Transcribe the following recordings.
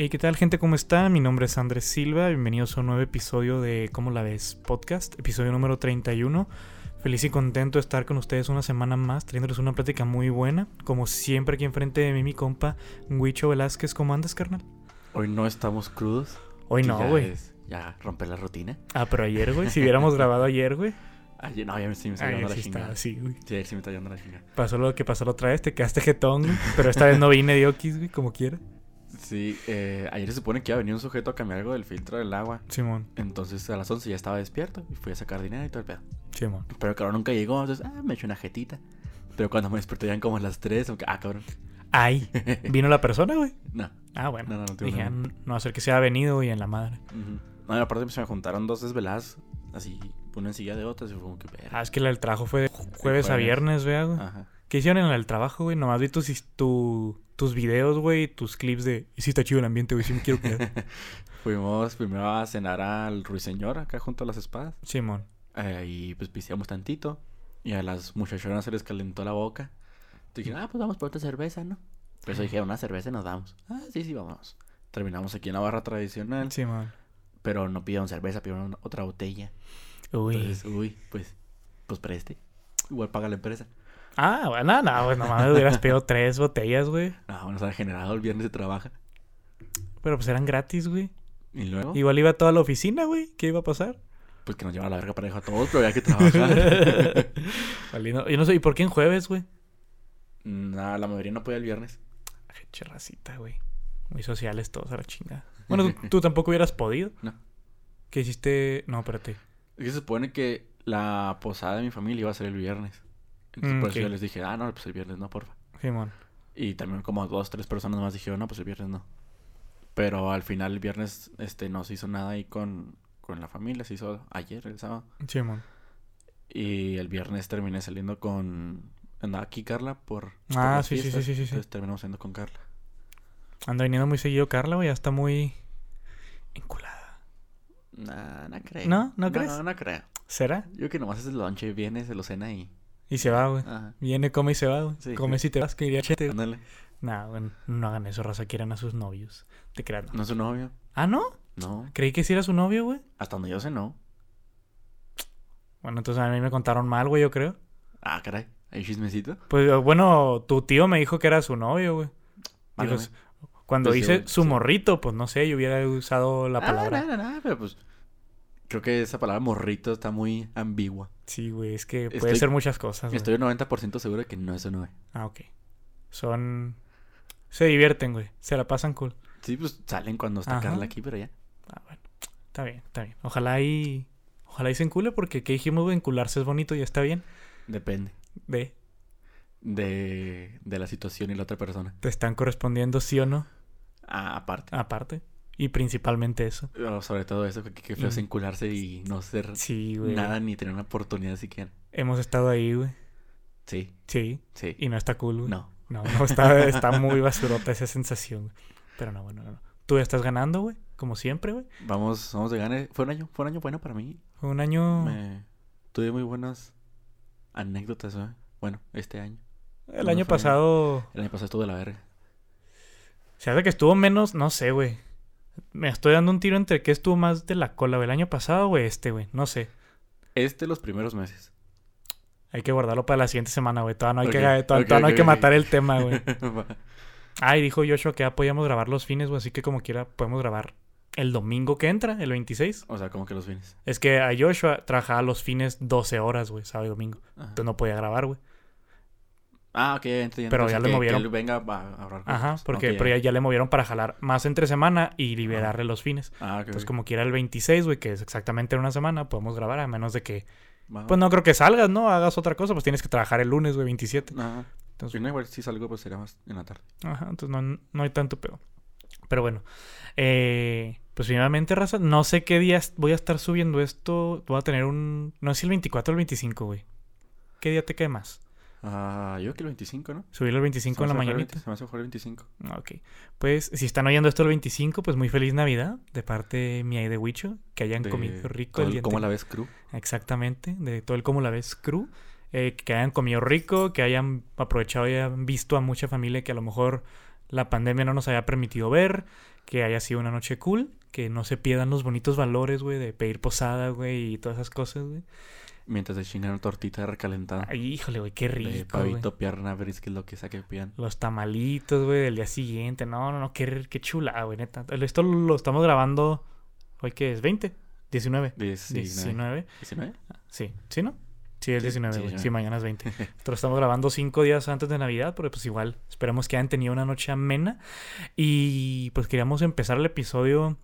Hey, ¿qué tal gente? ¿Cómo está? Mi nombre es Andrés Silva. Bienvenidos a un nuevo episodio de ¿Cómo la ves? Podcast, episodio número 31. Feliz y contento de estar con ustedes una semana más, trayéndoles una plática muy buena. Como siempre, aquí enfrente de mí, mi compa, Huicho Velázquez. ¿Cómo andas, carnal? Hoy no estamos crudos. Hoy no, ya güey. es- Ya romper la rutina. Ah, pero ayer, güey. Si hubiéramos grabado ayer, güey. Ayer, no, ya me, sí me está Ayer llevando la sí chingada. estaba así, güey. Sí, ayer sí me está llevando la chingada. Pasó lo que pasó la otra vez, te quedaste jetón, güey. Pero esta vez no vine de Okis, güey, como quiera. Sí, eh, ayer se supone que iba a venir un sujeto a cambiar algo del filtro del agua. Simón, Entonces a las 11 ya estaba despierto y fui a sacar dinero y todo el pedo. Simón. Pero claro, nunca llegó. Entonces, ah, me eché una jetita. Pero cuando me desperté ya eran como las 3, como que, ah, cabrón. Ay, ¿vino la persona, güey? No, Ah, bueno. no, no, no Dije, no no a ser que se haya venido, güey, en la madre. Ujú. No, y aparte se me juntaron dos desveladas, así, una encilla de otras y fue como que. Ah, es que la del trabajo fue de ju- jueves a viernes, vea, güey. Ajá. ¿Qué hicieron en el trabajo, güey? Nomás vi his- tu- tus videos, güey, tus clips de... Y sí está chido el ambiente, güey, sí me quiero quedar. Fuimos primero a cenar al Ruiseñor acá junto a las espadas. Simón. Eh, y pues pisteamos tantito. Y a las muchachonas se les calentó la boca. Entonces dijeron, ah, pues vamos por otra cerveza, ¿no? Pero eso dije, una cerveza y nos damos. Ah, sí, sí, vamos. Terminamos aquí en la barra tradicional. Simón. Pero no pidieron cerveza, pidieron otra botella. Uy. Entonces, uy, pues, pues preste. Igual paga la empresa. Ah, bueno, no, güey, nomás hubieras pedido tres botellas, güey. Ah, bueno, se ha generado el viernes se trabaja. Pero pues eran gratis, güey. Y luego, Igual iba toda la oficina, güey. ¿Qué iba a pasar? pues que nos lleva a la verga pareja a todos, pero había que trabajar. Valiendo- Yo no sé, ¿y por qué en jueves, güey? Nada, la mayoría no podía el viernes. Ay, Cherracita, güey. Muy sociales todos a la chingada. Bueno, tú, tú tampoco hubieras podido. No. ¿Qué hiciste? No, espérate. Es que se supone que la posada de mi familia iba a ser el viernes. Entonces, Mm, por eso yo les dije, ah, no, pues el viernes no, porfa. Simón. Y también como dos, tres personas más dijeron, no, pues el viernes no. Pero al final el viernes este, no se hizo nada ahí con, con la familia, se hizo ayer, el sábado. Simón. Y el viernes terminé saliendo con... Andaba aquí Carla por... Ah, sí, sí, sí, sí, sí. Entonces terminamos saliendo con Carla. Anda viniendo muy seguido Carla, güey. Ya está muy enculada. Nah, no creo. ¿No? ¿No crees? No, no creo. ¿Será? Yo que nomás es el lonche, viene, se lo cena y... Y se va, güey. Ajá. Viene, come y se va, güey. Sí. come si te vas, que diría chete. Ándale. Nah, güey, no hagan eso, raza. Quieran a sus novios. Te crean. ¿No es su novio? Ah, ¿no? No. Creí que sí era su novio, güey. Hasta donde yo sé, no. Bueno, entonces a mí me contaron mal, güey, yo creo. Ah, caray. ¿Hay chismecito? Pues bueno, tu tío me dijo que era su novio, güey. Válgame. Cuando Pues sí, dice su sí. morrito, pues no sé, yo hubiera usado la Ah, palabra. no, no, no, pero pues... Creo que esa palabra morrito está muy ambigua. Sí, güey, es que puede Estoy- ser muchas cosas. güey. Estoy un 90% seguro de que no es su novio. Ah, ok. Son. Se divierten, güey. Se la pasan cool. Sí, pues salen cuando está Ajá. Carla aquí, pero ya. Ah, bueno. Está bien, está bien. Ojalá y. Ojalá y se encule porque ¿qué dijimos, güey? Encularse es bonito y está bien. Depende De. de, de la situación y la otra persona. Te están correspondiendo, sí o no. Ah, aparte. Aparte. Y principalmente eso. Pero sobre todo eso, que, que feo Mm. encularse y no ser Sí, güey. nada ni tener una oportunidad siquiera. Hemos estado ahí, güey. Sí, Sí. sí. Y no está cool, güey. No. No, no, está, está muy basurota esa sensación, güey. Pero no, bueno, no, no. Tú ya estás ganando, güey. Como siempre, güey. Vamos, vamos de gane. Fue un año, fue un año bueno para mí. Fue un año. Me- tuve muy buenas anécdotas, ¿eh? Bueno, este año. El año pasado. El año pasado estuvo de la verga. Se hace que estuvo menos, no sé, güey. Me estoy dando un tiro entre qué estuvo más de la cola, güey. El año pasado, güey, este, güey. No sé. Este los primeros meses. Hay que guardarlo para la siguiente semana, güey. Todavía no hay, que, todavía, no hay que matar el tema, güey. Ay, dijo Joshua que ya podíamos grabar los fines, güey. Así que como quiera, podemos grabar el domingo que entra, el 26. o sea, como que los fines. Es que a Joshua trabajaba los fines 12 horas, güey, sábado y domingo. Ajá. Entonces no podía grabar, güey. Ah, ok, entiendo. Pero ya le movieron. Que él venga a a hablar con Ajá, porque pero ya, ya le movieron para jalar más entre semana y liberarle los fines. Ah, ok. Entonces, como quiera el 26, güey, que es exactamente en una semana, podemos grabar, a menos de que Pues no creo que salgas, ¿no? Hagas otra cosa, pues tienes que trabajar el lunes, güey, 27. Ajá. Entonces, no, igual si salgo, pues sería más en la tarde. ajá, entonces no, no hay tanto pedo. Pero bueno, eh, pues finalmente, raza, no sé qué días voy a estar subiendo esto. Voy a tener un, no sé si el 24 o el 25, güey. ¿Qué día te cae más? Ah, yo que el 25, ¿no? Subirlo el 25 en la mañanita. 20, Se me hace mejor el 25. Ah, Ok. Pues si están oyendo esto el 25, pues muy feliz Navidad de parte mía y de Wicho. Que hayan De comido rico todo el el ¿Cómo la ves, crew? Exactamente, de todo el como la ves crew. eh, que hayan comido rico, que hayan aprovechado y hayan visto a mucha familia que a lo mejor la pandemia no nos había permitido ver, que haya sido una noche cool, que no se pierdan los bonitos valores, güey, de pedir posada, güey, y todas esas cosas, güey. Mientras se chingan tortita recalentada. Ay, híjole, güey, qué de rico, güey. pavito, pierna, brisket, lo que sea que pidan. Los tamalitos, güey, del día siguiente. No, no, no, qué, qué chula, güey, neta. Esto lo estamos grabando, ¿hoy qué es? ¿20? ¿19? 19. 19. ¿19? Sí, ¿sí, no? Sí, es Sí, 19, sí, güey. Sí, 19. mañana es 20. Nosotros estamos grabando cinco días antes de Navidad, porque pues igual esperamos que hayan tenido una noche amena. Y pues queríamos empezar el episodio,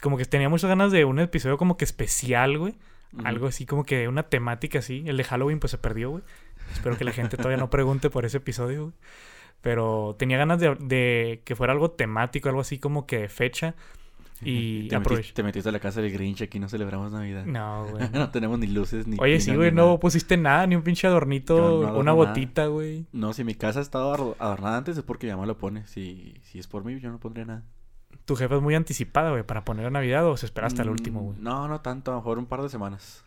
como que tenía muchas ganas de un episodio como que especial, güey. Algo así como que una temática así. El de Halloween pues se perdió, güey. Espero que la gente todavía no pregunte por ese episodio, güey. Pero tenía ganas de, de que fuera algo temático, algo así como que fecha. Y te, metiste, te metiste a la casa del Grinch, aquí no celebramos Navidad. No, güey. no tenemos ni luces ni. Oye, sí, güey, no nada. pusiste nada, ni un pinche adornito, no una botita, güey. No, si mi casa estaba ador- adornada antes es porque mi mamá lo pone. Si, si es por mí, yo no pondría nada. Tu jefa es muy anticipada, güey, para poner a Navidad o se espera hasta el Mm, último, güey. No, no tanto, a lo mejor un par de semanas.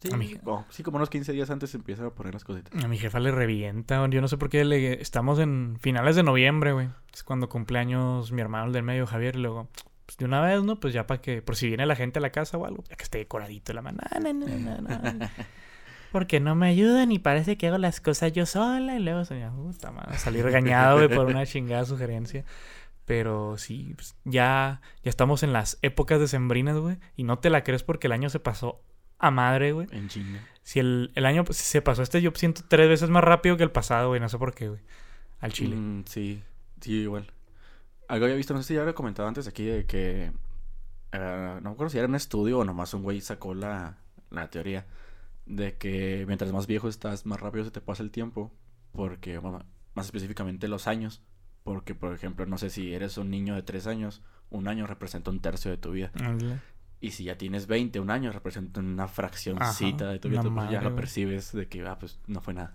Sí, oh, sí, como unos 15 días antes se empiezan a poner las cositas. A mi jefa le revienta, güey. yo no sé por qué le... estamos en finales de noviembre, güey. Es cuando cumpleaños mi hermano el del medio, Javier, y luego, pues de una vez, ¿no? Pues ya para que, por si viene la gente a la casa o algo, ya que esté decoradito la mano. No, no, no, no, no. Porque no me ayudan y parece que hago las cosas yo sola y luego se puta madre, salí regañado, güey, por una chingada sugerencia. Pero sí, pues, ya, ya estamos en las épocas decembrinas, güey. Y no te la crees porque el año se pasó a madre, güey. En chinga. Si el, el año si se pasó este, yo siento tres veces más rápido que el pasado, güey. No sé por qué, güey. Al Chile. Mm, sí, sí, igual. Algo había visto, no sé si ya he comentado antes aquí, de que. eh, no me acuerdo si era un estudio o nomás un güey sacó la, la teoría de que mientras más viejo estás, más rápido se te pasa el tiempo. Porque, bueno, más específicamente los años. Porque, por ejemplo, no sé si eres un niño de tres años, un año representa un tercio de tu vida. Y si ya tienes 20, un año representa una fraccioncita Ajá, de tu vida. tú, pues, ya lo percibes de que, ah, pues no fue nada.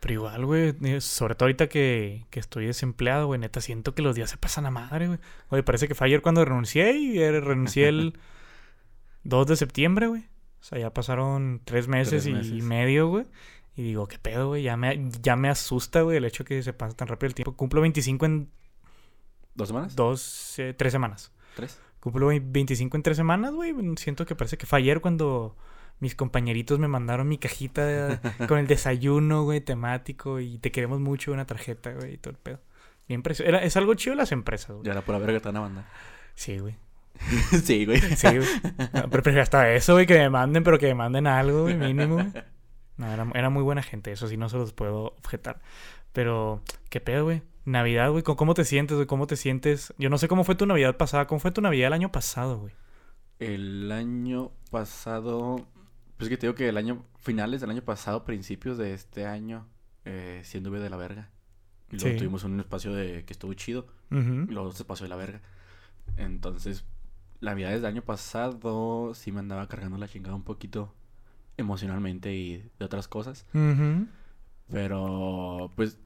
Pero igual, güey. eh, Sobre todo ahorita que, que estoy desempleado, güey. Neta, siento que los días se pasan a madre, güey. Güey, parece que fue ayer cuando renuncié y eh, renuncié el 2 de septiembre, güey. O sea, ya pasaron tres meses, Tres y medio, güey. Y digo, ¿qué pedo, güey? Ya me, ya me asusta, güey, el hecho que se pasa tan rápido el tiempo. Cumplo 25 en ¿Dos semanas? dos, eh, tres semanas. ¿Tres? Cumplo ve- 25 en tres semanas, güey. Siento que parece que fue ayer cuando mis compañeritos me mandaron mi cajita de- con el desayuno, güey, temático. Y te queremos mucho, una tarjeta, güey, y todo el pedo. Bien precio. Era, es algo chido las empresas, güey. Ya la pura verga te van a mandar. Sí, güey. sí, güey. Sí, güey. No, pero prefiero hasta eso, güey, que me manden, pero que me manden algo, güey, mínimo, güey. No, era, era muy buena gente, eso sí, no se los puedo objetar. Pero, ¿qué pedo, güey? Navidad, güey, ¿cómo cómo te sientes, güey? ¿Cómo te sientes? Yo no sé cómo fue tu Navidad pasada. ¿Cómo fue tu Navidad el año pasado, güey? El año pasado, pues que te digo que el año, finales del año pasado, principios de este año, eh, anduve de la verga. Y luego Sí. tuvimos un espacio de que estuvo chido, y luego se pasó de la verga. Entonces, la Navidad del año pasado sí me andaba cargando la chingada un poquito emocionalmente y de otras cosas. Pero, pues,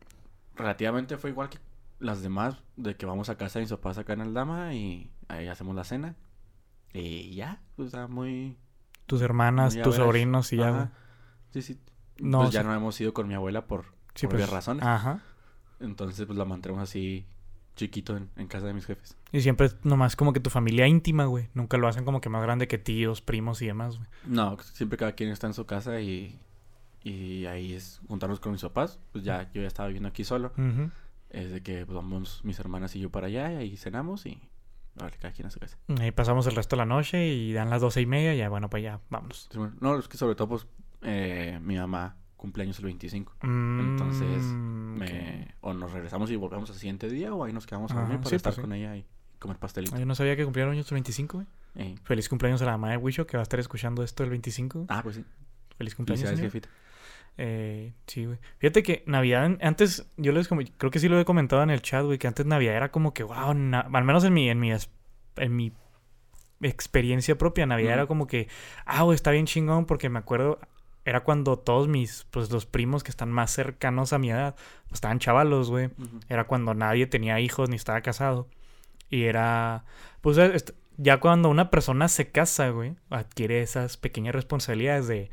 relativamente fue igual que las demás, de que vamos a casa de mis papás acá en Aldama y ahí hacemos la cena. Y ya, o sea, muy... Tus hermanas, muy tus sobrinos y ya, Ajá. Sí, sí. No, pues ya no hemos ido con mi abuela por, Sí, por pues, razones. Ajá. Entonces, pues la mantenemos así chiquito en, en casa de mis jefes. Y siempre nomás como que tu familia íntima, güey. Nunca lo hacen como que más grande que tíos, primos y demás, güey. No, siempre cada quien está en su casa y, y ahí es juntarnos con mis papás. Pues ya, yo ya estaba viviendo aquí solo. Es de que pues, vamos mis hermanas y yo para allá y ahí cenamos y vale, cada quien a su casa. Ahí pasamos el resto de la noche y dan las doce y media y ya, bueno, pues ya, vámonos. No, es que sobre todo, pues, eh, mi mamá cumpleaños el 25. Mm, Entonces, me- o nos regresamos y volvemos al siguiente día o ahí nos quedamos a dormir para sí, estar pues sí. con ella y comer pastelito. Ah, Yo no sabía que cumplieron años el 25, güey. Eh, Feliz cumpleaños a la mamá de Wisho que va a estar escuchando esto el 25. Ah, pues sí. Feliz cumpleaños, Felicidades, señor. jefita. Eh, sí, güey. Fíjate que Navidad, antes, yo les como, creo que sí lo he comentado en el chat, güey, que antes Navidad era como que, wow, na- al menos en mi, en mi, en mi experiencia propia, Navidad era como que, ah, güey, está bien chingón, porque me acuerdo, era cuando todos mis, pues los primos que están más cercanos a mi edad, pues estaban chavalos, güey. Era cuando nadie tenía hijos ni estaba casado. Y era, pues ya cuando una persona se casa, güey, adquiere esas pequeñas responsabilidades de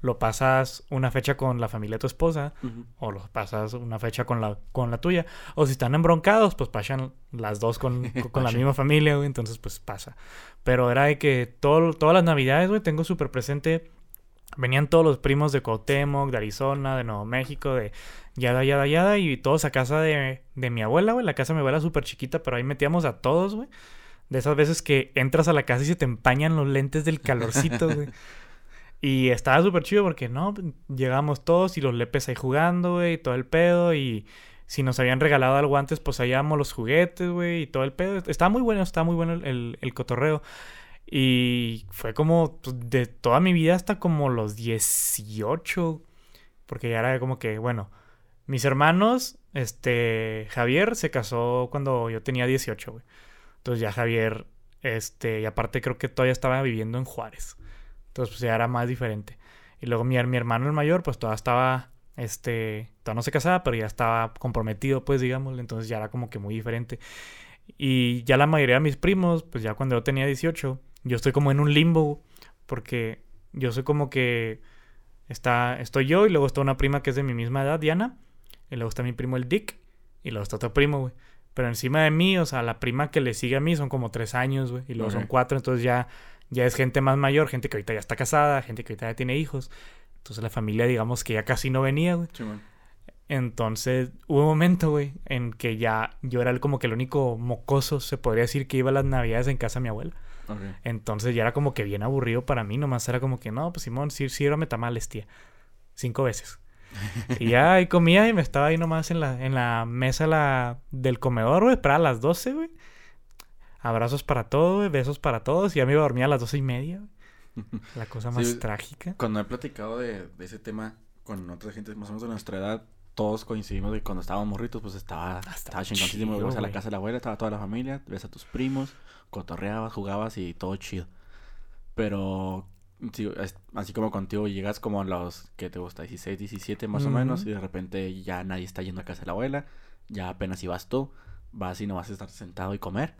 lo pasas una fecha con la familia de tu esposa o lo pasas una fecha con la, con la tuya. O si están embroncados, pues pasan las dos con, con- con la misma familia, güey. Entonces, pues pasa. Pero era de que todo, todas las navidades, güey, tengo súper presente. Venían todos los primos de Cuauhtémoc, de Arizona, de Nuevo México, de yada, yada, yada. Y todos a casa de, de mi abuela, güey. La casa de mi abuela súper chiquita, pero ahí metíamos a todos, güey. De esas veces que entras a la casa y se te empañan los lentes del calorcito, güey. Y estaba súper chido porque, no, llegamos todos y los lepes ahí jugando, güey, y todo el pedo. Y si nos habían regalado algo antes, pues hallábamos los juguetes, güey, y todo el pedo. Estaba muy bueno, estaba muy bueno el, el- el cotorreo. Y fue como pues, de toda mi vida hasta como los 18. Porque ya era como que, bueno, mis hermanos, este, Javier se casó cuando yo tenía 18, güey. Entonces ya Javier, este, y aparte creo que todavía estaba viviendo en Juárez. Entonces pues ya era más diferente. Y luego mi, mi hermano el mayor, pues todavía estaba, este, todavía no se casaba, pero ya estaba comprometido, pues digamos. Entonces ya era como que muy diferente. Y ya la mayoría de mis primos, pues ya cuando yo tenía 18, yo estoy como en un limbo, porque yo soy como que está, estoy yo y luego está una prima que es de mi misma edad, Diana, y luego está mi primo el Dick, y luego está otro primo, güey. Pero encima de mí, o sea, la prima que le sigue a mí son como tres años, güey, y luego son cuatro, entonces ya, ya es gente más mayor, gente que ahorita ya está casada, gente que ahorita ya tiene hijos. Entonces la familia, digamos que ya casi no venía, güey. Entonces hubo un momento, güey, en que ya yo era el- como que el único mocoso, se podría decir, que iba a las navidades en casa de mi abuela. Entonces ya era como que bien aburrido para mí, nomás era como que, no, pues Simón, sí, sírvame tamales, tía. Cinco veces. Y ya ahí comía y me estaba ahí nomás en la, en la mesa la, del comedor, güey, esperaba a las 12, güey. Abrazos para todos, güey, besos para todos. Y ya me iba a dormir a las doce y media, güey. La cosa más Sí, trágica. Cuando he platicado de, de ese tema con otra gente más o menos de nuestra edad, todos coincidimos que cuando estábamos morritos, pues estaba, Ah, estaba chingoncísimo. Ibas a la casa de la abuela, estaba toda la familia, ves a tus primos, cotorreabas, jugabas y todo chido. Pero, sí, es- así como contigo, llegas como a los, que te gusta? 16, 17 más o menos, y de repente ya nadie está yendo a casa de la abuela, ya apenas ibas tú, vas y no vas a estar sentado y comer,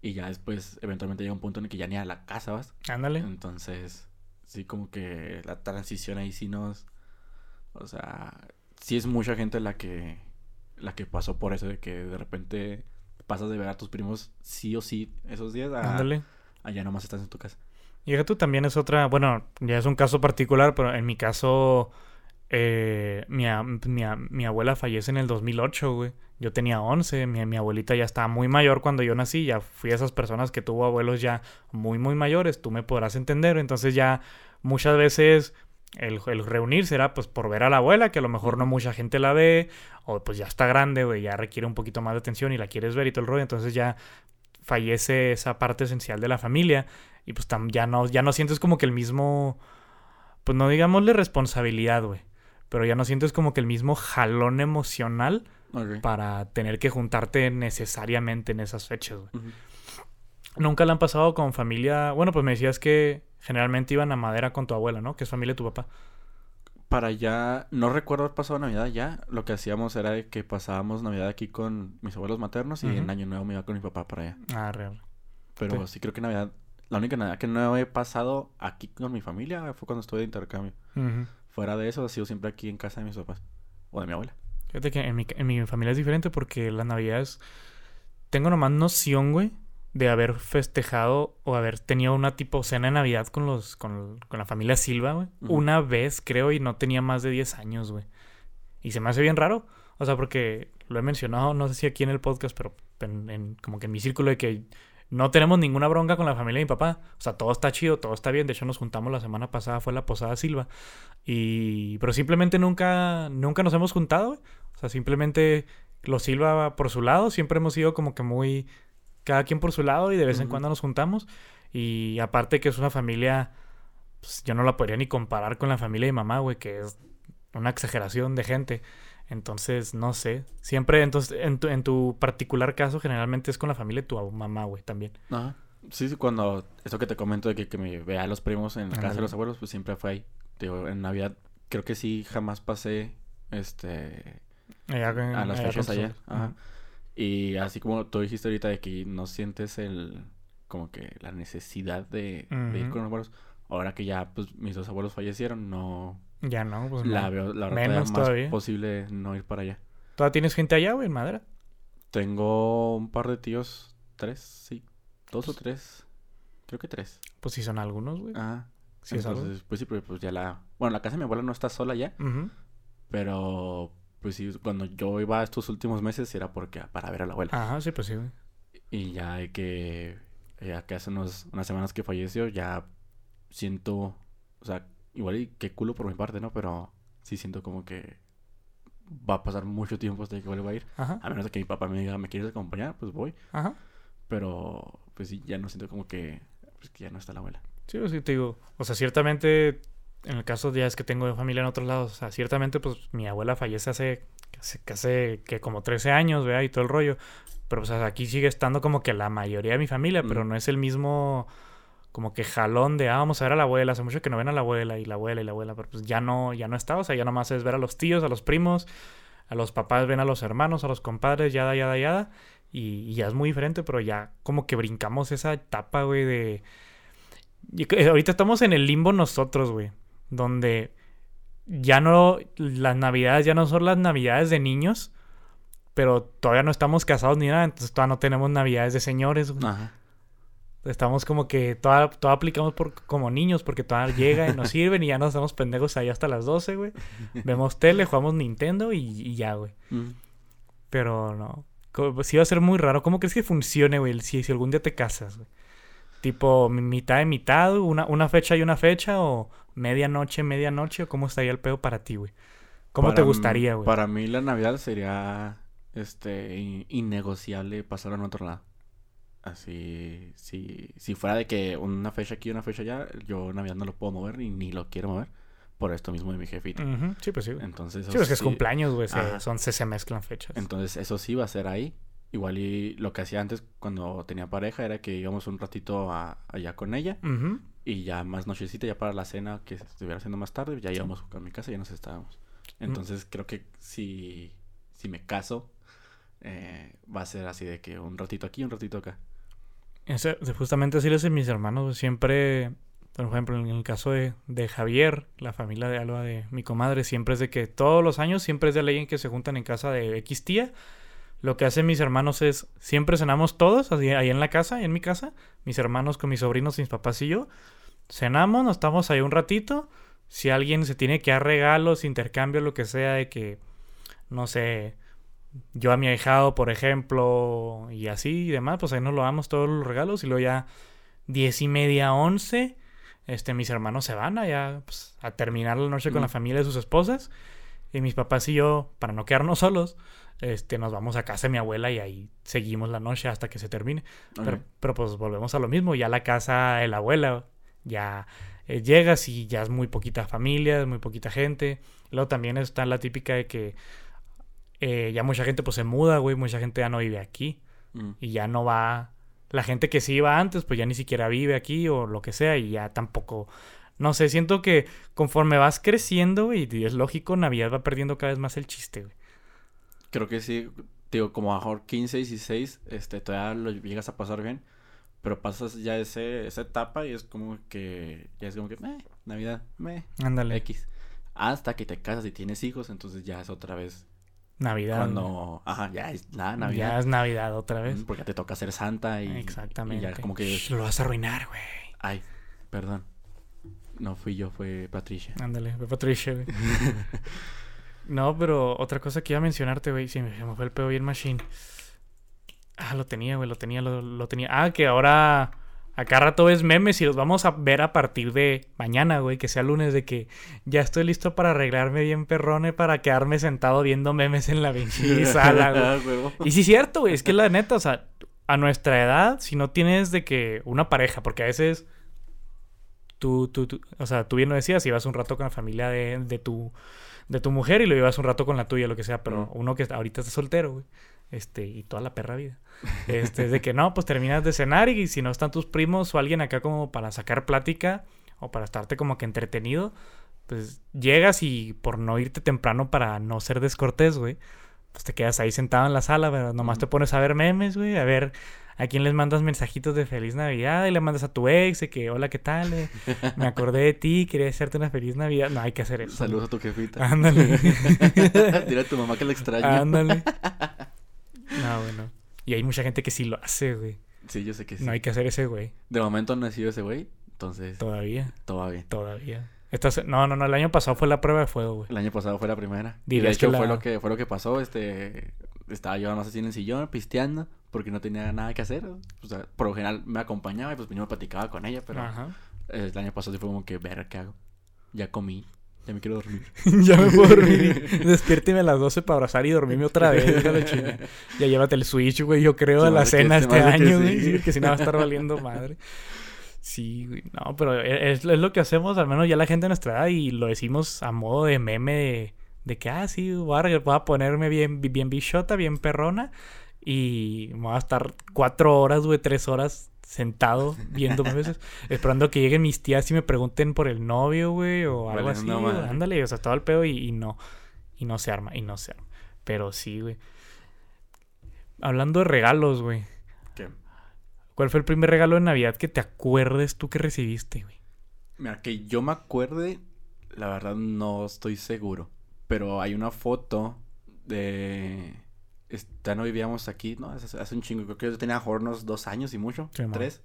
y ya después eventualmente llega un punto en el que ya ni a la casa vas. Ándale. Entonces, sí, como que la transición ahí sí nos. O sea, sí es mucha gente la que. La que pasó por eso de que de repente pasas de ver a tus primos sí o sí esos días a, Ándale. a ya nomás estás en tu casa. Y tú también es otra, bueno, ya es un caso particular, pero en mi caso, eh, mi, mi, mi abuela fallece en el 2008, güey. Yo tenía 11, mi, mi abuelita ya estaba muy mayor cuando yo nací, ya fui a esas personas que tuvo abuelos ya muy, muy mayores, tú me podrás entender, entonces ya muchas veces el, el reunirse era pues por ver a la abuela, que a lo mejor no mucha gente la ve, o pues ya está grande, güey, ya requiere un poquito más de atención y la quieres ver y todo el rollo, entonces ya fallece esa parte esencial de la familia y pues tam- ya no ya no sientes como que el mismo pues no digámosle responsabilidad, güey, pero ya no sientes como que el mismo jalón emocional para tener que juntarte necesariamente en esas fechas, güey. Nunca la han pasado con familia, bueno, pues me decías que generalmente iban a Madera con tu abuela, ¿no? Que es familia de tu papá. Para allá, no recuerdo haber pasado Navidad ya. Lo que hacíamos era de que pasábamos Navidad aquí con mis abuelos maternos y Ujú. en Año Nuevo me iba con mi papá para allá. Ah, real. Pero Sí. sí creo que Navidad, la única Navidad que no he pasado aquí con mi familia fue cuando estuve de intercambio. Fuera de eso, ha sido siempre aquí en casa de mis papás. O de mi abuela. Fíjate que en mi, en mi familia es diferente porque las navidades tengo nomás noción, güey, de haber festejado o haber tenido una tipo cena de Navidad con los con, con la familia Silva, güey. Una vez, creo, y no tenía más de 10 años, güey. Y se me hace bien raro. O sea, porque lo he mencionado, no sé si aquí en el podcast, pero en, en- como que en mi círculo de que no tenemos ninguna bronca con la familia de mi papá. O sea, todo está chido, todo está bien. De hecho, nos juntamos la semana pasada, fue la posada Silva. Y... Pero simplemente nunca, nunca nos hemos juntado, güey. O sea, simplemente los Silva por su lado. Siempre hemos sido como que muy... Cada quien por su lado y de vez en cuando nos juntamos. Y aparte que es una familia... Pues yo no la podría ni comparar con la familia de mamá, güey, que es una exageración de gente. Entonces, no sé. Siempre, entonces, en tu, en tu particular caso, generalmente es con la familia de tu mamá, güey, también. Ajá. Sí, sí, cuando... Eso que te comento de que, que me vea a los primos en la casa de los abuelos, pues siempre fue ahí. Digo, en Navidad creo que sí jamás pasé, este... Allá A las fechas allá, ajá. Y así como tú dijiste ahorita de que no sientes el... Como que la necesidad de, de ir con los abuelos. ahora que ya pues mis dos abuelos fallecieron, no Ya no, pues la no. veo la verdad Menos más todavía. posible no ir para allá. ¿Todavía tienes gente allá, güey, en madera? Tengo un par de tíos, tres, sí, dos o tres, creo que tres. Pues sí son algunos, güey. Ah, Sí entonces, pues sí, pero pues ya la, bueno, la casa de mi abuela no está sola ya, Ujú. pero pues sí, cuando yo iba estos últimos meses era porque para ver a la abuela. Ajá, sí, pues sí, güey. Y ya que, ya que hace unos, unas semanas que falleció, ya siento, o sea, igual y qué culo por mi parte, ¿no? Pero sí siento como que va a pasar mucho tiempo hasta que vuelva a ir. Ajá, A menos que mi papá me diga, ¿me quieres acompañar? Pues voy. ajá. Pero, pues sí, ya no siento como que, pues que ya no está la abuela. Sí, pues sí, te digo. O sea, ciertamente, en el caso ya es que tengo familia en otros lados, o sea, ciertamente, pues mi abuela fallece hace casi, que como 13 años, ¿verdad? Y todo el rollo. Pero, o sea, aquí sigue estando como que la mayoría de mi familia, pero no es el mismo como que jalón de, ah, vamos a ver a la abuela, hace mucho que no ven a la abuela y la abuela y la abuela, pero pues ya no, ya no está, o sea, ya nomás es ver a los tíos, a los primos, a los papás ven a los hermanos, a los compadres, yada, yada, yada, y, y ya es muy diferente, pero ya como que brincamos esa etapa, güey, de... y ahorita estamos en el limbo nosotros, güey, donde ya no, las navidades ya no son las navidades de niños, pero todavía no estamos casados ni nada, entonces todavía no tenemos navidades de señores, güey. Ajá. Estamos como que toda, toda aplicamos por, como niños porque todavía llega y nos sirven y ya nos hacemos pendejos ahí hasta las 12, güey. Vemos tele, jugamos Nintendo y, y ya, güey. Mm. Pero no. Pues Sí va a ser muy raro. ¿Cómo crees que funcione, güey? Si, si algún día te casas, güey. Tipo, mi- mitad de mitad, una, una fecha y una fecha o medianoche, medianoche o cómo estaría el pedo para ti, güey. ¿Cómo te Para gustaría, güey? Para mí la Navidad sería, este, in- innegociable pasar a otro lado. Así, si, si fuera de que una fecha aquí, una fecha allá, yo Navidad no lo puedo mover ni, ni lo quiero mover por esto mismo de mi jefita. Sí, pues sí, güey. Entonces, Sí, pues que es sí- cumpleaños, güey. se- Ajá. son, se, se mezclan fechas. Entonces, eso sí va a ser ahí. Igual y lo que hacía antes cuando tenía pareja era que íbamos un ratito a- allá con ella y ya más nochecita, ya para la cena que se estuviera haciendo más tarde, ya íbamos a mi casa y ya nos estábamos. Entonces creo que si, si me caso, eh, va a ser así de que un ratito aquí, un ratito acá. Ese- justamente así les mis hermanos, siempre, por ejemplo, en el caso de, de Javier, la familia de Alba de mi comadre, siempre es de que todos los años, siempre es de ley en que se juntan en casa de X tía. Lo que hacen mis hermanos es, siempre cenamos todos, así, ahí en la casa, en mi casa, mis hermanos con mis sobrinos, mis papás y yo. Cenamos, nos estamos ahí un ratito. Si alguien se tiene que dar regalos, intercambio, lo que sea, de que, no sé, yo a mi ahijado, por ejemplo, y así y demás, pues ahí nos lo damos todos los regalos y luego ya diez y media, once, este, mis hermanos se van allá pues, a terminar la noche con Mm. la familia de sus esposas y mis papás y yo, para no quedarnos solos, este, nos vamos a casa de mi abuela y ahí seguimos la noche hasta que se termine. Pero, pero pues volvemos a lo mismo, ya la casa de la abuela, ya eh, llegas y ya es muy poquita familia, es muy poquita gente. Luego también está la típica de que eh, ya mucha gente pues se muda, güey, mucha gente ya no vive aquí Mm. y ya no va... La gente que sí iba antes pues ya ni siquiera vive aquí o lo que sea y ya tampoco... No sé, siento que conforme vas creciendo, güey, y es lógico, Navidad va perdiendo cada vez más el chiste, güey. Creo que sí, digo, como a mejor 15, 16, este, todavía lo llegas a pasar bien, pero pasas ya ese, esa etapa y es como que, ya es como que, meh, Navidad, meh, Ándale. X. Hasta que te casas y tienes hijos, entonces ya es otra vez Navidad. cuando, ajá, ya es la Ya Navidad. es Navidad otra vez. Porque te toca ser santa y, Exactamente. y ya como que, Shh, lo vas a arruinar, güey. ay, perdón. No fui yo, fue Patricia. Ándale, fue Patricia, güey. no, pero otra cosa que iba a mencionarte, güey, sí, me, fue el pedo bien machine. Ah, lo tenía, güey, lo tenía, lo, lo tenía. Ah, que ahora acá rato ves memes y los vamos a ver a partir de mañana, güey, que sea lunes, de que ya estoy listo para arreglarme bien perrone para quedarme sentado viendo memes en la pinche sala, güey. Ah. Y sí es cierto, güey, es que la neta, o sea, a nuestra edad, si no tienes de que una pareja, porque a veces tú, tú, tú o sea, tú bien lo decías, ibas un rato con la familia de, de tu de tu mujer y lo ibas un rato con la tuya, lo que sea, pero Mm. uno que ahorita está soltero, güey, este, y toda la perra vida. Este, es de que no, pues terminas de cenar y si no están tus primos o alguien acá como para sacar plática o para estarte como que entretenido, pues llegas y por no irte temprano para no ser descortés, güey, pues te quedas ahí sentado en la sala, ¿verdad? Nomás te pones a ver memes, güey, a ver, ¿A quién les mandas mensajitos de feliz Navidad? Y le mandas a tu ex de que, hola, ¿qué tal? Eh, Me acordé de ti, quería hacerte una feliz Navidad. No, hay que hacer eso. Saludos a tu jefita. Ándale. Dile a tu mamá que la extraño. Ándale. No, bueno. Y hay mucha gente que sí lo hace, güey. Sí, yo sé que sí. No hay que hacer ese, güey. De momento no ha nacido ese güey, entonces Todavía, todavía. Esta se- No, no, no. El año pasado fue la prueba de fuego, güey. El año pasado fue la primera. Y de hecho que fue lo que fue lo que pasó, este estaba yo más así en el sillón pisteando porque no tenía nada que hacer. O sea, por lo general me acompañaba y pues yo me platicaba con ella, pero Ajá. el año pasado sí fue como que ver qué hago. Ya comí, ya me quiero dormir. ya me puedo dormir. Despiérteme a las 12 para abrazar y dormirme otra vez. la. Ya llévate el Switch, güey. Yo creo Se a la que- cena este que año, güey. sí. Sí, que si no va a estar valiendo madre. Sí, güey. No, pero e, es, es lo que hacemos, al menos ya la gente de nuestra edad, y lo decimos a modo de meme de, de que, ah, sí, voy a, voy a ponerme bien, bien bichota, bien perrona, y me voy a estar cuatro horas, güey, tres horas sentado viendo veces, esperando que lleguen mis tías y me pregunten por el novio, güey, o algo Vale, así. no. Ándale, o sea, todo el pedo y, y no. Y no se arma, y no se arma. Pero sí, güey. Hablando de regalos, güey. Que, ¿Cuál fue el primer regalo de Navidad que te acuerdes tú que recibiste, güey? mira, que yo me acuerde, la verdad no estoy seguro, pero hay una foto de ya no vivíamos aquí, no, hace, hace un chingo, creo que yo tenía unos dos años y mucho, Sí, tres.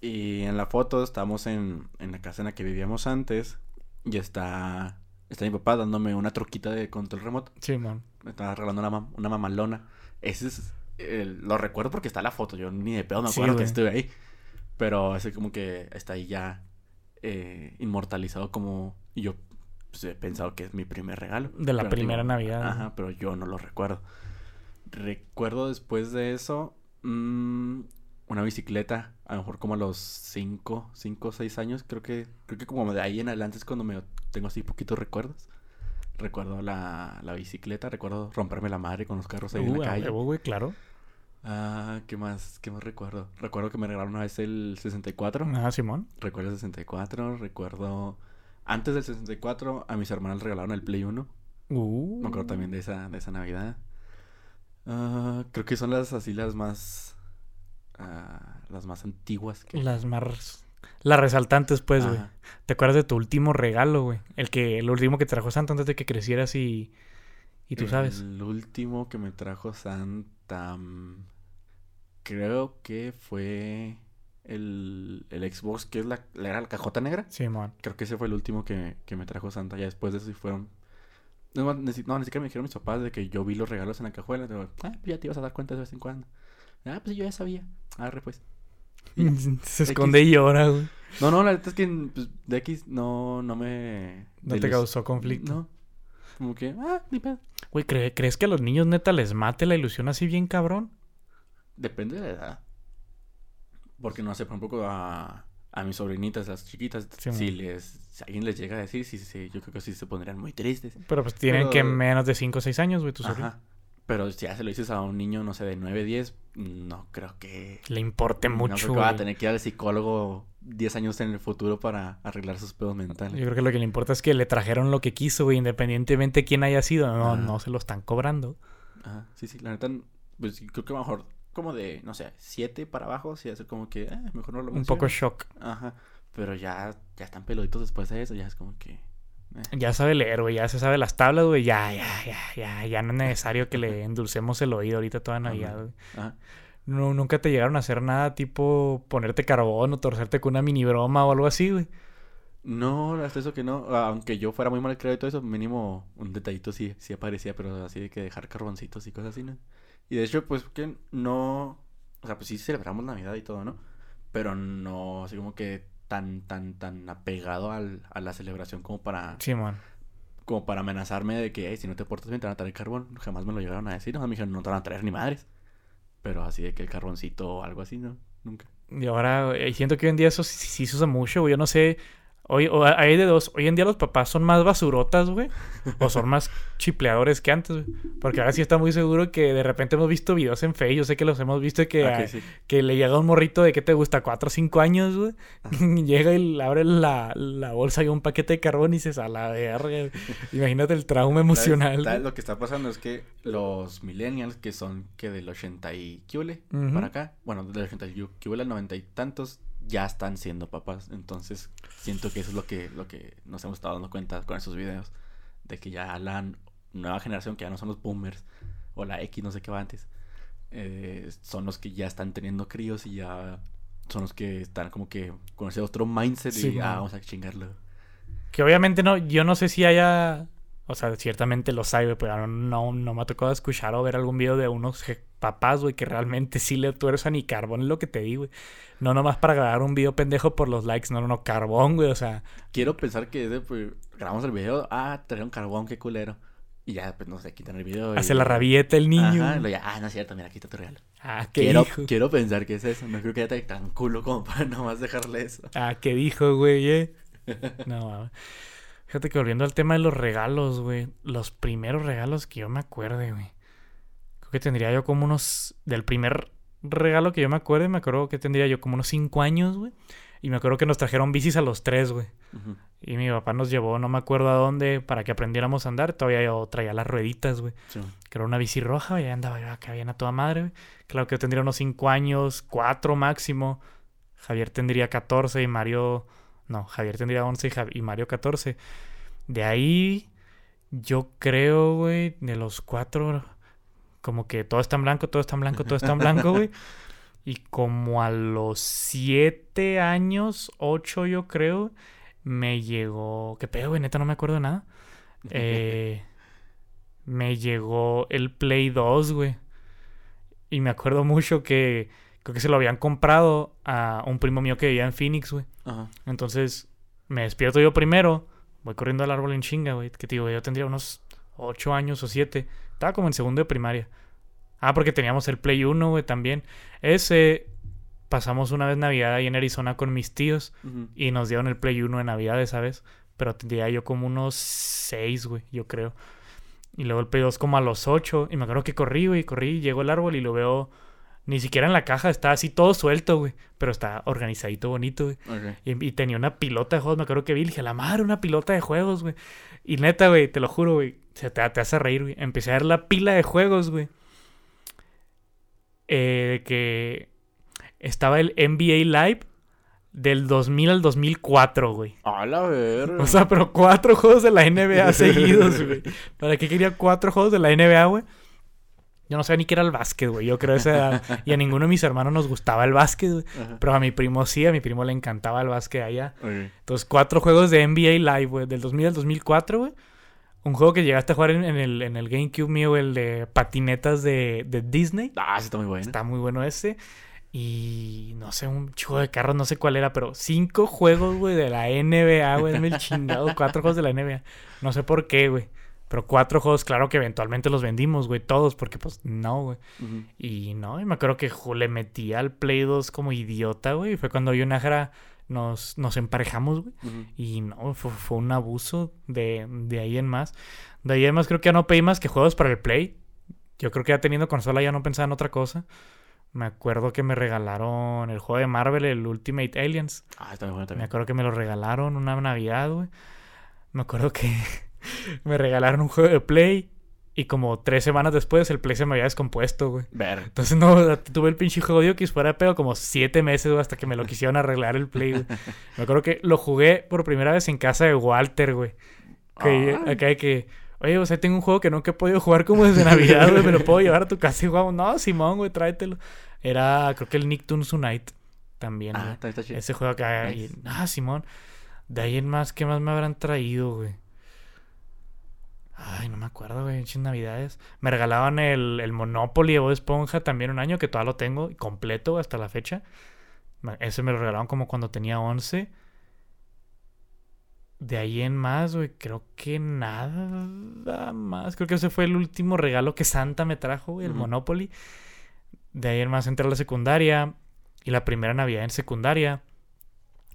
Y en la foto estamos en, en la casa en la que vivíamos antes y está, está mi papá dándome una troquita de control remoto. Simón. Me estaba regalando una, mam- una mamalona. Ese es, el- lo recuerdo porque está la foto, yo ni de pedo me Sí, acuerdo que estuve ahí. Pero ese como que está ahí ya eh, inmortalizado como yo pues, he pensado que es mi primer regalo. De la primera digo, Navidad. Ajá, pero yo no lo recuerdo. Recuerdo después de eso mm, una bicicleta, a lo mejor como a los 5, 5 o 6 años, creo que creo que como de ahí en adelante es cuando me tengo así poquitos recuerdos. Recuerdo la, la bicicleta, recuerdo romperme la madre con los carros ahí en la calle. güey, claro. Ah, ¿qué más? ¿Qué más recuerdo? Recuerdo que me regalaron una vez el 64. Ajá, Simón. Recuerdo el 64, recuerdo antes del 64 a mis hermanas regalaron el Play 1. Uh. Me acuerdo también de esa, de esa Navidad. Ah, creo que son las así las más. ah, las más antiguas que. Las más... Las resaltantes, pues, güey. ¿Te acuerdas de tu último regalo, güey? El que... El último que te trajo Santa antes de que crecieras y... Y tú sabes. El último que me trajo Santa. mm, Creo que fue el, el Xbox, que es la, la- era la cajota negra. Simón. Creo que ese fue el último que, que me trajo Santa. Ya después de eso sí fueron. No, ni, no, ni siquiera me dijeron mis papás de que yo vi los regalos en la cajuela. Digo, ah, pues ya te ibas a dar cuenta de vez en cuando. Ah, pues yo ya sabía. Arre, pues. Ya. Se esconde y llora, güey. No, no, la verdad es que pues, de X no, no me. No te los- causó conflicto. No. Como que, ah, ni pedo. Güey, ¿cre- ¿crees que a los niños neta les mate la ilusión así bien cabrón? Depende de la edad. Porque no sé, por ejemplo, a, a mis sobrinitas, las chiquitas, Sí, si les si alguien les llega a decir, sí, sí, yo creo que sí se pondrían muy tristes. Pero pues tienen Pero- que menos de 5 o 6 años, güey, tu sobrino. Ajá. Pero si ya se lo dices a un niño, no sé, de 9, 10, no creo que... Le importe no mucho, creo que va a tener que ir al psicólogo 10 años en el futuro para arreglar sus pedos Yo mentales. creo que lo que le importa es que le trajeron lo que quiso, güey, independientemente de quién haya sido. No, Ajá. no se lo están cobrando. Ajá, sí, sí, la neta, pues creo que a lo mejor como de, no sé, 7 para abajo, sí, hacer como que, eh, mejor no lo Un poco menciono. shock. Ajá, pero ya, ya están peluditos después de eso, ya es como que... eh. Ya sabe leer, güey, ya se sabe las tablas, güey. Ya, ya, ya, ya, ya no es necesario que le endulcemos el oído ahorita toda Navidad, güey. Ajá. No, nunca te llegaron a hacer nada tipo ponerte carbón o torcerte con una mini broma o algo así, güey. No, hasta eso que no. Aunque yo fuera muy mal creado y todo eso, mínimo un detallito sí, sí aparecía, pero así de que dejar carboncitos y cosas así, ¿no? Y de hecho, pues que no. O sea, pues sí celebramos Navidad y todo, ¿no? Pero no así como que tan, tan, tan apegado al, a la celebración como para, Simón. como para amenazarme de que, "Ey, si no te portas bien, te van a traer carbón. Jamás me lo llegaron a decir, ¿no? Me dijeron, no te van a traer ni madres. Pero así de que el carboncito o algo así, ¿no? Nunca. Y ahora, eh, siento que hoy en día eso sí, sí se usa mucho, güey. Yo no sé. Hoy, o hay de dos. Hoy en día los papás son más basurotas, güey. o son más chipleadores que antes, güey. Porque ahora sí está muy seguro que de repente hemos visto videos en Face. Yo sé que los hemos visto que, a- sí. que le llega un morrito de que te gusta, 4 o 5 años, güey. llega y le abre la, la bolsa y un paquete de carbón y dices, a la verga. Imagínate el trauma emocional. Lo que está pasando es que los millennials, que son que del 80 y ¿qué Ujú. para acá, bueno, del 80 y ¿qué al 90 y tantos, ya están siendo papás. Entonces, siento que eso es lo que, lo que nos hemos estado dando cuenta con esos videos. De que ya la nueva generación, que ya no son los boomers, o la X, no sé qué va antes, eh, son los que ya están teniendo críos y ya son los que están como que con ese otro mindset Sí, y ah, vamos a chingarlo. Que obviamente no, yo no sé si haya, o sea, ciertamente lo sabe, pero no, no me ha tocado escuchar o ver algún video de unos papás, güey, que realmente sí le tuerzan y carbón, es lo que te digo, güey. No nomás para grabar un video pendejo por los likes, no, no, no, carbón, güey, o sea, Quiero pensar que desde, pues, grabamos el video, ah, trajeron carbón, qué culero. Y ya, pues, no sé, quitan el video. y- hace la rabieta el niño. Ajá, luego ya, ah, no es cierto, mira, quita tu regalo. Ah, ¿qué Quiero, dijo? quiero pensar que es eso. No creo que haya tan culo como para nomás dejarle eso. Ah, ¿qué dijo, güey? eh? No, mames. Fíjate que volviendo al tema de los regalos, güey. Los primeros regalos que yo me acuerde, güey. Creo que tendría yo como unos... Del primer regalo que yo me acuerde, me acuerdo que tendría yo como unos 5 años, güey. Y me acuerdo que nos trajeron bicis a los tres, güey. Y mi papá nos llevó, no me acuerdo a dónde, para que aprendiéramos a andar. Todavía yo traía las rueditas, güey. Sí. Que era una bici roja, y andaba yo acá bien a toda madre, güey. Claro que yo tendría unos 5 años, 4 máximo. Javier tendría 14 y Mario... No, Javier tendría 11 y, Jav- y Mario 14. De ahí, yo creo, güey, de los cuatro, como que todo está en blanco, todo está en blanco, todo está en blanco, güey. Y como a los 7 años, 8 yo creo, me llegó... ¿Qué pedo, güey? Neta, no me acuerdo de nada. Eh, me llegó el Play 2, güey. Y me acuerdo mucho que creo que se lo habían comprado a un primo mío que vivía en Phoenix, güey. Ajá. Entonces me despierto yo primero, voy corriendo al árbol en chinga, güey. Que te digo, yo tendría unos 8 años o 7. Estaba como en segundo de primaria. Ah, porque teníamos el Play 1, güey, también. Ese pasamos una vez Navidad ahí en Arizona con mis tíos. Y nos dieron el Play 1 de Navidad esa vez. Pero tendría yo como unos 6, güey, yo creo. Y luego el Play 2 como a los 8. Y me acuerdo que corrí, güey, corrí, llegó el árbol y lo veo. Ni siquiera en la caja, está así todo suelto, güey. Pero está organizadito, bonito, güey. Y, y tenía una pilota de juegos, me acuerdo que vi, dije, la madre, una pilota de juegos, güey. Y neta, güey, te lo juro, güey, se te, te hace reír, güey. Empecé a ver la pila de juegos, güey. Eh, de que estaba el NBA Live del 2000 al 2004, güey. A la verga. O sea, pero cuatro juegos de la NBA seguidos, güey. ¿Para qué quería cuatro juegos de la NBA, güey? Yo no sabía ni qué era el básquet, güey. Yo creo esa edad. Y a ninguno de mis hermanos nos gustaba el básquet, güey. Pero a mi primo sí, a mi primo le encantaba el básquet allá. Entonces, cuatro juegos de NBA Live, güey, del 2000 al 2004, güey. Un juego que llegaste a jugar en, en el, en el GameCube mío, el de patinetas de, de Disney. Ah, sí está muy bueno. Está muy bueno ese. Y no sé, un juego de carros, no sé cuál era, pero cinco juegos, güey, de la NBA, güey. Dame el chingado, cuatro juegos de la NBA. No sé por qué, güey. Pero cuatro juegos, claro que eventualmente los vendimos, güey, todos, porque pues no, güey. Y no, y me acuerdo que le metí al Play 2 como idiota, güey. Fue cuando yo y Nájera nos, nos emparejamos, güey. Y no, fue, fue un abuso de, de ahí en más. De ahí en más creo que ya no pedí más que juegos para el Play. Yo creo que ya teniendo consola ya no pensaba en otra cosa. Me acuerdo que me regalaron el juego de Marvel, el Ultimate Aliens. Ah, está muy bueno Me también. acuerdo que me lo regalaron una Navidad, güey. Me acuerdo que me regalaron un juego de Play. Y como tres semanas después el Play se me había descompuesto, güey. Ver. Entonces no, tuve el pinche juego de Xbox fuera de pedo como siete meses, güey, hasta que me lo quisieron arreglar el Play, güey. Me acuerdo que lo jugué por primera vez en casa de Walter, güey. Que Ay. acá de que, oye, o sea, tengo un juego que nunca he podido jugar como desde Navidad, güey, me lo puedo llevar a tu casa y jugamos. No, Simón, güey, tráetelo. Era, creo que el Nicktoons Unite también, Ah, güey. está, está chido. Ese juego acá. y- ah, Simón. De ahí en más, ¿qué más me habrán traído, güey? Ay, no me acuerdo, güey. Pinches navidades. Me regalaban el, el Monopoly de Bob Esponja también un año, que todavía lo tengo completo hasta la fecha. Ese me lo regalaron como cuando tenía 11. De ahí en más, güey, creo que nada más. Creo que ese fue el último regalo que Santa me trajo, güey, el. Monopoly. De ahí en más entré a la secundaria. Y la primera Navidad en secundaria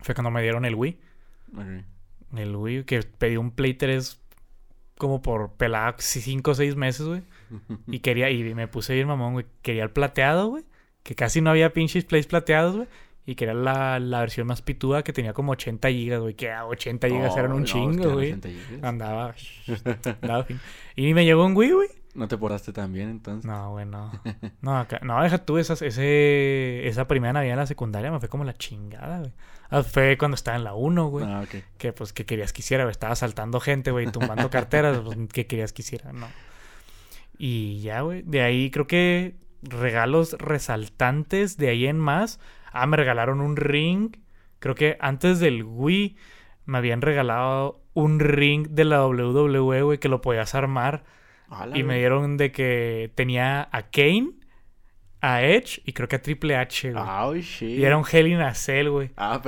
fue cuando me dieron el Wii. El Wii, que pedí un Play 3 como por pelada 5 o 6 meses, güey. Y quería, y me puse bien mamón, güey. Quería el plateado, güey. Que casi no había pinches plays plateados, güey. Y quería la, la versión más pituda que tenía como 80 gigas, güey. Que ah, 80 gigas Oh, eran un no, que chingo, güey. 80 gigas. Andaba, andaba fin. Y me llegó un Wii, güey. ¿No te portaste tan bien entonces? No, güey, no. No, acá, no, deja tú esas, ese, esa primera Navidad en la secundaria me fue como la chingada, güey. Ah, Fue cuando estaba en la 1, güey. Ah, ok. Que pues, que querías que hiciera? güey? Estaba asaltando gente, güey, tumbando carteras, pues, ¿qué querías que hiciera? No. Y ya, güey. De ahí creo que regalos resaltantes de ahí en más. Ah, me regalaron un ring. Creo que antes del Wii me habían regalado un ring de la WWE, güey, que lo podías armar. Y me dieron de que tenía a Kane, a Edge y creo que a Triple H, güey. Ay, shit. Y era un Hell in a Cell, güey. Ah,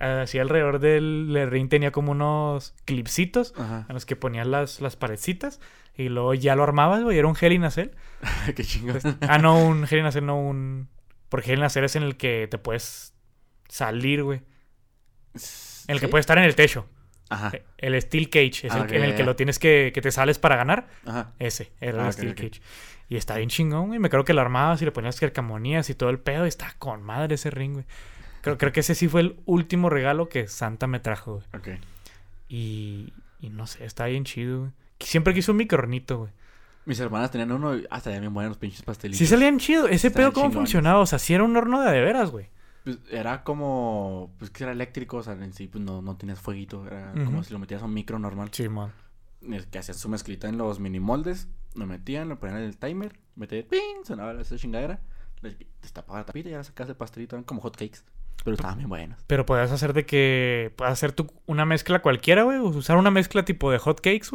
a- Así alrededor del, del ring tenía como unos clipsitos Ajá. en los que ponías las, las paredcitas y luego ya lo armabas, güey. Era un Hell in a Cell. Qué chingón. Ah, no, un Hell in a Cell, no un... Porque a Cell es en el que te puedes salir, güey. En el que puedes estar en el techo. Ajá. El Steel Cage es Ah, el que- en el que lo tienes que... que te sales para ganar. Ajá. Ese, era Ah, el ok, Steel. Cage. Y está bien chingón, güey. Me creo que lo armabas y le ponías calcamonías y todo el pedo. Y está con madre ese ring, güey. Creo, creo que ese sí fue el último regalo que Santa me trajo, güey. Ok. Y, y no sé, está bien chido, güey. Siempre quise un micronito, güey. Mis hermanas tenían uno y hasta ya bien buenos los pinches pastelitos. Sí salían chido. Ese pedo cómo chingones. funcionaba. O sea, sí era un horno de, de veras, güey. Pues era como. Pues que era eléctrico, o sea, en sí, pues no, no tenías fueguito. Era como si lo metías a un micro normal. Sí, man. Que hacían su mezclita en los mini moldes. Lo metían, lo ponían en el timer. Metían, ¡ping! Sonaba esa chingadera. Destapaba la tapita y ya sacabas el pastelito. Eran como hot cakes. Pero estaban bien buenos. Pero podías hacer de que... Hacer tú una mezcla cualquiera, güey. o Usar una mezcla tipo de hot cakes,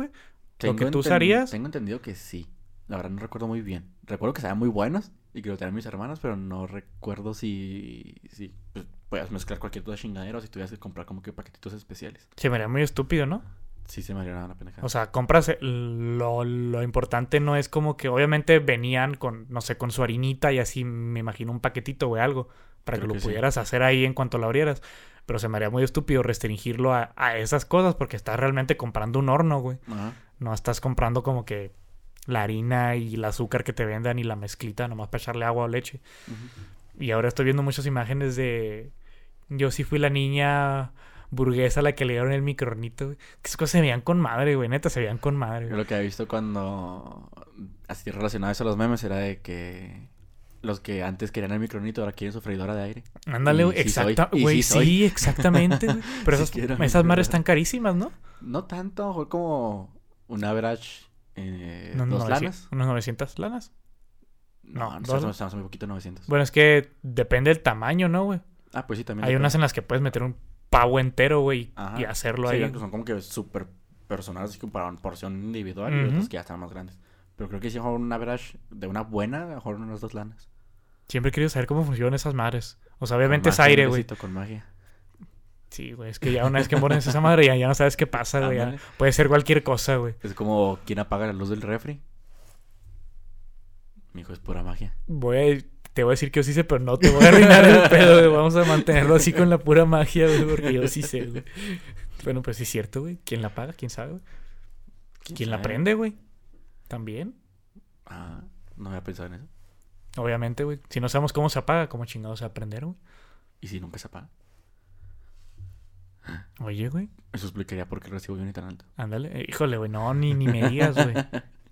güey. Lo que tú usarías. Tengo entendido que sí. La verdad no recuerdo muy bien. Recuerdo que estaban muy buenos y que lo tenían mis hermanas, pero no recuerdo si, si pues, podías mezclar cualquier otra chingadera o si tuvieras que comprar como que paquetitos especiales. Se me haría muy estúpido, ¿no? Sí se me haría una pendejada. O sea, compras el- lo, lo importante no es como que obviamente venían con, no sé, con su harinita y así me imagino un paquetito o algo para Creo que lo que sí. pudieras hacer ahí en cuanto lo abrieras. Pero se me haría muy estúpido restringirlo a, a esas cosas porque estás realmente comprando un horno, güey. Ajá. No estás comprando como que la harina y el azúcar que te vendan y la mezclita nomás para echarle agua o leche. Y ahora estoy viendo muchas imágenes de... Yo sí fui la niña burguesa a la que le dieron el micronito, güey. Que esas cosas se veían con madre, güey. Neta, se veían con madre, Yo güey. lo que había visto cuando. Así relacionado a eso a los memes era de que. Los que antes querían el micronito ahora quieren su freidora de aire. Ándale, güey. sí Exacta, güey. sí exactamente, güey. Pero Sí esas, esas madres están carísimas, ¿no? No tanto, fue como un average. Eh, Unos dos 900 lanas. Unos 900 lanas. No, No, estamos muy poquito 900. Bueno, es que depende del tamaño, ¿no, güey? Ah, pues sí, también. Hay depende. unas en las que puedes meter un pavo entero, güey, Ajá. y hacerlo Sí, ahí. que son como que súper personales, para una porción individual y Ujú. otros que ya están más grandes. Pero creo que si mejor un average de una buena, mejor unas dos lanas. Siempre he querido saber cómo funcionan esas madres. O sea, obviamente es aire, güey. Con magia. Sí, güey, es que ya una vez que pones esa madre ya, ya no sabes qué pasa, güey. Puede ser cualquier cosa, güey. Es como quien apaga la luz del refri. Mi hijo es pura magia. Voy a- te voy a decir que yo sí sé, pero no te voy a arruinar el pedo, güey. Vamos a mantenerlo así con la pura magia, güey, porque yo sí sé, güey. Bueno, pues sí es cierto, güey. ¿Quién la paga? ¿Quién sabe, güey? ¿Quién la sabe? prende, güey? También. Ah, no había pensado en eso. Obviamente, güey. Si no sabemos cómo se apaga, ¿cómo chingados a prender, güey? ¿Y si nunca se apaga? Oye, güey. Eso explicaría por qué recibo yo ni tan alto. Ándale. Eh, híjole, güey. No, ni, ni me digas, güey.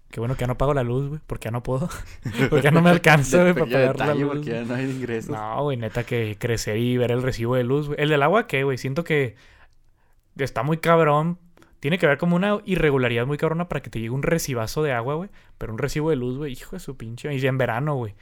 Qué bueno que ya no pago la luz, güey. Porque ya no puedo. porque ya no me alcanza, güey, para pagar la luz. porque ya no hay ingresos. No, güey, neta que crecer y ver el recibo de luz, güey. El del agua, ¿qué, güey? Siento que está muy cabrón. Tiene que haber como una irregularidad muy cabrona para que te llegue un recibazo de agua, güey. Pero un recibo de luz, güey, hijo de su pinche. Y en verano, güey.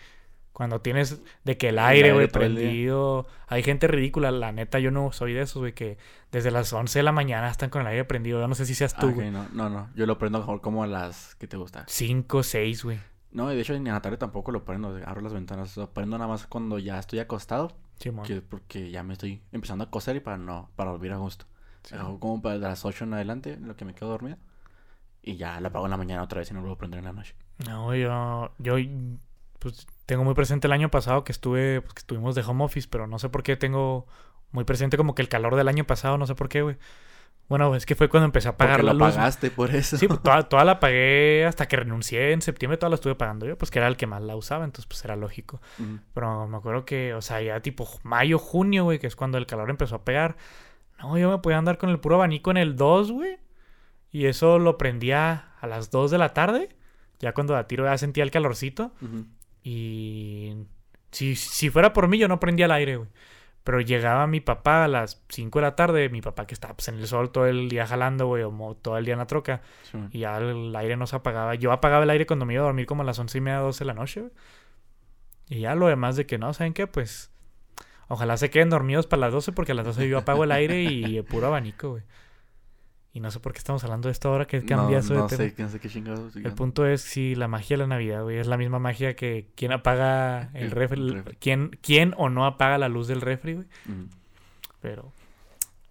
Cuando tienes de que el aire, güey, prendido. Hay gente ridícula, la neta, yo no soy de esos, güey, que desde las 11 de la mañana están con el aire prendido. Yo no sé si seas Ah, tú, ok, güey. no, no, no. Yo lo prendo mejor como a las que te gusta. 5, 6, güey. No, y de hecho en la tarde tampoco lo prendo. Abro las ventanas. Lo prendo nada más cuando ya estoy acostado. Simón. Que porque ya me estoy empezando a coser y para no, para volver a gusto. Sí. Hago como para las 8 en adelante, lo que me quedo dormido. Y ya la apago en la mañana otra vez y no lo vuelvo a prender en la noche. No, yo, yo, pues tengo muy presente el año pasado que estuve, pues, que estuvimos de home office, pero no sé por qué tengo muy presente como que el calor del año pasado, no sé por qué, güey. Bueno, es que fue cuando empecé a pagar Porque la lo luz. pagaste por eso. Sí, pues toda, toda la pagué hasta que renuncié en septiembre, toda la estuve pagando yo, pues que era el que más la usaba, entonces pues era lógico. Ujú. Pero me acuerdo que, o sea, ya tipo mayo, junio, güey, que es cuando el calor empezó a pegar. No, yo me podía andar con el puro abanico en el 2, güey. Y eso lo prendía a las 2 de la tarde. Ya cuando a tiro ya sentía el calorcito. Y si, si fuera por mí, yo no prendía el aire, güey. Pero llegaba mi papá a las 5 de la tarde, mi papá que estaba pues, en el sol todo el día jalando, güey, o todo el día en la troca, Sí, y ya el aire no se apagaba. Yo apagaba el aire cuando me iba a dormir como a las 11 y media, 12 de la noche, güey. Y ya lo demás de que no, ¿saben qué? Pues ojalá se queden dormidos para las 12 porque a las 12 yo apago el aire y puro abanico, güey. Y no sé por qué estamos hablando de esto ahora que cambia no, eso de tema. sé, no sé qué chingados. El punto es si la magia de la Navidad, güey, es la misma magia que quien apaga el El- refri, el refri. ¿quién, quién o no apaga la luz del refri, güey. Ujú. Pero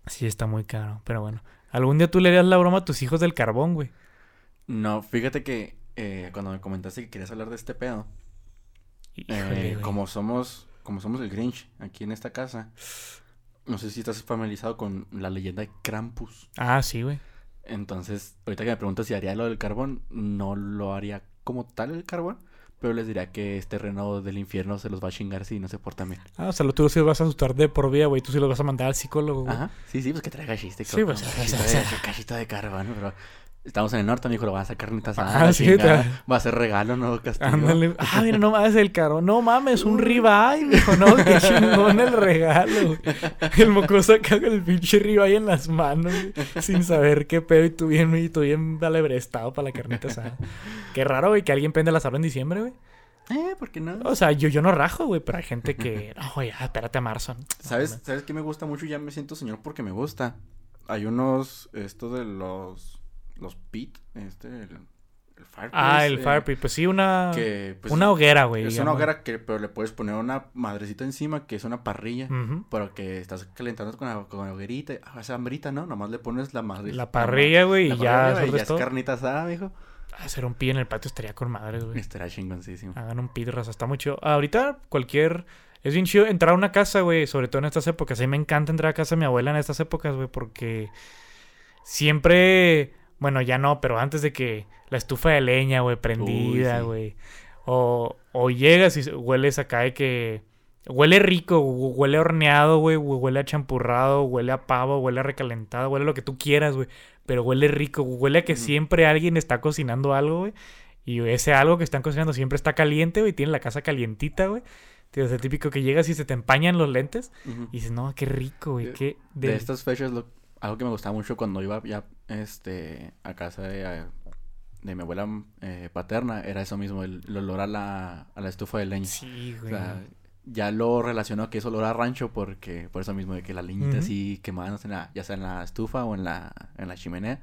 sí está muy caro. Pero bueno, algún día tú le harías la broma a tus hijos del carbón, güey. No, fíjate que eh, cuando me comentaste que querías hablar de este pedo, Híjole, eh, como somos, como somos el Grinch aquí en esta casa, no sé si estás familiarizado con la leyenda de Krampus. Ah, sí, güey. Entonces, ahorita que me preguntas si haría lo del carbón, no lo haría como tal el carbón, pero les diría que este reno del infierno se los va a chingar si no se portan bien. Ah, o sea, tú sí los vas a asustar de por vida, güey. Tú sí los vas a mandar al psicólogo, güey. Ajá, sí, sí, pues que traiga chiste. Sí, pues, cachito de carbón, pero estamos en el norte, amigo, lo van a sacar carnitas Ah, sí, va a ser regalo, no castigo. Ándale. Ah, mira, no mames el carbón. No mames, un ribeye, mijo. No, qué chingón el regalo. El mocoso acá con el pinche ribeye en las manos, güey, Sin saber qué pedo. Y tú bien, y tú bien alebrestado para la carnita asada. Qué raro, güey, que alguien prende la en diciembre, güey. Eh, ¿por qué no? O sea, yo, yo no rajo, güey, pero hay gente que... No, güey, ah, espérate a marzo. ¿Sabes. ¿Sabes qué me gusta mucho? Ya me siento señor porque me gusta. Hay unos, esto de los, los pit, este, el, el fireplace. Ah, el eh, fire pit. Pues sí, una... Que, pues, una hoguera, güey. Es digamos. una hoguera que, pero le puedes poner una madrecita encima que es una parrilla. Pero que estás calentando con la, con la hoguerita. Ah, esa hambrita, ¿no? Nomás le pones la madre. La parrilla, güey, y ya parrilla, y ya es carnita asada, mijo. Hacer un pi en el patio estaría con madres, güey. Estará chingoncísimo. Hagan un pit, raza. Está muy chido. Ahorita cualquier... Es bien chido entrar a una casa, güey. Sobre todo en estas épocas. A mí me encanta entrar a casa de mi abuela en estas épocas, güey. Porque siempre... Bueno, ya no, pero antes de que la estufa de leña, güey, prendida, sí. güey. O, o llegas y hueles acá de que... Huele rico, hu- huele horneado, güey. hu- Huele a champurrado, huele a pavo, huele a recalentado, huele a lo que tú quieras, güey. Pero huele rico, huele a que siempre alguien está cocinando algo, güey. Y ese algo que están cocinando siempre está caliente, güey. Tiene la casa calientita, güey. Es el típico que llegas y se te empañan los lentes. Y dices, no, qué rico, güey. De- Qué De de- estas fechas, lo- algo que me gustaba mucho cuando iba ya este, a casa de, de mi abuela eh, paterna era eso mismo, el, el olor a la, a la estufa de leña. Sí, O güey. sea, ya lo relaciono que es olor a rancho porque por eso mismo de que la leñita Ujú. así quemada, en la- ya sea en la estufa o en la, en la chimenea.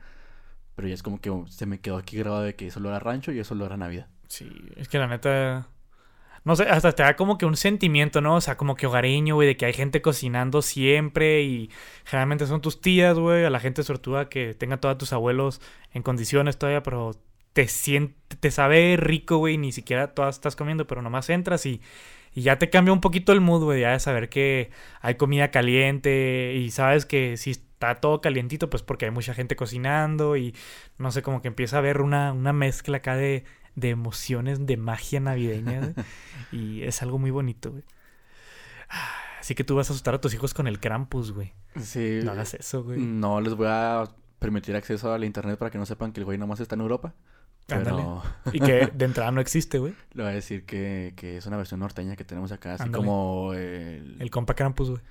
Pero ya es como que se me quedó aquí grabado de que es olor a rancho y es olor a Navidad. Sí, es que la neta. No sé, hasta te da como que un sentimiento, ¿no? O sea, como que hogareño, güey, de que hay gente cocinando siempre y generalmente son tus tías, güey, a la gente sortuda que tenga todos tus abuelos en condiciones todavía, pero te siente, te sabe rico, güey, ni siquiera todas estás comiendo, pero nomás entras y, y ya te cambia un poquito el mood, güey, ya de saber que hay comida caliente y sabes que si está todo calientito, pues porque hay mucha gente cocinando y no sé, como que empieza a haber una, una mezcla acá de, de emociones, de magia navideña, y es algo muy bonito, güey. Así que tú vas a asustar a tus hijos con el Krampus, güey. Sí. No hagas eso, güey. No les voy a permitir acceso al internet para que no sepan que el güey nomás está en Europa. Pero Y que de entrada no existe, güey. le voy a decir que, que es una versión norteña que tenemos acá, así Ándale. como el, El compa Krampus, güey.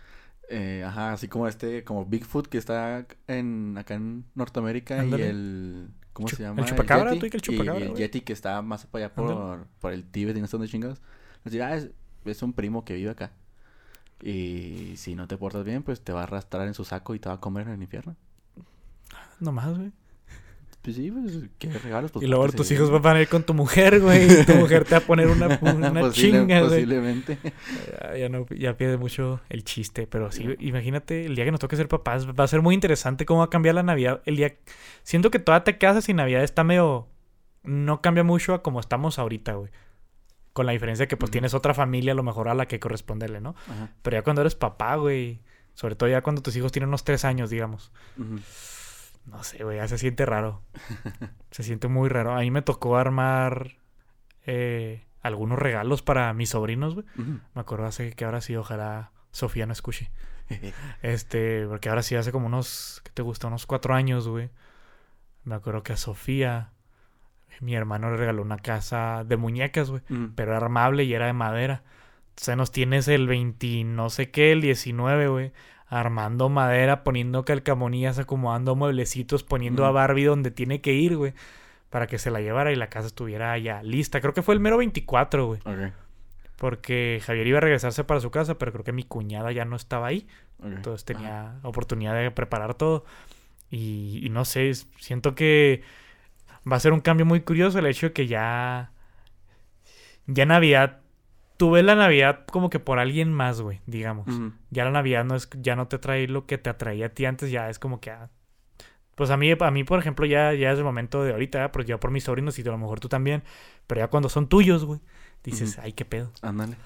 eh, ajá, así como este, como Bigfoot que está en acá en Norteamérica Ándale. y el ¿cómo se llama? el chupacabra, Yeti, tú y que el chupacabra, y el. Yeti que está más para allá por, el Tíbet y no sé dónde chingados. Dirá, ah, es, es un primo que vive acá. Y si no te portas bien, pues te va a arrastrar en su saco y te va a comer en el infierno. Nomás, güey. Pues sí, pues qué regalos. Pues, y luego tus bien. hijos van a ir con tu mujer, güey. Y tu mujer te va a poner una, una Posible- chinga, güey. Posiblemente. Ya, ya no, ya pierde mucho el chiste. Pero sí, imagínate, el día que nos toque ser papás, va a ser muy interesante cómo va a cambiar la Navidad. El día. Siento que toda te casas y Navidad está medio. No cambia mucho a como estamos ahorita, güey. Con la diferencia que pues tienes otra familia a lo mejor a la que corresponderle, ¿no? Ajá. Pero ya cuando eres papá, güey, sobre todo ya cuando tus hijos tienen unos tres años, digamos. Ujú. No sé, güey, ya se siente raro. se siente muy raro. A mí me tocó armar eh, algunos regalos para mis sobrinos, güey. Me acuerdo hace que ahora sí, ojalá Sofía no escuche. Este, porque ahora sí hace como unos, ¿qué te gusta? Unos cuatro años, güey. Me acuerdo que a Sofía, mi hermano le regaló una casa de muñecas, güey. Ujú. Pero era armable y era de madera. Entonces nos tienes el 20, no sé qué, el 19, güey. Armando madera, poniendo calcamonías, acomodando mueblecitos, poniendo a. Barbie donde tiene que ir, güey. Para que se la llevara y la casa estuviera ya lista. Creo que fue el mero 24, güey. Porque Javier iba a regresarse para su casa, pero creo que mi cuñada ya no estaba ahí. Entonces Ajá. tenía oportunidad de preparar todo. Y, y no sé, siento que va a ser un cambio muy curioso el hecho de que ya. Ya Navidad. Tuve la Navidad como que por alguien más, güey, digamos. Ya la Navidad no es, ya no te trae lo que te atraía a ti antes, ya es como que. ah, pues a mí, a mí, por ejemplo, ya, ya es el momento de ahorita, pero ya por mis sobrinos y a lo mejor tú también. Pero ya cuando son tuyos, güey, dices, ay, qué pedo. Ándale.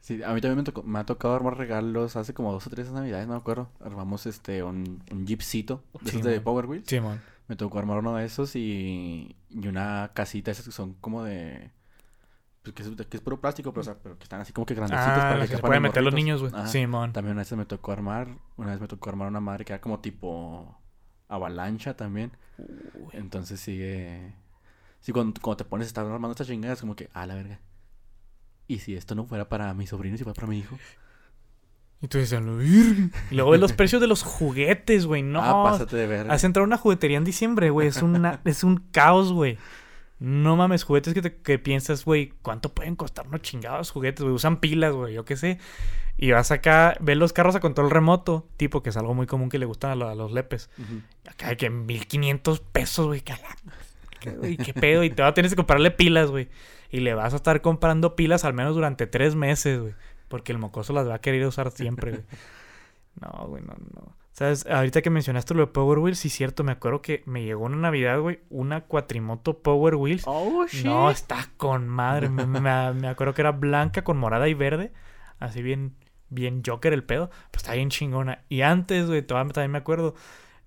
Sí, a mí también me, tocó- me ha tocado armar regalos hace como dos o tres navidades, no me acuerdo. Armamos este un, un jeepcito de esos Sí, de man. Power Wheels. Simón. Me tocó armar uno de esos y, y una casita, esas que son como de... Pues que es, que es puro plástico, pero, o sea, pero que están así como que grandecitos Ah, para que se los meter los niños, güey. Simón. También una vez me tocó armar, una vez me tocó armar una madre que era como tipo avalancha también. Entonces eh, sí cuando, cuando te pones a estar armando estas chingadas, como que, ah, la verga. ¿Y si esto no fuera para mis sobrinos y fuera para mi hijo? Y tú dices. Y luego ves los precios de los juguetes, güey. No. Ah, pásate de verga. Has entrado a una juguetería en diciembre, güey. Es, una, es un caos, güey. No mames, juguetes que, te- que piensas, güey, ¿cuánto pueden costar unos chingados juguetes, güey? Usan pilas, güey, yo qué sé. Y vas acá, ves los carros a control remoto, tipo, que es algo muy común que le gustan a, lo- a los lepes. Ujú. Acá de que 1500 pesos, güey. ¿Qué pedo? Y te va a tener que comprarle pilas, güey. Y le vas a estar comprando pilas al menos durante tres meses, güey. Porque el mocoso las va a querer usar siempre, güey. No, güey, no, no. ¿Sabes? Ahorita que mencionaste lo de Power Wheels, sí, cierto. Me acuerdo que me llegó una Navidad, güey, una cuatrimoto Power Wheels. Oh, shit. No, está con madre. Me, me- me acuerdo que era blanca con morada y verde. Así bien, bien Joker el pedo. Pues está bien chingona. Y antes, güey, todavía también me acuerdo.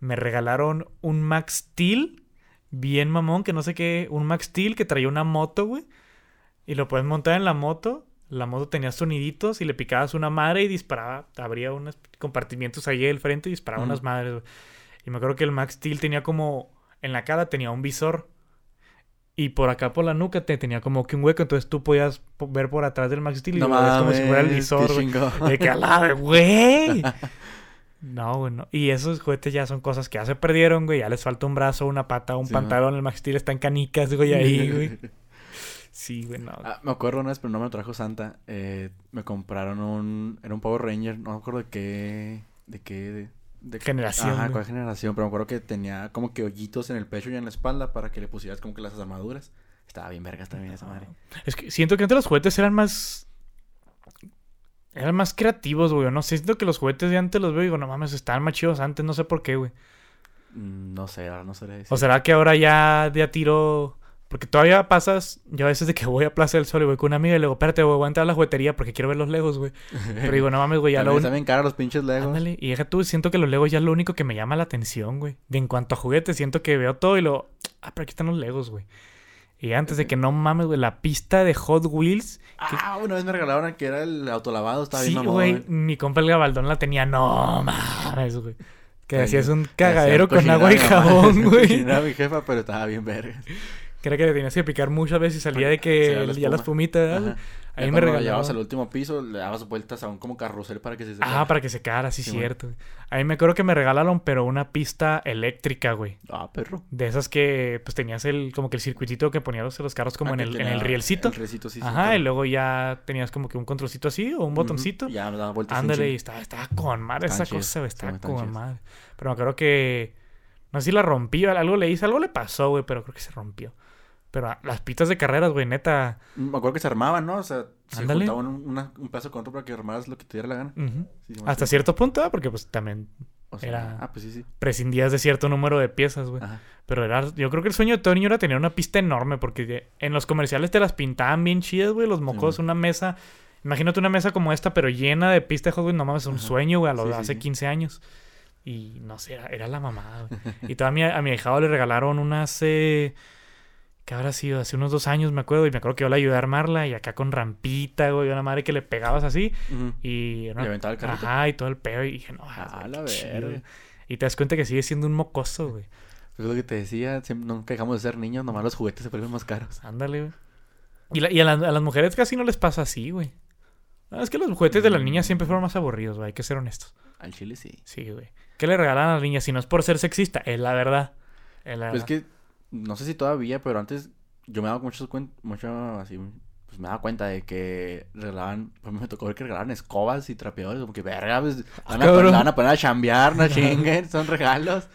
Me regalaron un Max Steel. Bien mamón, que no sé qué. Un Max Steel que traía una moto, güey. Y lo puedes montar en la moto. La moto tenía soniditos y le picabas una madre y disparaba. Abría unos compartimientos ahí del frente y disparaba unas madres. Y me acuerdo que el Max Steel tenía como. En la cara tenía un visor. Y por acá por la nuca te tenía como que un hueco. Entonces tú podías po- ver por atrás del Max Steel y No lo ves como si fuera el mames, visor. De que güey. No, güey, no. Y esos juguetes ya son cosas que ya se perdieron, güey. Ya les falta un brazo, una pata, un Sí, pantalón. El Max Steel está en canicas, güey, ahí, güey. Sí, güey, no. Ah, me acuerdo una vez, pero no me lo trajo Santa. eh, me compraron un... Era un Power Ranger. No me acuerdo de qué... De qué... De, de- Generación, Ajá, güey. cuál generación. Pero me acuerdo que tenía como que hoyitos en el pecho y en la espalda para que le pusieras como que las armaduras. Estaba bien vergas también esa madre. Es que siento que antes los juguetes eran más. Eran más creativos, güey. No sé, siento que los juguetes de antes los veo y digo, no mames, estaban más chidos antes, no sé por qué, güey. Mm, No sé, ahora no sé decir. O será que ahora ya de a tiro. Porque todavía pasas. Yo a veces de que voy a Plaza del Sol y voy con una amiga y le digo, espérate, güey, voy a entrar a la juguetería porque quiero ver los Legos, güey. Pero digo, no mames, güey, ya lo están bien caros los pinches Legos. Ándale, y deja tú, siento que los Legos ya es lo único que me llama la atención, güey. De en cuanto a juguetes, siento que veo todo y lo. Ah, pero aquí están los Legos, güey. Y antes de que no mames, güey, la pista de Hot Wheels. Ah, una vez me regalaron que era el autolavado. Estaba sí, bien mamón. güey, mi compa el Gabaldón la tenía. No mames, güey. Que hacías un cagadero con agua y jabón, güey. Era mi jefa, pero estaba bien verga. Que era que le tenías que picar muchas veces y salía de que ya la espuma. espumita. ¿verdad? Ajá. Ahí Ya me regalaron. llevabas al último piso, le dabas vueltas a un como carrusel para que se secara. Ah, para que se cara, sí, Sí, cierto. güey. A mí me acuerdo que me regalaron, pero una pista eléctrica, güey. Ah, perro. De esas que, pues tenías el, como que el circuitito que ponías los, carros como Ah, en el, en el rielcito. El rielcito, sí. Ajá, y luego ya tenías como que un controlcito así o un botoncito. Ya me daba vueltas. Ándale, y estaba, estaba con madre esa cosa, güey. Estaba con madre. Pero me acuerdo que. No sé si la rompí, algo le hice, algo le pasó, güey, pero creo que se rompió. Pero las pistas de carreras, güey, neta. Me acuerdo que se armaban, ¿no? O sea, se Ándale. juntaban un, una- un pedazo con otro para que armaras lo que te diera la gana. ujú. Sí, sí, me Hasta acuerdo. cierto punto, ¿eh? porque pues también O sea, Era- ah, pues sí, sí. prescindías de cierto número de piezas, güey. Ajá. Pero era, yo creo que el sueño de todo niño era tener una pista enorme, porque en los comerciales te las pintaban bien chidas, güey, los mocos, una mesa, imagínate una mesa como esta, pero llena de pistas de Wheels, no mames, un Ajá. sueño, güey, a lo Sí, hace sí. 15 años. Y no sé, era, era la mamada, güey. Y todavía a mi ahijado le regalaron unas, eh, ¿qué habrá sido? Hace unos dos años, me acuerdo, y me acuerdo que yo le ayudé a armarla, y acá con rampita, güey, una madre que le pegabas así, y... Y aventaba el carrito. Ajá, y todo el pedo, y dije, no, Ah, la verga. Y te das cuenta que sigue siendo un mocoso, güey. Pues es lo que te decía, siempre, nunca dejamos de ser niños, nomás los juguetes se vuelven más caros. Ándale, güey. Y, la- y a, las- a las mujeres casi no les pasa así, güey. No, es que los juguetes de las niñas siempre fueron más aburridos, güey. Hay que ser honestos. Al chile sí. Sí, güey. ¿Qué le regalan a las niñas? Si no es por ser sexista, es la verdad. Es la Pues es que, no sé si todavía, pero antes yo me daba muchos mucho así, pues me daba cuenta de que regalaban, pues me tocó ver que regalaban escobas y trapeadores, como que verga, pues Ah, van, a, van poner a chambear, no chinguen, son regalos.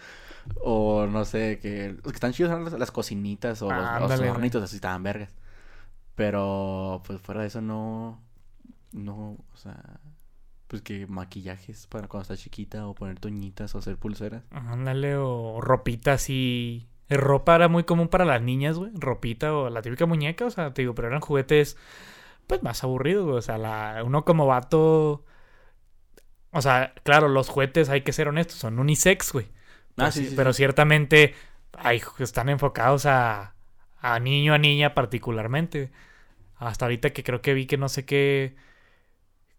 O no sé, que los que están chidos son las, las cocinitas o los, los hornitos, así estaban vergas. Pero, pues fuera de eso no, no, o sea, pues que maquillajes para cuando estás chiquita o poner toñitas o hacer pulseras. Ándale, o ropita así. Eh, Ropa era muy común para las niñas, güey. Ropita o la típica muñeca, o sea, te digo, pero eran juguetes, pues más aburridos, güey. O sea, la, uno como vato. O sea, claro, los juguetes, hay que ser honestos, son unisex, güey. Ah, Pero, sí, sí- sí, pero sí. ciertamente hay, están enfocados a, a niño a niña particularmente. Hasta ahorita que creo que vi que no sé qué,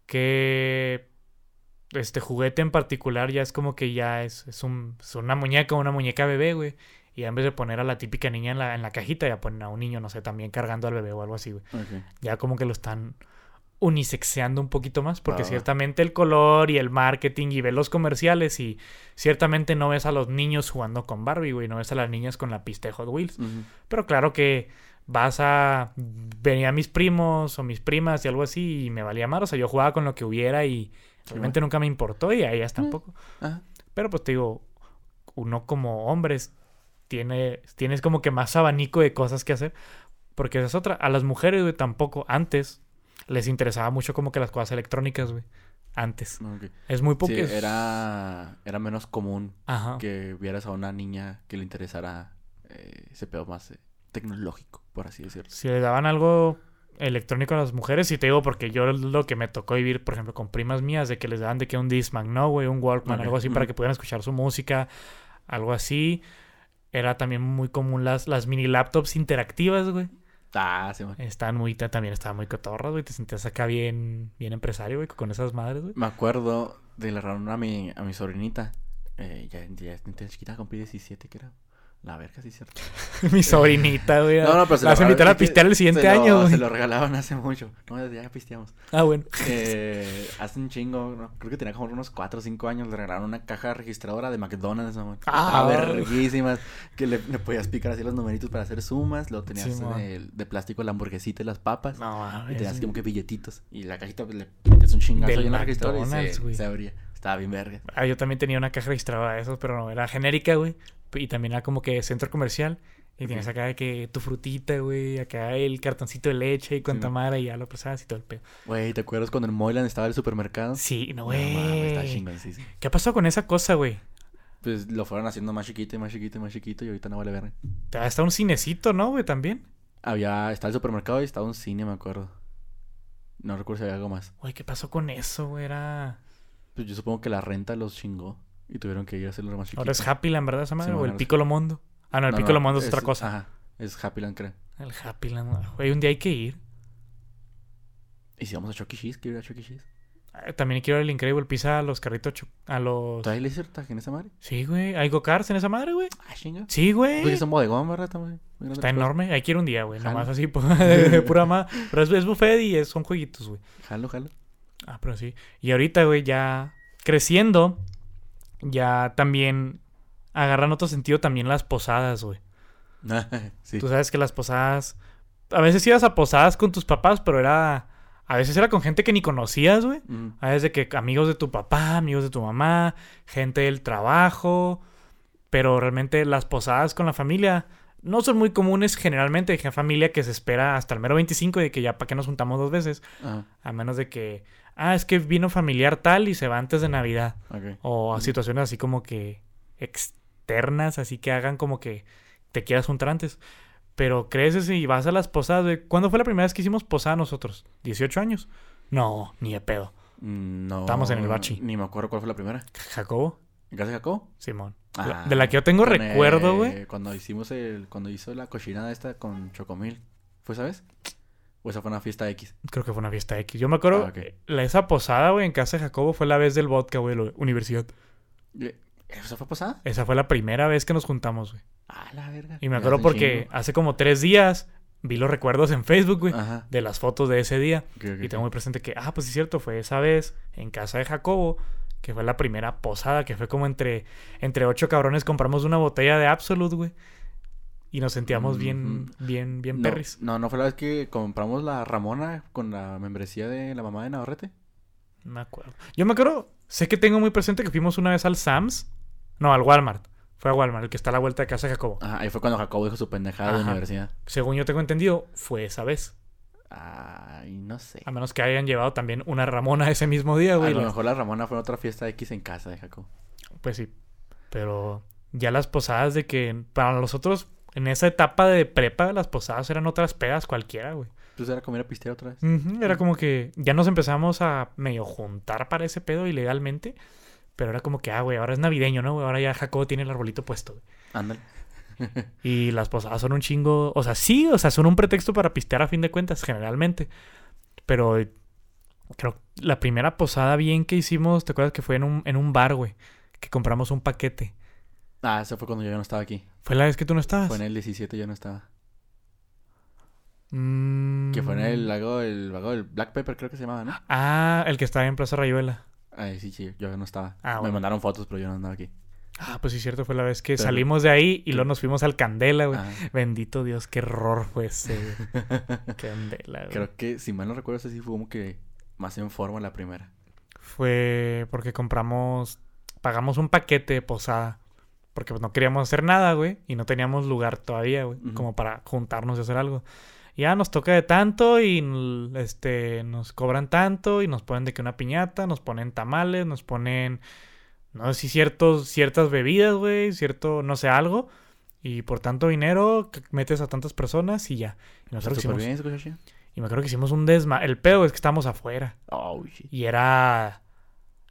qué este juguete en particular ya es como que ya es, es, un, es una muñeca, una muñeca bebé, güey. Y en vez de poner a la típica niña en la, en la cajita, ya ponen a un niño, no sé, también cargando al bebé o algo así, güey. Ya como que lo están unisexeando un poquito más, porque va. ciertamente el color y el marketing y ves los comerciales y ciertamente no ves a los niños jugando con Barbie, güey, no ves a las niñas con la pista de Hot Wheels. Pero claro que vas a... Venía mis primos o mis primas y algo así y me valía más, o sea, yo jugaba con lo que hubiera y realmente nunca me importó y a ellas tampoco. Pero pues te digo, uno como hombres tiene, tienes como que más abanico de cosas que hacer. Porque esa es otra. A las mujeres, güey, tampoco. Antes les interesaba mucho como que las cosas electrónicas, güey. Antes. Ok. Es muy poco. Sí, era, era menos común Ajá. que vieras a una niña que le interesara eh, ese pedo más eh, tecnológico, por así decirlo. Si le daban algo electrónico a las mujeres, y te digo porque yo lo que me tocó vivir, por ejemplo, con primas mías, de que les daban de que un Discman, ¿no, güey? Un Walkman, algo así, para que pudieran escuchar su música, algo así. Era también muy común las, las mini laptops interactivas, güey. Ah, sí, man. Estaban muy, ta- también estaban muy cotorras, güey. Te sentías acá bien, bien empresario, güey, con esas madres, güey. Me acuerdo de la reunión a mi, a mi sobrinita. Eh, ya, ya, ya chiquita, cumplí 17, que era. La verga, sí, es cierto. Mi sobrinita, güey. No, no, pero se La vas a lo- invitar pistear el siguiente se lo- año, güey. Se lo regalaban hace mucho. No, ya pisteamos. Ah, bueno. Eh, hace un chingo, ¿no? creo que tenía como unos 4 o 5 años, le regalaron una caja registradora de McDonald's, mamá. Ah. Verguísimas, que le, le podías picar así los numeritos para hacer sumas, luego tenías Sí, de, plástico la hamburguesita y las papas, No, y tenías como que billetitos, y la cajita pues, le metías un chingazo Del ahí en la registradora y se, se abría. Estaba bien verga. Ah, yo también tenía una caja registrada de esos, pero no, era genérica, güey. Y también era como que centro comercial. Y tienes acá de que tu frutita, güey. Acá el cartoncito de leche y cuanta Sí. madre y ya lo pasabas y todo el pedo. Güey, ¿te acuerdas cuando en Moyland estaba el supermercado? Sí, no, está güey. chingón, sí, sí. ¿Qué pasó con esa cosa, güey? Pues lo fueron haciendo más chiquito y más chiquito y más chiquito y ahorita no vale verga. Hasta un cinecito, ¿no, güey? También. Había, estaba el supermercado y estaba un cine, me acuerdo. No recuerdo si había algo más. Güey, ¿qué pasó con eso, güey? Era... Pues yo supongo que la renta los chingó y tuvieron que ir a hacerlo más chiquito. Ahora es Happyland, ¿verdad, esa madre? Sí, o el Piccolo Mondo. Ah, no, el No, Piccolo no, Mondo es, otra cosa. Ajá, es Happyland, creo. El Happyland, güey. Un día hay que ir. ¿Y si vamos a Chucky Cheese? ¿Quiero ir a Chucky Cheese? Ah, También quiero ir al Incredible Pizza a los carritos... A los... ¿Todavía le en esa madre? Sí, güey. ¿Hay go-karts en esa madre, güey? Ah, chinga. Sí, güey. Porque es un bodegón, ¿verdad? También. Está enorme. Hay que ir un día, güey. Nomás así, pura ma. Pero es, es buffet y es- son jueguitos, güey. Jalo, jalo. Ah, pero sí. Y ahorita, güey, ya creciendo, ya también agarran otro sentido también las posadas, güey. sí. Tú sabes que las posadas... A veces ibas a posadas con tus papás, pero era... A veces era con gente que ni conocías, güey. Mm, A veces de que amigos de tu papá, amigos de tu mamá, gente del trabajo. Pero realmente las posadas con la familia no son muy comunes generalmente. Hay familia que se espera hasta el mero 25 de que ya para qué nos juntamos dos veces. A menos de que ah, es que vino familiar tal y se va antes de Navidad. O a situaciones así como que externas, así que hagan como que te quieras juntar antes. Pero creces y vas a las posadas, güey. ¿Cuándo fue la primera vez que hicimos posada nosotros? ¿18 años? No, ni de pedo. Mm, No. Estábamos en el bachi. Ni me acuerdo cuál fue la primera. ¿Jacobo? ¿En casa de Jacobo? Simón. Ah, de la que yo tengo recuerdo, eh, güey. Cuando hicimos el... Cuando hizo la cochinada esta con Chocomil. ¿Fue, sabes? ¿O esa fue una fiesta X? Creo que fue una fiesta X. Yo me acuerdo, Ah, la, esa posada, güey, en casa de Jacobo fue la vez del vodka, güey, de la universidad. Eh, ¿Esa fue pasada? Esa fue la primera vez que nos juntamos, güey. Ah, la verga. Y me acuerdo porque chingo. hace como tres días vi los recuerdos en Facebook, güey, Ajá. de las fotos de ese día. Y tengo muy presente que, ah, pues sí es cierto, fue esa vez en casa de Jacobo, que fue la primera posada, que fue como entre, entre ocho cabrones compramos una botella de Absolute, güey. Y nos sentíamos bien, bien, bien no, perris. No, no fue la vez que compramos la Ramona con la membresía de la mamá de Navarrete. Me acuerdo. Yo me acuerdo, sé que tengo muy presente que fuimos una vez al Sam's. No, al Walmart. Fue a Walmart, el que está a la vuelta de casa de Jacobo. Ajá, ahí fue cuando Jacobo dijo su pendejada de Ajá. universidad. Según yo tengo entendido, fue esa vez. Ay, no sé. A menos que hayan llevado también una Ramona ese mismo día, A güey. lo Las- mejor la Ramona fue otra fiesta X en casa de Jacobo. Pues sí. Pero ya las posadas de que para nosotros, en esa etapa de prepa, las posadas eran otras pedas cualquiera, güey. Pues era comer a pistear otra vez. Era como que ya nos empezamos a medio juntar para ese pedo ilegalmente. Pero era como que, ah, güey, ahora es navideño, ¿no? güey? Ahora ya Jacobo tiene el arbolito puesto, güey. Ándale. Y las posadas son un chingo. O sea, sí, o sea, son un pretexto para pistear a fin de cuentas, generalmente. Pero creo que la primera posada bien que hicimos, ¿te acuerdas que fue en un, en un bar, güey? Que compramos un paquete. Ah, eso fue cuando yo ya no estaba aquí. ¿Fue la vez que tú no estabas? Fue en el 17 yo no estaba. Mm. Que fue en el lago, el lago del Black Pepper creo que se llamaba, ¿no? Ah, el que estaba en Plaza Rayuela. Ay, sí, sí, yo no estaba. Ah, Me bueno. mandaron fotos, pero yo no andaba aquí. Ah, pues sí, cierto, fue la vez que Pero- salimos de ahí y luego nos fuimos al Candela, güey. Ajá. Bendito Dios, qué error fue ese. Candela, güey. Creo que, si mal no recuerdo, ese sí fue como que más en forma la primera. Fue porque compramos, pagamos un paquete de posada. Porque pues, no queríamos hacer nada, güey. Y no teníamos lugar todavía, güey. Como para juntarnos y hacer algo. Ya nos toca de tanto y este nos cobran tanto y nos ponen de que una piñata, nos ponen tamales, nos ponen no sé si ciertos ciertas bebidas, güey, cierto no sé algo y por tanto dinero metes a tantas personas y ya. Y nosotros hicimos bien, y me acuerdo que hicimos un desma, el pedo es que estamos afuera Oh, y era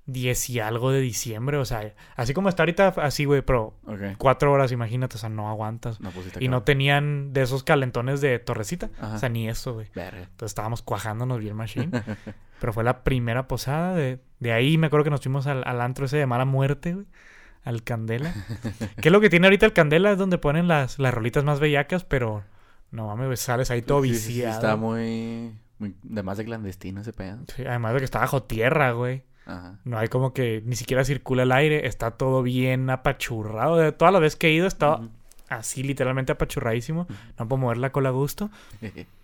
10 y algo de diciembre, o sea, así como está ahorita así, güey, pero cuatro horas, imagínate, o sea, no aguantas. No, pues Y no tenían de esos calentones de torrecita. Ajá. O sea, ni eso, güey. Entonces estábamos cuajándonos bien machine. Pero fue la primera posada. De, de ahí me acuerdo que nos fuimos al, al antro ese de mala muerte, güey. Al Candela. ¿Qué es lo que tiene ahorita el Candela? Es donde ponen las, las rolitas más bellacas, pero no mames, sales ahí todo Sí, sí, sí, viciado. está muy, muy... De más de clandestino ese pedo. Sí, además de que está bajo tierra, güey. Ajá. No hay como que ni siquiera circula el aire. Está todo bien apachurrado. De toda la vez que he ido, estaba así literalmente apachurradísimo. No puedo mover la cola a gusto.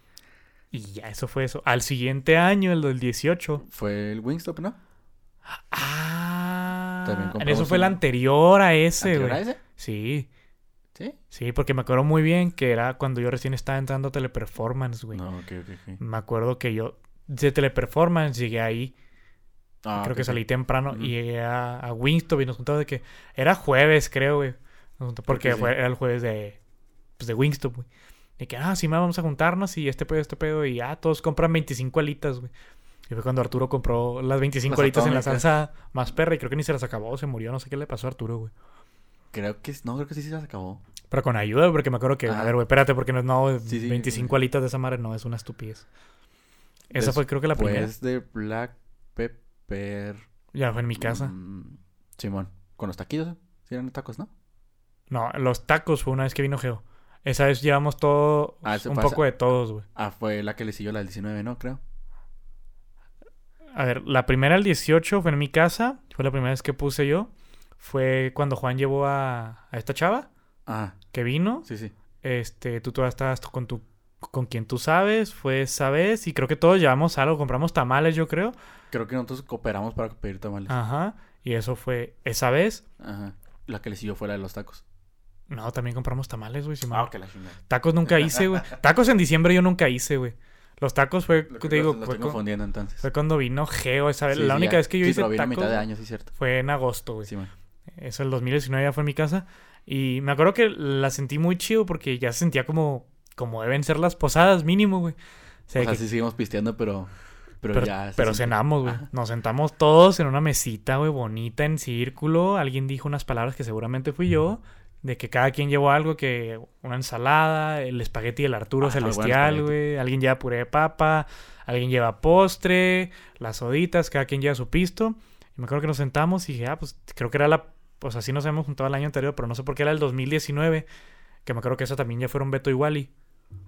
Y ya, eso fue eso. Al siguiente año, el del 18. Fue el Wingstop, ¿no? Ah. También eso fue el anterior a ese, ¿A güey. ese? Sí, ¿Sí? sí, porque me acuerdo muy bien que era cuando yo recién estaba entrando a Teleperformance, güey. No, ok, ok, ok. Me acuerdo que yo de Teleperformance llegué ahí. Ah, creo que salí temprano y llegué a, a Wingstop y nos juntamos de que era jueves, creo, güey. Porque sí. fue, era el jueves de, pues, de Wingstop, güey. Y que, ah, sí, ma, vamos a juntarnos y este pedo, este pedo. Y ah, todos compran 25 alitas, güey. Y fue cuando Arturo compró las 25 Las alitas en la salsa más perra. Y creo que ni se las acabó, se murió. No sé qué le pasó a Arturo, güey. Creo que... No, creo que sí se las acabó. Pero con ayuda, porque me acuerdo que, a Ajá. ver, güey, espérate, porque no, no Sí, sí, 25 güey. alitas de esa madre no es una estupidez. Esa fue, creo que la primera. De Black Pepper... Ya fue en mi casa. mm, Simón. Con los taquitos. Sí eran tacos, ¿no? No, los tacos fue una vez que vino Geo. Esa vez llevamos todo, Ah, un pasa. poco de todos, güey. Ah, fue la que le siguió la del 19, ¿no? Creo. A ver, la primera, el 18, fue en mi casa. Fue la primera vez que puse yo. Fue cuando Juan llevó a, a esta chava Ah, que vino. sí, sí. Este, tú todavía estabas con tu con quien tú sabes, fue esa vez. Y creo que todos llevamos algo, compramos tamales, yo creo. Creo que nosotros cooperamos para pedir tamales. Ajá. Y eso fue esa vez. Ajá. La que le siguió fue la de los tacos. No, también compramos tamales, güey. si Ah, ok, la. Tacos nunca hice, güey. Tacos en diciembre yo nunca hice, güey. Los tacos fue, Lo te digo, lo- fue, estoy con- confundiendo entonces. fue cuando vino Geo esa vez. Sí, la sí, única ya. vez que yo Sí, hice vino a tacos mitad de año, sí, cierto. fue en agosto, güey. Eso el 2019 ya fue a mi casa. Y me acuerdo que la sentí muy chido porque ya se sentía como, como deben ser las posadas, mínimo, güey. O sea, O sea, que- sí seguimos pisteando, pero... Pero, pero, ya... se pero siente- cenamos, güey. Ajá. Nos sentamos todos en una mesita, güey, bonita, en círculo. Alguien dijo unas palabras que seguramente fui yo. De que cada quien llevó algo, que una ensalada, el espagueti del Arturo Ah, Celestial, güey. Alguien lleva puré de papa, alguien lleva postre, las soditas, cada quien lleva su pisto. Y me acuerdo que nos sentamos y dije, ah, pues creo que era la... Pues así nos hemos juntado el año anterior, pero no sé por qué era el 2019. Que me acuerdo que eso también ya fueron Beto y Wally.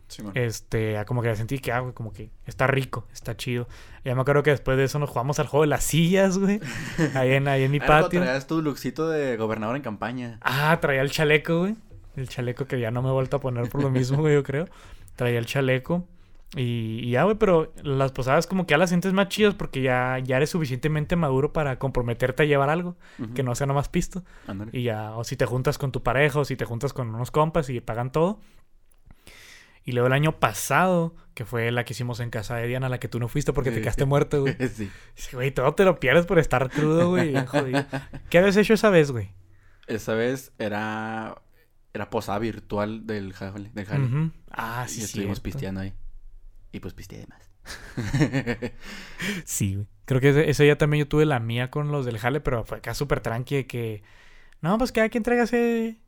Sí. Este, como que sentí que, ah, güey, como que está rico, está chido. Ya me acuerdo que después de eso nos jugamos al juego de las sillas, güey. Ahí en, ahí en mi Ah, patio. traías tu luxito de gobernador en campaña. Ah, traía el chaleco, güey. El chaleco que ya no me he vuelto a poner por lo mismo, güey, yo creo. Traía el chaleco. Y, y ya, güey, pero las posadas como que ya las sientes más chidas porque ya, ya eres suficientemente maduro para comprometerte a llevar algo, que no sea nomás pisto. Y ya, o si te juntas con tu pareja, o si te juntas con unos compas y pagan todo. Y luego el año pasado, que fue la que hicimos en casa de Diana, la que tú no fuiste porque te quedaste muerto, güey. sí. Güey, todo te lo pierdes por estar crudo, güey. jodido. ¿Qué habías hecho esa vez, güey? Esa vez era... Era posada virtual del jale. Del jale. Ah, sí, y estuvimos pisteando ahí. Y pues pisteé de más. Sí, güey. Creo que ese, ese día también yo tuve la mía con los del jale, pero fue acá súper tranqui de que... No, pues cada quien tráigase...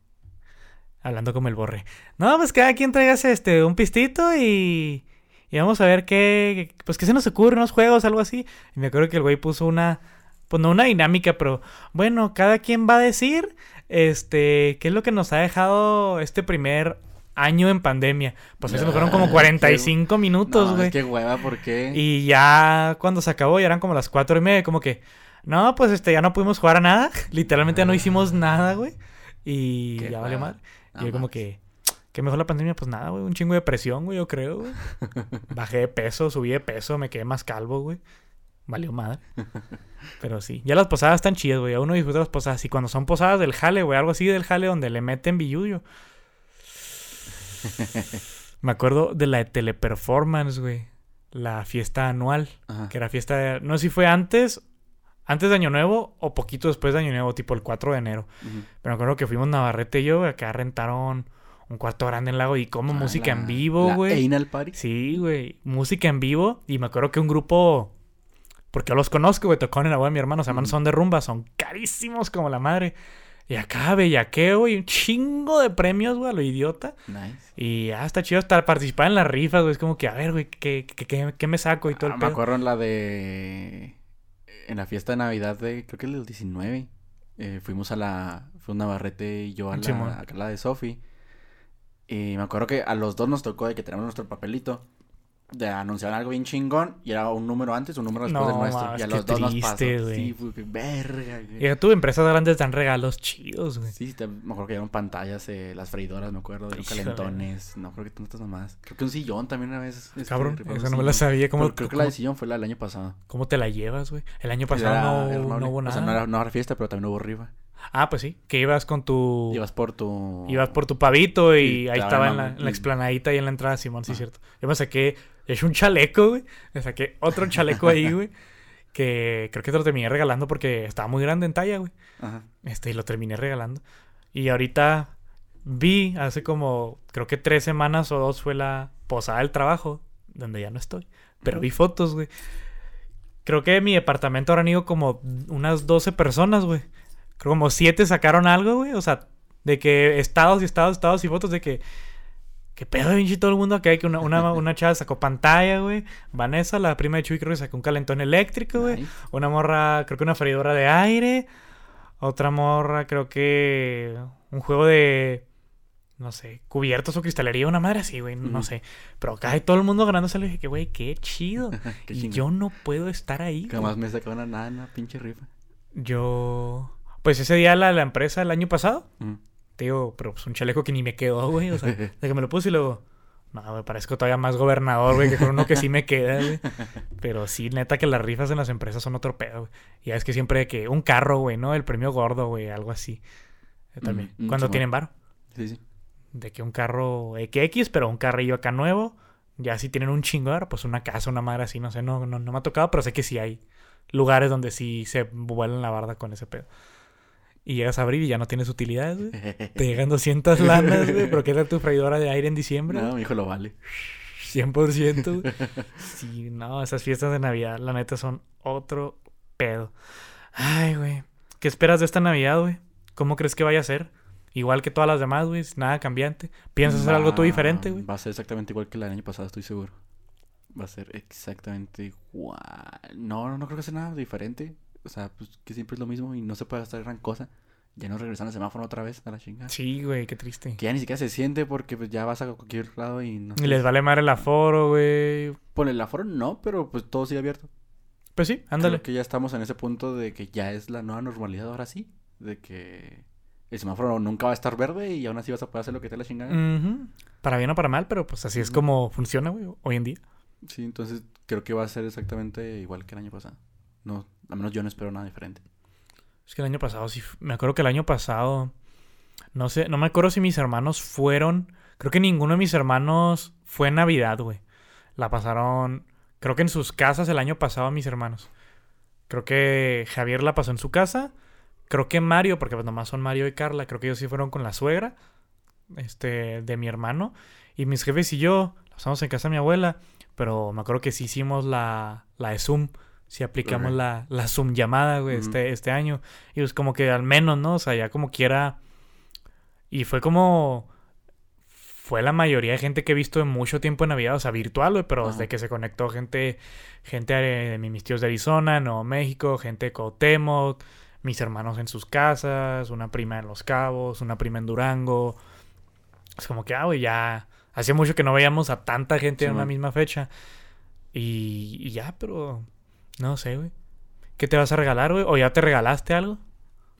Hablando como el borre. No, pues cada quien tráigase este, un pistito y... Y vamos a ver qué... Pues qué se nos ocurre, unos juegos, algo así. Y me acuerdo que el güey puso una... Pues no una dinámica, pero... Bueno, cada quien va a decir... Este... ¿Qué es lo que nos ha dejado este primer año en pandemia? Pues eso fueron como Ah, 45 minutos, no, güey. es que hueva, ¿por qué? Y ya cuando se acabó, ya eran como las cuatro y media, como que, no, pues este, ya no pudimos jugar a nada. Literalmente ya no hicimos nada, güey. Y Qué ya valió hueva. No y yo como que, ¿qué mejor la pandemia? Pues nada, güey, un chingo de presión, güey, yo creo, güey. Bajé de peso, subí de peso, me quedé más calvo, güey. Valió madre. Pero sí, ya las posadas están chidas, güey. A uno disfruta las posadas. Y cuando son posadas del jale, güey, algo así del jale donde le meten billullo. Me acuerdo de la de Teleperformance, güey. La fiesta anual. Ajá. Que era fiesta de... No sé si fue antes... Antes de Año Nuevo o poquito después de Año Nuevo, tipo el 4 de enero. Pero me acuerdo que fuimos Navarrete y yo, güey, acá rentaron un cuarto grande en el lago y como Ah, música la- en vivo, güey. Party. Sí, güey. Música en vivo. Y me acuerdo que un grupo. Porque yo los conozco, güey. Tocaron en la web de mi hermano. Se llaman Ujú. Son de Rumba. Son carísimos como la madre. Y acá, bellaqueo, güey. Un chingo de premios, güey, a lo idiota. Nice. Y ah, está chido hasta participar en las rifas, güey. Es como que, a ver, güey, ¿qué, qué, qué- qué me saco y todo Ah, el me pedo? acuerdo en la de... En la fiesta de Navidad de... Creo que el del 19. eh, fuimos a la... Fue un Navarrete y yo a la, a la de Sofi. Y me acuerdo que a los dos nos tocó de que tenemos nuestro papelito. De anunciar algo bien chingón. Y era un número antes, un número después No, del nuestro. mames, y a los dos nos pasó. triste, güey. Sí, fue verga, güey. Y tuve empresas grandes dan regalos chidos, güey. Sí, te- me acuerdo que dieron pantallas, eh, las freidoras, me acuerdo, dieron calentones, no creo que tantas nomás. Creo que un sillón también una vez. este, Cabrón, rifamos esa no me la sabía. ¿Cómo, Pero creo que la de sillón fue la del año pasado. cómo te la llevas, güey? El año pasado Era- no, era no hubo O nada. sea, no era, no era fiesta, pero también hubo rifa. Ah, pues sí. Que ibas con tu... Ibas por tu... Ibas por tu pavito y ahí estaba en la, la- en la explanadita y en la entrada, Simón, sí, Ah. cierto. Yo me saqué, hecho un chaleco, güey. Me saqué otro chaleco ahí, güey. Que creo que te lo terminé regalando porque estaba muy grande en talla, güey. Ajá. Este, y lo terminé regalando. Y ahorita vi, hace como, creo que tres semanas o dos fue la posada del trabajo, donde ya no estoy. Pero vi fotos, güey. Creo que en mi departamento habrán ido como unas 12 personas, güey. Creo como 7 sacaron algo, güey. O sea, de que estados y estados, estados y fotos de que... ¿Qué pedo, pinche todo el mundo acá? Que una, una, una chava sacó pantalla, güey. Vanessa, la prima de Chuy, creo que sacó un calentón eléctrico, güey. Nice. Una morra, creo que una freidora de aire. Otra morra, creo que un juego de, no sé, cubiertos o cristalería, una madre así, güey, no sé. Pero acá hay todo el mundo ganándose. Le dije que, güey, qué chido. Qué y yo no puedo estar ahí. Que güey. más me sacó una nana, pinche rifa. Yo, pues ese día la, la empresa el año pasado, Ujú. te digo, pero pues un chaleco que ni me quedó, güey. O sea, de que me lo puse y luego, no, güey, parezco todavía más gobernador, güey, que con uno que sí me queda, güey. Pero sí, neta, que las rifas en las empresas son otro pedo, güey. Ya es que siempre que un carro, güey, ¿no? El premio gordo, güey, algo así. Eh, También. Mm, mm, Cuando tienen varo. Sí, sí. De que un carro XX, pero un carrillo acá nuevo, Ya si tienen un chingo, pues una casa, una madre así, no sé, no, no, no me ha tocado, pero sé que sí hay lugares donde sí se vuelan la barda con ese pedo. Y llegas a abrir y ya no tienes utilidades, güey. Te llegan 200 lanas, güey. ¿Pero qué tal tu freidora de aire en diciembre? No, mi hijo lo vale. 100%. güey. Sí, no, esas fiestas de Navidad, la neta, son otro pedo. Ay, güey. ¿Qué esperas de esta Navidad, güey? ¿Cómo crees que vaya a ser? Igual que todas las demás, güey. Nada cambiante. ¿Piensas hacer algo tú diferente, güey? Va a ser exactamente igual que el año pasado, estoy seguro. Va a ser exactamente igual. No, no, no creo que sea nada diferente. O sea, pues que siempre es lo mismo y no se puede hacer gran cosa. Ya nos regresan al semáforo otra vez a la chingada. Sí, güey, qué triste. Que ya ni siquiera se siente porque pues ya vas a cualquier lado y no. Y les vale más el aforo, güey. Por el aforo no, pero pues todo sigue abierto. Pues sí, ándale. Creo que ya estamos en ese punto de que ya es la nueva normalidad ahora sí. De que el semáforo nunca va a estar verde y aún así vas a poder hacer lo que te la chingada. Para bien o para mal, pero pues así es como funciona, güey, hoy en día. Sí, entonces creo que va a ser exactamente igual que el año pasado. No, al menos yo no espero nada diferente. Es que el año pasado sí. Me acuerdo que el año pasado. No sé, no me acuerdo si mis hermanos fueron. Creo que ninguno de mis hermanos fue en Navidad, güey. La pasaron. Creo que en sus casas el año pasado mis hermanos. Creo que Javier la pasó en su casa. Creo que Mario, porque pues nomás son Mario y Carla. Creo que ellos sí fueron con la suegra. Este, de mi hermano. Y mis jefes y yo. La pasamos en casa de mi abuela. Pero me acuerdo que sí hicimos la, la de Zoom. Sí aplicamos la, la Zoom llamada, güey, este, este año. Y pues como que al menos, ¿no? O sea, ya como quiera. Y fue como. Fue la mayoría de gente que he visto en mucho tiempo en Navidad, o sea, virtual, güey, pero desde que se conectó gente, gente de, mis tíos de Arizona, Nuevo México, gente de Cuauhtémoc, mis hermanos en sus casas, una prima en Los Cabos, una prima en Durango. Es como que, ah, güey, ya. Hacía mucho que no veíamos a tanta gente en una misma fecha. Y, y ya, pero. No sé, güey. ¿Qué te vas a regalar, güey? ¿O ya te regalaste algo?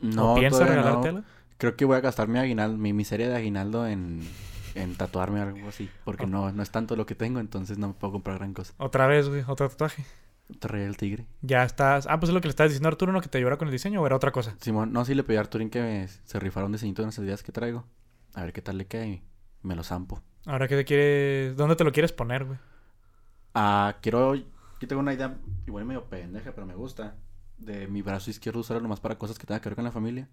No, ¿O piensas regalarte no. algo? Creo que voy a gastar mi aguinaldo, mi miseria de aguinaldo en, en tatuarme algo así. Porque no, no es tanto lo que tengo, entonces no me puedo comprar gran cosa. Otra vez, güey, otro tatuaje. Te reí el tigre. Ya estás. Ah, pues es lo que le estás diciendo a Arturo, ¿no? Que te ayudara con el diseño o era otra cosa. Simón, no, sí le pedí a Arturín que me- se rifara un diseñito de unas ideas que traigo. A ver qué tal le queda y me lo zampo. Ahora que te quieres. ¿Dónde te lo quieres poner, güey? Ah, quiero. Yo tengo una idea igual medio pendeja, pero me gusta. De mi brazo izquierdo usarlo nomás para cosas que tengan que ver con la familia.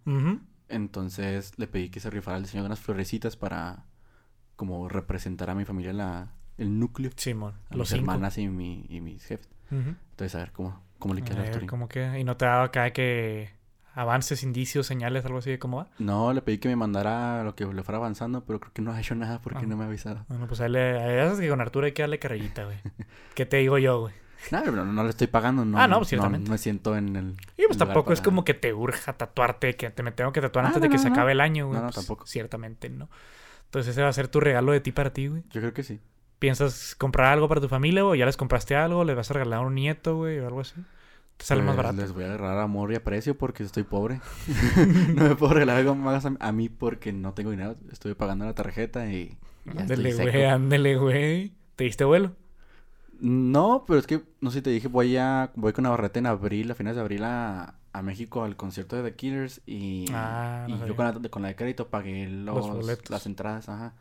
Entonces le pedí que se rifara el diseño de unas florecitas para como representar a mi familia la, el núcleo. Simón. A Los mis cinco. hermanas y, mi, y mis jefes. Entonces a ver cómo, cómo le A queda a ver. ¿cómo que? Y no te daba acá que. Avances, indicios, señales, algo así de cómo va. No, le pedí que me mandara lo que le fuera avanzando, pero creo que no ha hecho nada porque Ah. no me ha avisado. Bueno, pues ahí le. ahí es que con Arturo hay que darle carrerita, güey. ¿Qué te digo yo, güey? No, no, no le estoy pagando, no. Ah, no, pues, ciertamente. no me siento en el. Y pues tampoco es como que te urja tatuarte, que te me tengo que tatuar Ah, antes no, de que no, se acabe el año, güey. No, no, Pues, tampoco. Ciertamente no. Entonces ese va a ser tu regalo de ti para ti, güey. Yo creo que sí. ¿Piensas comprar algo para tu familia, güey? ¿Ya les compraste algo? ¿Les vas a regalar a un nieto, güey? O algo así. Te sale más Pues, barato. Les voy a agarrar amor y aprecio porque estoy pobre. no me puedo regalar algo más a, mí porque no tengo dinero. Estoy pagando la tarjeta y Ándele, güey, ándele, güey. ¿Te diste vuelo? No, pero es que, no sé si te dije, voy a voy con Navarrete en abril, a finales de abril a, a México al concierto de The Killers y, Ah, no y yo con la, con la de crédito pagué los, boletos. las entradas, ajá.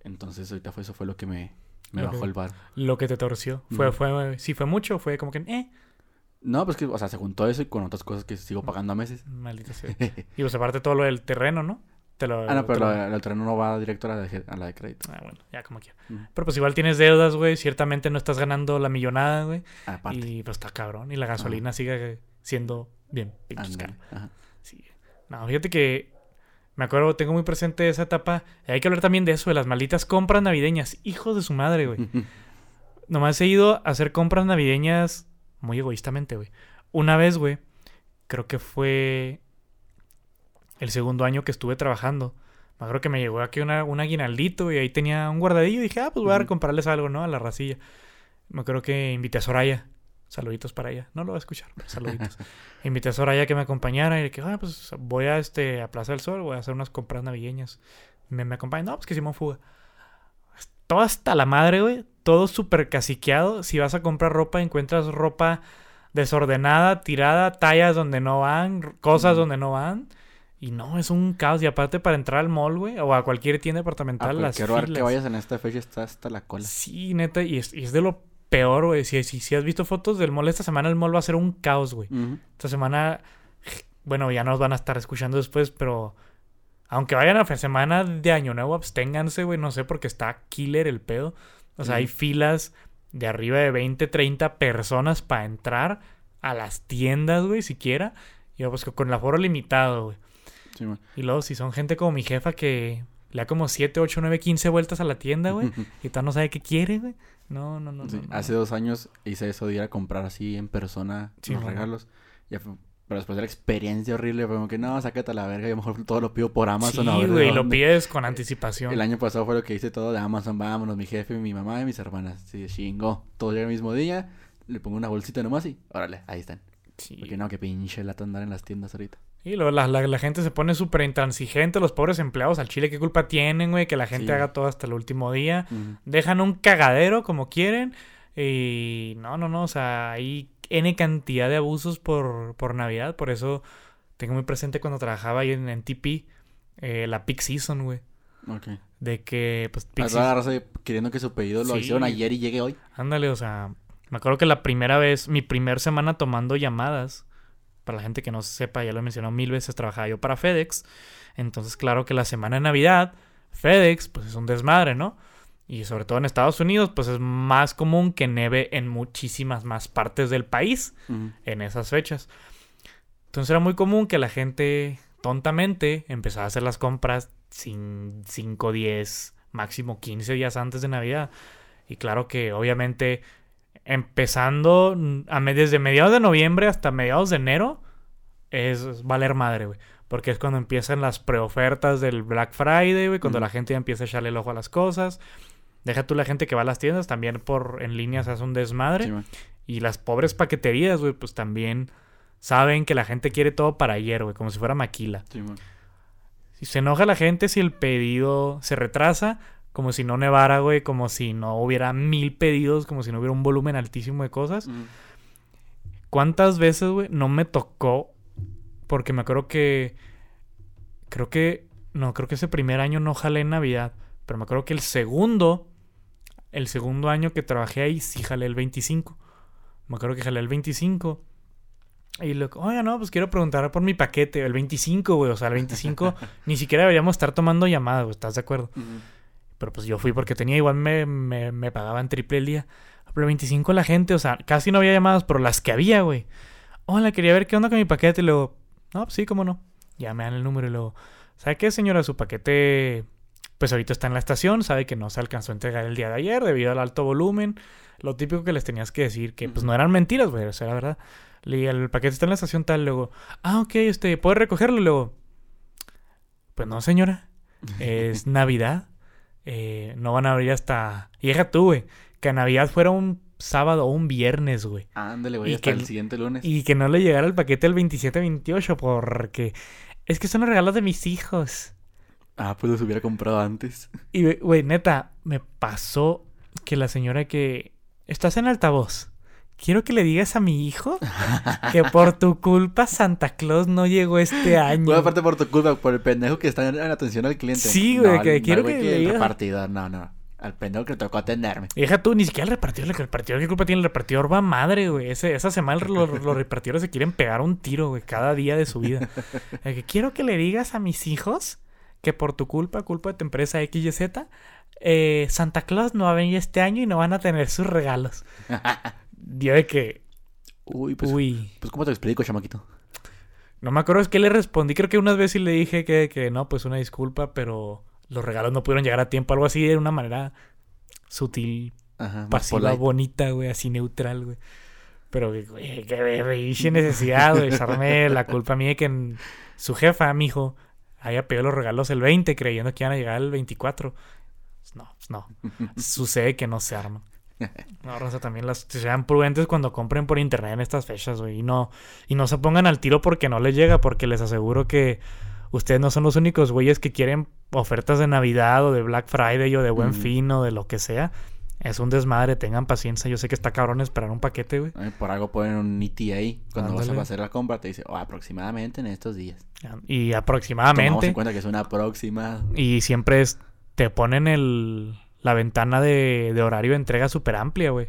Entonces ahorita fue eso fue lo que me, me bajó el bar. Lo que te torció. Fue, Ujú. fue, sí fue mucho, fue como que, eh, No, pues que, o sea, se juntó eso y con otras cosas que sigo pagando a meses. maldita sea. Y pues aparte todo lo del terreno, ¿no? Te lo, ah, no, pero te lo- la- el terreno no va directo a la de, a la de crédito. Ah, bueno, ya como quiera. Pero pues igual tienes deudas, güey. Ciertamente no estás ganando la millonada, güey. Aparte. Y pues está cabrón. Y la gasolina sigue siendo bien pinches. Sí. No, fíjate que me acuerdo, tengo muy presente esa etapa. Hay que hablar también de eso, de las malditas compras navideñas. Hijos de su madre, güey. Nomás he ido a hacer compras navideñas muy egoístamente, güey. Una vez, güey, creo que fue el segundo año que estuve trabajando. Me acuerdo que me llegó aquí una, un aguinaldito y ahí tenía un guardadillo. Y dije, ah, pues voy a comprarles algo, ¿no? A la racilla. Me acuerdo que invité a Soraya. Saluditos para ella. No lo va a escuchar. pero Saluditos. invité a Soraya que me acompañara y le dije, ah, pues voy a, este, a Plaza del Sol, voy a hacer unas compras navideñas. Me, me acompaña. No, pues que Simón Fuga. Todo hasta la madre, güey. Todo súper caciqueado. Si vas a comprar ropa, encuentras ropa desordenada, tirada, tallas donde no van, cosas donde no van. Y no, es un caos. Y aparte para entrar al mall, güey, o a cualquier tienda A departamental, las cualquier lugar que filas. vayas en esta fecha está hasta la cola. Sí, neta, y es, y es de lo peor, güey. Si, si, si has visto fotos del mall esta semana, el mall va a ser un caos, güey. Esta semana, bueno, ya nos van a estar escuchando después, pero aunque vayan a la semana de Año Nuevo, absténganse, güey, no sé, porque está killer el pedo. O sea, hay filas de arriba de 20, 30 personas para entrar a las tiendas, güey, siquiera. Y pues con el aforo limitado, güey. Sí, man. Y luego, si son gente como mi jefa que le da como 7, 8, 9, 15 vueltas a la tienda, güey, y tal no sabe qué quiere, güey. No, no, no. Sí, no, no. Hace dos años hice eso de ir a comprar así en persona Sí, los man. regalos. Ya fue- pero después de la experiencia horrible, fue como que no, sácate a la verga. Y a lo mejor todo lo pido por Amazon. Sí, güey, lo dónde". pides con anticipación. El año pasado fue lo que hice todo de Amazon. Vámonos, mi jefe, mi mamá y mis hermanas. Sí, chingó. Todo llega el mismo día. Le pongo una bolsita nomás y órale, ahí están. Sí. Porque no, que pinche lata andar en las tiendas ahorita. Y luego la, la- la gente se pone súper intransigente, los pobres empleados al chile, ¿qué culpa tienen, güey? Que la gente Sí. haga todo hasta el último día. Dejan un cagadero como quieren. Y no, no, no, o sea, hay N cantidad de abusos por, por Navidad. Por eso tengo muy presente cuando trabajaba ahí en, en TP, eh, la Peak Season, güey. Ok. De que, pues, Peak Season- queriendo que su pedido lo Sí. hicieron ayer y llegue hoy. Ándale, o sea, me acuerdo que la primera vez, mi primer semana tomando llamadas, para la gente que no sepa, ya lo he mencionado mil veces, trabajaba yo para FedEx. Entonces, claro que la semana de Navidad, FedEx, pues es un desmadre, ¿no? Y sobre todo en Estados Unidos, pues es más común que neve en muchísimas más partes del país en esas fechas. Entonces era muy común que la gente tontamente empezaba a hacer las compras sin 5, 10, máximo 15 días antes de Navidad. Y claro que obviamente empezando a desde mediados de noviembre hasta mediados de enero es, es valer madre, güey. Porque es cuando empiezan las preofertas del Black Friday, güey, cuando la gente ya empieza a echarle el ojo a las cosas. Deja tú la gente que va a las tiendas, también por en línea se hace un desmadre. Sí. Y las pobres paqueterías, güey, pues también saben que la gente quiere todo para ayer, güey, como si fuera maquila. Sí. Si se enoja la gente si el pedido se retrasa, como si no nevara, güey, como si no hubiera mil pedidos, como si no hubiera un volumen altísimo de cosas. ¿Cuántas veces, güey, no me tocó? Porque me acuerdo que. Creo que. No, creo que ese primer año no jalé en Navidad. Pero me acuerdo que el segundo. El segundo año que trabajé ahí sí jalé el 25. Me acuerdo que jalé el 25. Y lo oiga, no, pues quiero preguntar por mi paquete. El 25, güey. O sea, el 25 ni siquiera deberíamos estar tomando llamadas, güey. ¿Estás de acuerdo? Pero pues yo fui porque tenía igual me, me, me pagaban triple el día. Pero 25 la gente, o sea, casi no había llamadas, pero las que había, güey. Hola, quería ver qué onda con mi paquete. Y luego, no, pues sí, cómo no. Ya me dan el número y luego, ¿sabe qué, señora? Su paquete, pues ahorita está en la estación, sabe que no se alcanzó a entregar el día de ayer debido al alto volumen. Lo típico que les tenías que decir, que pues no eran mentiras, güey, o sea, era verdad. Le el paquete está en la estación tal, luego, ah, ok, este, ¿puede recogerlo? Y luego, pues no, señora, es Navidad. Eh, no van a abrir hasta. Y deja tú, güey. Que a Navidad fuera un sábado o un viernes, güey. Ándale, Y güey, hasta que el siguiente lunes. Y que no le llegara el paquete el 27-28 porque. Es que son los regalos de mis hijos. Ah, pues los hubiera comprado antes. Y, güey, neta, me pasó que la señora que. Estás en altavoz. Quiero que le digas a mi hijo que por tu culpa Santa Claus no llegó este año. Bueno, aparte por tu culpa, por el pendejo que está en atención al cliente. Sí, güey, No, que al- quiero al güey que le el diga. repartidor, no, no. Al pendejo que le tocó atenderme. Deja tú, ni siquiera el repartidor, el repartidor, ¿qué culpa tiene el repartidor? Va madre, güey. Ese- esa semana los, los repartidores se quieren pegar un tiro, güey, cada día de su vida. Que quiero que le digas a mis hijos que por tu culpa, culpa de tu empresa XYZ, eh, Santa Claus no va a venir este año y no van a tener sus regalos. Yo de que, Uy, pues, uy, pues ¿cómo te explico, chamaquito? no me acuerdo es que le respondí. Creo que unas veces sí le dije que, que no, pues una disculpa, pero los regalos no pudieron llegar a tiempo. Algo así de una manera sutil, Ajá, pasiva, polite. bonita, güey, así neutral, güey. Pero, güey, qué berrinche necesidad, güey, echarme la culpa a mí de que en- su jefa, mi hijo, haya pedido los regalos el 20 creyendo que iban a llegar el 24. Pues No, pues no. Sucede que no se arman. No, Rosa, también las sean prudentes cuando compren por internet en estas fechas, güey. Y no, y no se pongan al tiro porque no les llega, porque les aseguro que ustedes no son los únicos güeyes que quieren ofertas de Navidad o de Black Friday o de Buen Ujú. Fin o de lo que sea. Es un desmadre, tengan paciencia. Yo sé que está cabrón esperar un paquete, güey. Por algo ponen un ETA. Cuando vas Ándale. a hacer la compra, te dice, oh, aproximadamente en estos días. Y Tomamos en aproximadamente. cuenta que es una aproximada. Y siempre es, te ponen el, la ventana de, de horario de entrega súper amplia, güey.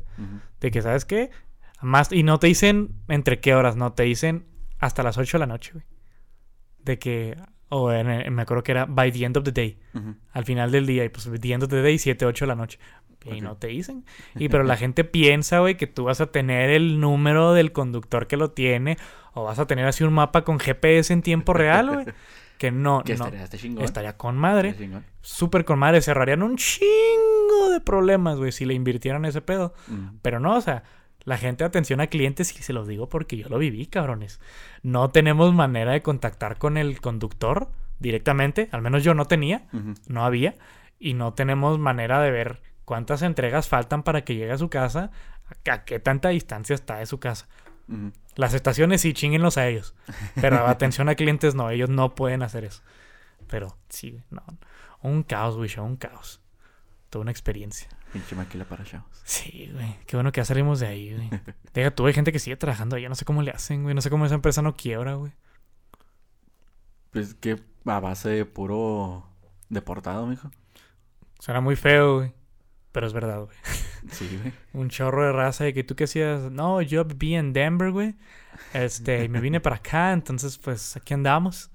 De que, ¿sabes qué? Más, y no te dicen entre qué horas, no, te dicen hasta las 8 de la noche, güey. De que, o en- en- me acuerdo que era by the end of the day, al final del día, y pues the end of the day, 7, 8 de la noche. Y no te dicen. Y pero la gente piensa, güey, que tú vas a tener el número del conductor que lo tiene, o vas a tener así un mapa con GPS en tiempo real, güey. Que no, Que no. estaría este chingón. Estaría con madre. Súper con madre. Cerrarían un chingo de problemas, güey, si le invirtieran ese pedo. Ujú. Pero no, o sea, la gente atención a clientes, y se los digo porque yo lo viví, cabrones. No tenemos manera de contactar con el conductor directamente, al menos yo no tenía, no había, y no tenemos manera de ver cuántas entregas faltan para que llegue a su casa, a qué tanta distancia está de su casa. Las estaciones sí, chinguenlos a ellos, pero atención a clientes no, ellos no pueden hacer eso. Pero sí, no, un caos, güey, un caos. Toda una experiencia. Pinche maquila para chavos. Sí, güey. Qué bueno que ya salimos de ahí, güey. Deja, tú, hay gente que sigue trabajando ahí. No sé cómo le hacen, güey. No sé cómo esa empresa no quiebra, güey. Pues que a base de puro deportado, mijo. Suena muy feo, güey. Pero es verdad, güey. Sí, güey. Un chorro de raza de que tú que hacías. No, yo viví en Denver, güey. Este, y me vine para acá. Entonces, pues, aquí andamos.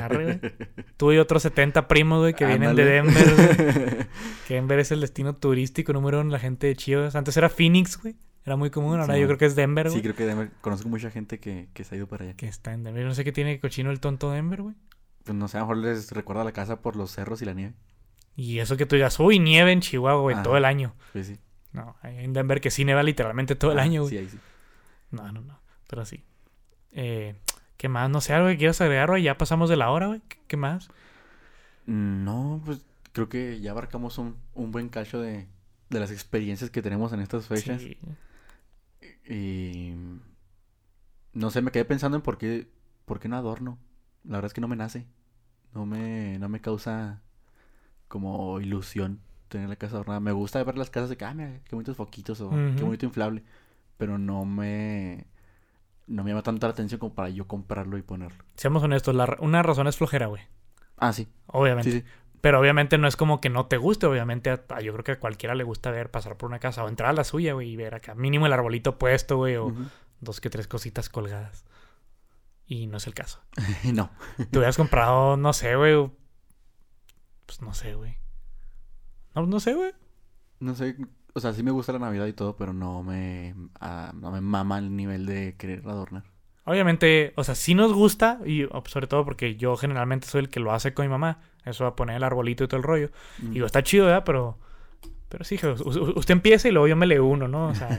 Arre, güey. Tú y otros 70 primos, güey, que vienen de. Denver, güey. Que Denver es el destino turístico número uno la gente de Chivas. Antes era Phoenix, güey. Era muy común. Ahora Sí, yo creo que es Denver, güey. Sí, creo que Denver- conozco mucha gente que, que se ha ido para allá. Que está en Denver. No sé qué tiene cochino el tonto Denver, güey. Pues no sé, a lo mejor les recuerda la casa por los cerros y la nieve. Y eso que tú digas, uy, nieve en Chihuahua, güey, todo el año. Pues sí. No, en Denver que sí nieva literalmente todo el Ah, año, güey. Sí, ahí sí. No, no, no. Pero sí. Eh, ¿Qué más? No sé, algo que quieras agregar, güey. Ya pasamos de la hora, güey. ¿Qué, más? No, pues creo que ya abarcamos un, un buen cacho de, de las experiencias que tenemos en estas fechas. Sí. Y no sé, me quedé pensando en por qué, por qué no adorno. La verdad es que no me nace. No me, no me causa como ilusión tener la casa adornada. Me gusta ver las casas de que, ah, mira, qué bonitos foquitos o qué bonito inflable. Pero no me, no me llama tanto la atención como para yo comprarlo y ponerlo. Seamos honestos, la una razón es flojera, güey. Ah, sí. Obviamente. Sí, sí. Pero obviamente no es como que no te guste. Obviamente, a- a- yo creo que a cualquiera le gusta ver pasar por una casa o entrar a la suya, güey, y ver acá mínimo el arbolito puesto, güey, o dos que tres cositas colgadas. Y no es el caso. no. Te hubieras comprado, no sé, güey. Pues no sé, güey. No, no sé, güey. No sé, o sea, sí me gusta la Navidad y todo, pero no me, ah, no me mama el nivel de querer adornar. Obviamente, o sea, sí nos gusta, y o, sobre todo porque yo generalmente soy el que lo hace con mi mamá. Eso va a poner el arbolito y todo el rollo. Y digo, está chido, ¿verdad? Pero, pero sí, usted empieza y luego yo me le uno, ¿no? O sea,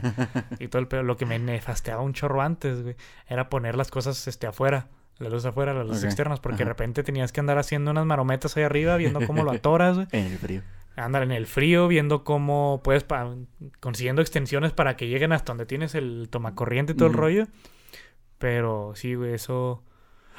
y todo el pedo. Lo que me nefasteaba un chorro antes, güey, era poner las cosas este, afuera. La luz afuera, las luces externas, porque de repente tenías que andar haciendo unas marometas ahí arriba, viendo cómo lo atoras, güey. En el frío. andar en el frío, viendo cómo puedes, pa- consiguiendo extensiones para que lleguen hasta donde tienes el tomacorriente y todo el rollo. Pero sí, güey, eso...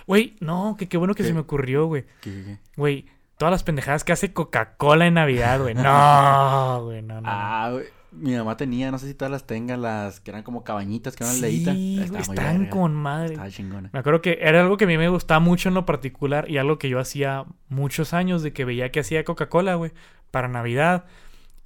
Güey, no, que qué bueno que ¿Qué? se me ocurrió, güey. ¿Qué, qué, qué? Güey, todas las pendejadas que hace Coca-Cola en Navidad, güey. No, güey, no, no. no. Ah, güey, mi mamá tenía, no sé si todas las tenga, las que eran como cabañitas, que eran sí, muy están con madre. Estaba chingona. Me acuerdo que era algo que a mí me gustaba mucho en lo particular y algo que yo hacía muchos años de que veía que hacía Coca-Cola, güey, para Navidad.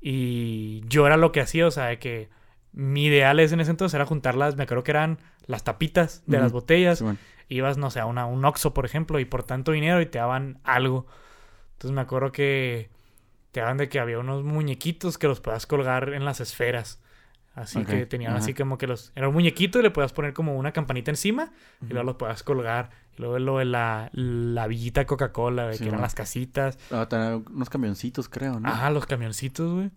Y yo era lo que hacía, o sea, de que mi ideal es en ese entonces era juntarlas, me acuerdo que eran las tapitas de las botellas. Ibas, no sé, a una, un Oxxo, por ejemplo, y por tanto dinero y te daban algo. Entonces me acuerdo que te daban de que había unos muñequitos que los podías colgar en las esferas. Así que tenían así como que los... Era un muñequito y le podías poner como una campanita encima y luego los podías colgar. Y luego lo de la, la villita Coca-Cola, Sí, que eran las casitas. Ah, tenía unos camioncitos, creo, ¿no? Ajá, los camioncitos, güey.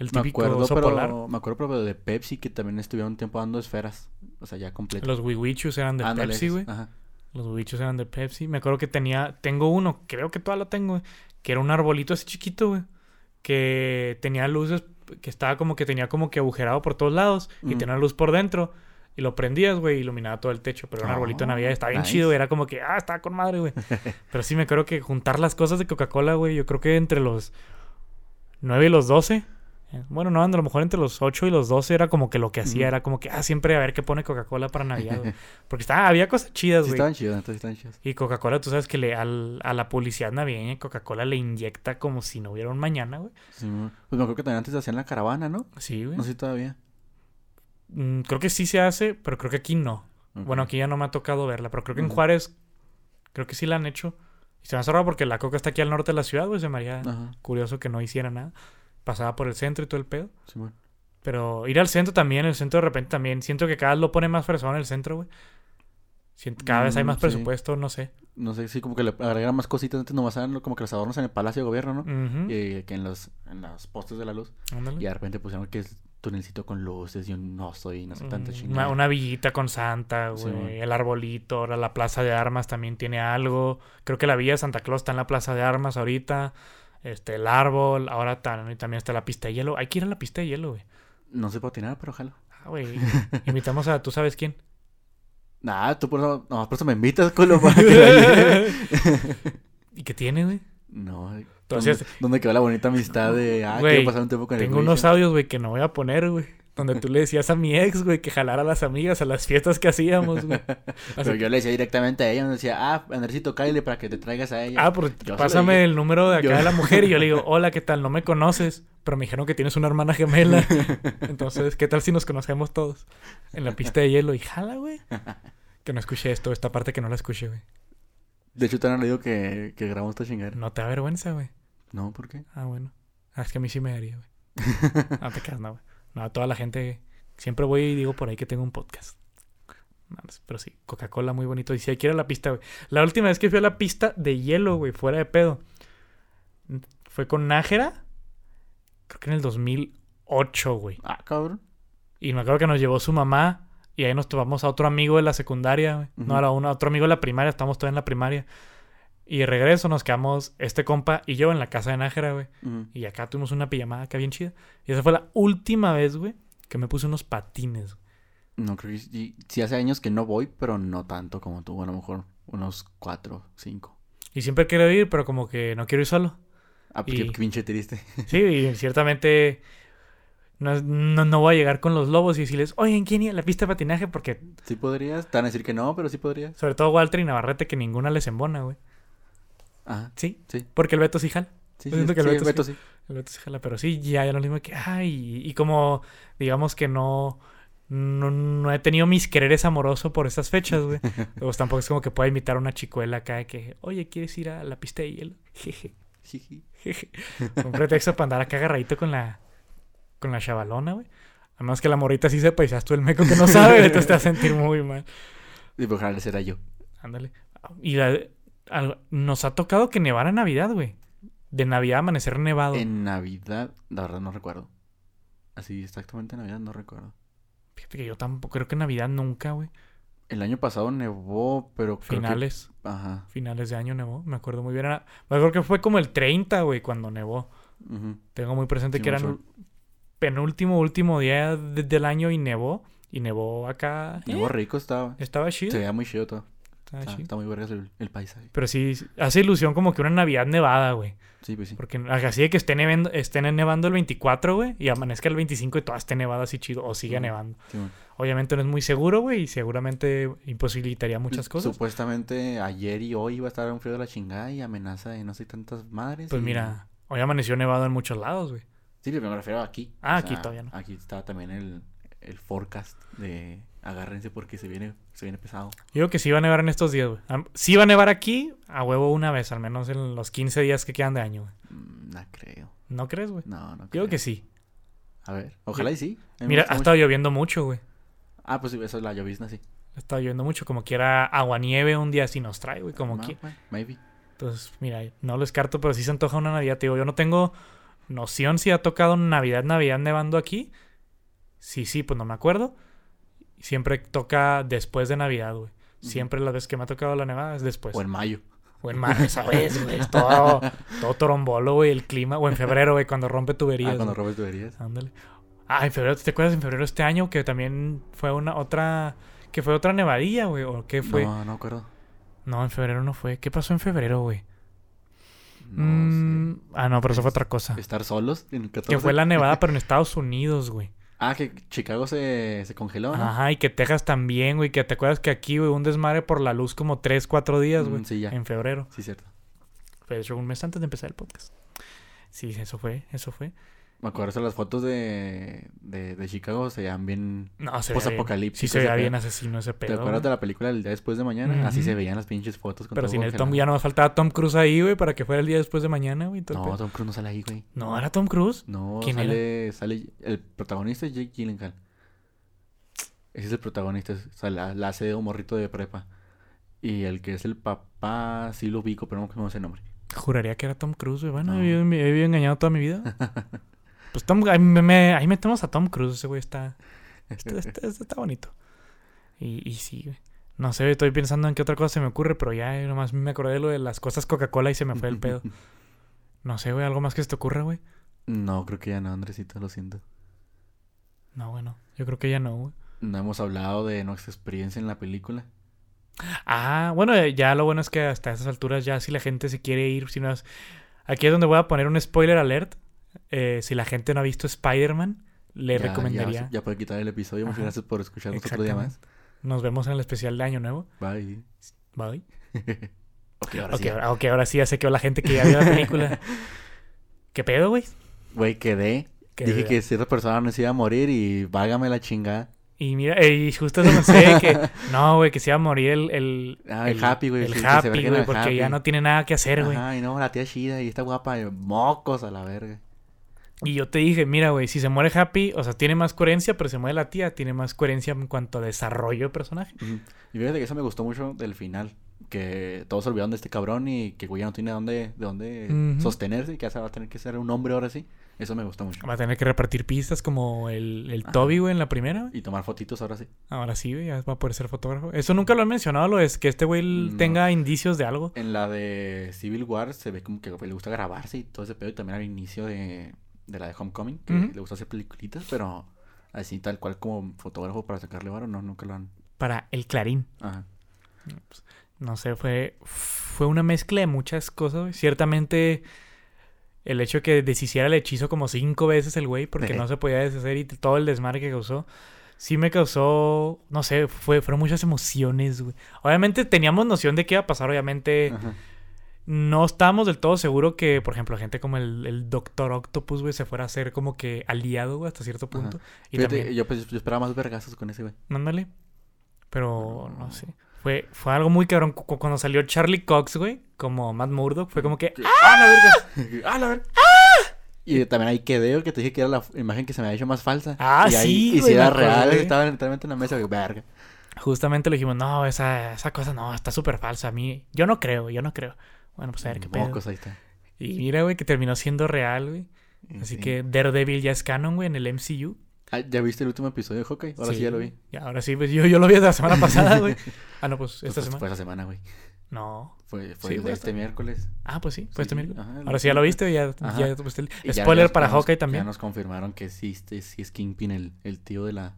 El me típico acuerdo, oso pero, polar. me acuerdo, pero de Pepsi, que también estuvieron un tiempo dando esferas. O sea, ya completo. Los wiwichus eran de Pepsi, güey. Ajá. Los wiwichus eran de Pepsi. Me acuerdo que tenía... Tengo uno, creo que todavía lo tengo, güey. Que era un arbolito así chiquito, güey. Que tenía luces... Que estaba como que tenía como que agujerado por todos lados. Y tenía luz por dentro. Y lo prendías, güey, iluminaba todo el techo. Pero era un arbolito de Navidad. Estaba bien chido. Era como que, ah, estaba con madre, güey. Pero sí me acuerdo que juntar las cosas de Coca-Cola, güey. Yo creo que entre los 9 y los 12. Eh, Bueno, no, a lo mejor entre los 8 y los 12 era como que lo que hacía, era como que, ah, siempre a ver qué pone Coca-Cola para Navidad. Porque estaba, había cosas chidas, Sí güey. estaban chidos, entonces estaban chidos. Y Coca-Cola, tú sabes que le, al- a la publicidad navideña, Coca-Cola le inyecta como si no hubiera un mañana, güey. Sí, pues me acuerdo que también antes hacían la caravana, ¿no? Sí, güey. No sé todavía. Mm, creo que sí se hace, pero creo que aquí no. Bueno, aquí ya no me ha tocado verla, pero creo que en. Juárez, creo que sí la han hecho. Y se me ha cerrado porque la Coca está aquí al norte de la ciudad, güey. Se me haría Ajá, curioso que no hiciera nada. Pasaba por el centro y todo el pedo. Pero ir al centro también, el centro de repente también. Siento que cada vez lo pone más fresón en el centro, güey. Cada vez hay Mm, más sí. presupuesto, no sé. No sé, sí, como que le agregaron más cositas. Antes nomás eran como que los adornos en el Palacio de Gobierno, ¿no? Y que en los, en los postes de la luz. ándale. Y de repente pusieron que es tunelcito con luces y un oso y no sé tanta Mm, chingada. Una, una villita con Santa, güey. el arbolito, ahora la plaza de armas también tiene algo. Creo que la villa de Santa Claus está en la plaza de armas ahorita. Este, el árbol, ahora tam- también está la pista de hielo. Hay que ir a la pista de hielo, güey. No sé patinar, pero ojalá. Ah, güey. Invitamos a, ¿tú sabes quién? Nah, tú por eso, no, por eso me invitas, culo, para que. ¿Y qué tiene, güey? No, Entonces- ¿dónde, dónde quedó la bonita amistad de, ah, quiero pasar un tiempo con el Tengo unos audios, güey, que no voy a poner, güey. Donde tú le decías a mi ex, güey, que jalara a las amigas a las fiestas que hacíamos, güey. Pero yo le decía directamente a ella, me decía, ah, Andresito, cállale para que te traigas a ella. Ah, pues pásame el número de acá Yo- de la mujer y yo le digo, hola, ¿qué tal? No me conoces, pero me dijeron que tienes una hermana gemela. Entonces, ¿qué tal si nos conocemos todos? En la pista de hielo y jala, güey. Que no escuché esto, esta parte que no la escuché, güey. De hecho, te han digo que, que grabamos esta chingada. No te da vergüenza, güey. No, ¿por qué? Ah, bueno. Ah, es que a mí sí me daría, güey. No te creas, no, güey. No, toda la gente. Siempre voy y digo por ahí que tengo un podcast. No, sé, pero sí, Coca-Cola muy bonito. Y si hay que ir a la pista, güey. La última vez que fui a la pista de hielo, güey, fuera de pedo, fue con Nájera. Creo que en el 2008, güey. Ah, cabrón. Y me acuerdo que nos llevó su mamá. Y ahí nos tomamos a otro amigo de la secundaria, güey. No, era uno, otro amigo de la primaria. Estamos todos en la primaria. Y de regreso nos quedamos este compa y yo en la casa de Nájera, güey. Y acá tuvimos una pijamada acá bien chida. Y esa fue la última vez, güey, que me puse unos patines. güey. No, creo que sí, hace años que no voy, pero no tanto como tú. A lo mejor unos cuatro, cinco. Y siempre quiero ir, pero como que no quiero ir solo. Ah, pues Y- qué, qué pinche triste. Sí, y ciertamente no, no, no voy a llegar con los lobos y decirles, oye, ¿quién iba a la pista de patinaje? Porque Sí podrías. Te van a decir que no, pero sí podrías. sobre todo Walter y Navarrete, que ninguna les embona, güey. Ajá. Sí, Sí. porque el Beto sí jala. Sí, sí, siento que el sí, Beto sí. Beto sí. El Beto sí jala, pero sí, ya, ya lo mismo que, ay, y, como, digamos que no, no, no he tenido mis quereres amorosos por estas fechas, güey. pues tampoco es como que pueda invitar a una chicuela acá de que, oye, ¿quieres ir a la pista de hielo? Jeje, jeje. Un pretexto para andar acá agarradito con la, con la chavalona, güey. Además que la morrita sí sepa y seas tú el meco que no sabe, entonces te va a sentir muy mal. Y pues ojalá será yo. Ándale. Y la- nos ha tocado que nevara Navidad, güey. De Navidad amanecer nevado. En Navidad, la verdad no recuerdo. Así exactamente en Navidad no recuerdo. Fíjate que yo tampoco creo que en Navidad nunca, güey. El año pasado nevó, pero creo que- Finales, Ajá. finales de año nevó. Me acuerdo muy bien. Me acuerdo que fue como el 30, güey, cuando nevó. Tengo muy presente Sí, que era el penúltimo, último día de- del año y nevó. Y nevó acá. Nevó eh, rico estaba. Estaba chido. Se veía muy chido todo. Está, muy vergas el, el paisaje. Pero sí, hace ilusión como que una Navidad nevada, güey. Sí, pues sí. Porque así de que esté nevando, esté nevando el 24, güey, y amanezca el 25 y toda esté nevada así chido, o siga nevando. Sí. Obviamente no es muy seguro, güey, y seguramente imposibilitaría muchas cosas. Supuestamente ayer y hoy iba a estar un frío de la chingada y amenaza de no sé tantas madres. Pues y- mira, hoy amaneció nevado en muchos lados, güey. Sí, pero me refiero aquí. Ah, O aquí todavía no. Aquí está también el, el forecast de agárrense porque se viene, se viene pesado. Yo digo que sí va a nevar en estos días, güey. Sí va a nevar aquí, a huevo una vez, al menos en los 15 días que quedan de año, güey. Mm, No creo. ¿No crees, güey? No, no Yo creo. digo que sí. A ver, ojalá y sí. Mira, ha mucho. estado lloviendo mucho, güey. Ah, pues sí, eso es la llovizna, sí. Ha estado lloviendo mucho, como quiera aguanieve un día sí nos trae, güey, como Ah, que... Maybe. Entonces, mira, no lo descarto, pero sí se antoja una Navidad. Digo, yo no tengo noción si ha tocado Navidad, Navidad nevando aquí. Sí, sí, pues no me acuerdo. Siempre toca después de Navidad, güey. Siempre la vez que me ha tocado la nevada es después. O en mayo. O en marzo, ¿sabes, güey? Es todo, todo torombolo, güey, el clima. O en febrero, güey, cuando rompe tuberías. Ah, cuando güey. robes tuberías. Ándale. Ah, en febrero, ¿te acuerdas en febrero este año que también fue una otra... que fue otra nevadilla, güey? ¿O qué fue? No. No, no acuerdo. en febrero no fue. ¿Qué pasó en febrero, güey? No Mm, ah, no, pero eso fue otra cosa. Estar solos en el 14. Que fue la nevada, pero en Estados Unidos, güey. Ah, que Chicago se, se congeló, ¿no? Ajá, y que Texas también, güey. Que te acuerdas que aquí, güey, un desmadre por la luz como 3, 4 días, güey. Mm, sí, ya. En febrero. Sí, cierto. Hecho un mes antes de empezar el podcast. Sí, eso fue, eso fue. Me acuerdo de las fotos de, de, de Chicago, se veían bien... No, se Sí, se ese veía bien asesino ese ¿Te pedo. acuerdas de la película del día después de mañana? Así se veían las pinches fotos. con Pero todo sin el. Tom, ya no nos faltaba Tom Cruise ahí, güey, para que fuera el día después de mañana, güey. todo No, pedo. Tom Cruise no sale ahí, güey. no, era Tom Cruise. No, ¿Quién sale, sale... El protagonista es Jake Gyllenhaal. Ese es el protagonista. O sea, la, la hace de un morrito de prepa. Y el que es el papá, sí lo ubico, pero no me sé el nombre. Juraría que era Tom Cruise, güey. Bueno, No. he, vivido- he vivido engañado toda mi vida. pues Tom, ahí, me- ahí metemos a Tom Cruise, ese güey está, está, está- está bonito. Y, y sí, güey. No sé, estoy pensando en qué otra cosa se me ocurre, pero ya eh, nomás me acordé de lo de las cosas Coca-Cola y se me fue el pedo. No sé, güey, algo más que se te ocurra, güey. No, creo que ya no, Andresito, lo siento. No, bueno, yo creo que ya no, güey. No hemos hablado de nuestra experiencia en la película. Ah, bueno, eh, ya lo bueno es que hasta esas alturas ya si la gente se quiere ir, si no es... Aquí es donde voy a poner un spoiler alert. Eh, si la gente no ha visto Spider-Man, le Ya- recomendaría. Ya, ya puede quitar el episodio. Muchas gracias por escucharnos otro día más. Nos vemos en el especial de Año Nuevo. Bye. Bye. ok, ahora sí. ok, ahora sí ya sé que la gente que ya vio la película. ¿Qué pedo, güey? Güey, quedé. Que- Dije que cierta persona no se iba a morir y válgame la chingada. Y mira, eh, y justo eso pensé que... No, güey, que se iba a morir el... El, Ah, el Happy, güey, El se Happy, güey, porque Happy. ya no tiene nada que hacer, güey. Ajá, y no, la tía chida y está guapa. y mocos a la verga. Y yo te dije, mira, güey, si se muere Happy, o sea, tiene más coherencia, pero se muere la tía, tiene más coherencia en cuanto a desarrollo de personaje. Y fíjate que eso me gustó mucho del final. Que todos se olvidaron de este cabrón y que güey ya no tiene dónde, de dónde sostenerse y que ya va a tener que ser un hombre ahora sí. Eso me gustó mucho. Va a tener que repartir pistas como el, el. Toby, güey, en la primera. Y tomar fotitos ahora sí. Ahora sí, güey, ya va a poder ser fotógrafo. Eso nunca lo han mencionado, lo es que este güey No. tenga indicios de algo. En la de Civil War se ve como que le gusta grabarse y todo ese pedo. Y también al inicio de, de la de Homecoming, que le gusta hacer peliculitas, pero así tal cual como fotógrafo para sacarle varo, no, nunca lo han. Para el Clarín. Ajá. No sé, fue, fue una mezcla de muchas cosas. Ciertamente, el hecho de que deshiciera el hechizo como cinco veces el güey, porque no se podía deshacer y todo el desmadre que causó, sí me causó, no sé, fue, fueron muchas emociones, güey. Obviamente teníamos noción de qué iba a pasar, obviamente Ajá. No estábamos del todo seguros que, por ejemplo, gente como el, el Doctor Octopus, güey, se fuera a hacer como que aliado, güey, hasta cierto Ajá. punto. Y Fíjate, también, yo, pues, yo esperaba más vergazos con ese güey. mándale. Pero, no sé. Fue, fue algo muy cabrón. Cu- cu- Cuando salió Charlie Cox, güey, como Matt Murdock, fue como que... ¡Ah, la verga! ¡Ah, la verga! Y también ahí quedé, que te dije que era la imagen que se me había hecho más falsa. Ah, y ahí, sí, Y si era real, estaba literalmente en la mesa, güey, verga. Justamente le dijimos, no, esa, esa cosa no, está súper falsa. A mí, yo no creo, yo no creo. Bueno, pues a ver qué pedo. Mocos, ahí está. Y mira, güey, que terminó siendo real, güey. Así Sí. que Daredevil ya es canon, güey, en el MCU. Ah, ¿Ya viste el último episodio de Hawkeye? Ahora sí, ya lo vi. Ya, ahora sí, pues yo, yo lo vi la semana pasada, güey. Ah, no, pues Pues, esta pues, semana. Fue esa semana, güey. No. Fue, fue Sí, el esta. este miércoles. Ah, pues sí, fue este miércoles. ajá, Ahora sí ya lo viste, ya, ya tuviste el ya- spoiler ya- para ya nos- Hawkeye Ya también. nos confirmaron que sí, este, sí es Kingpin, el, el tío de la...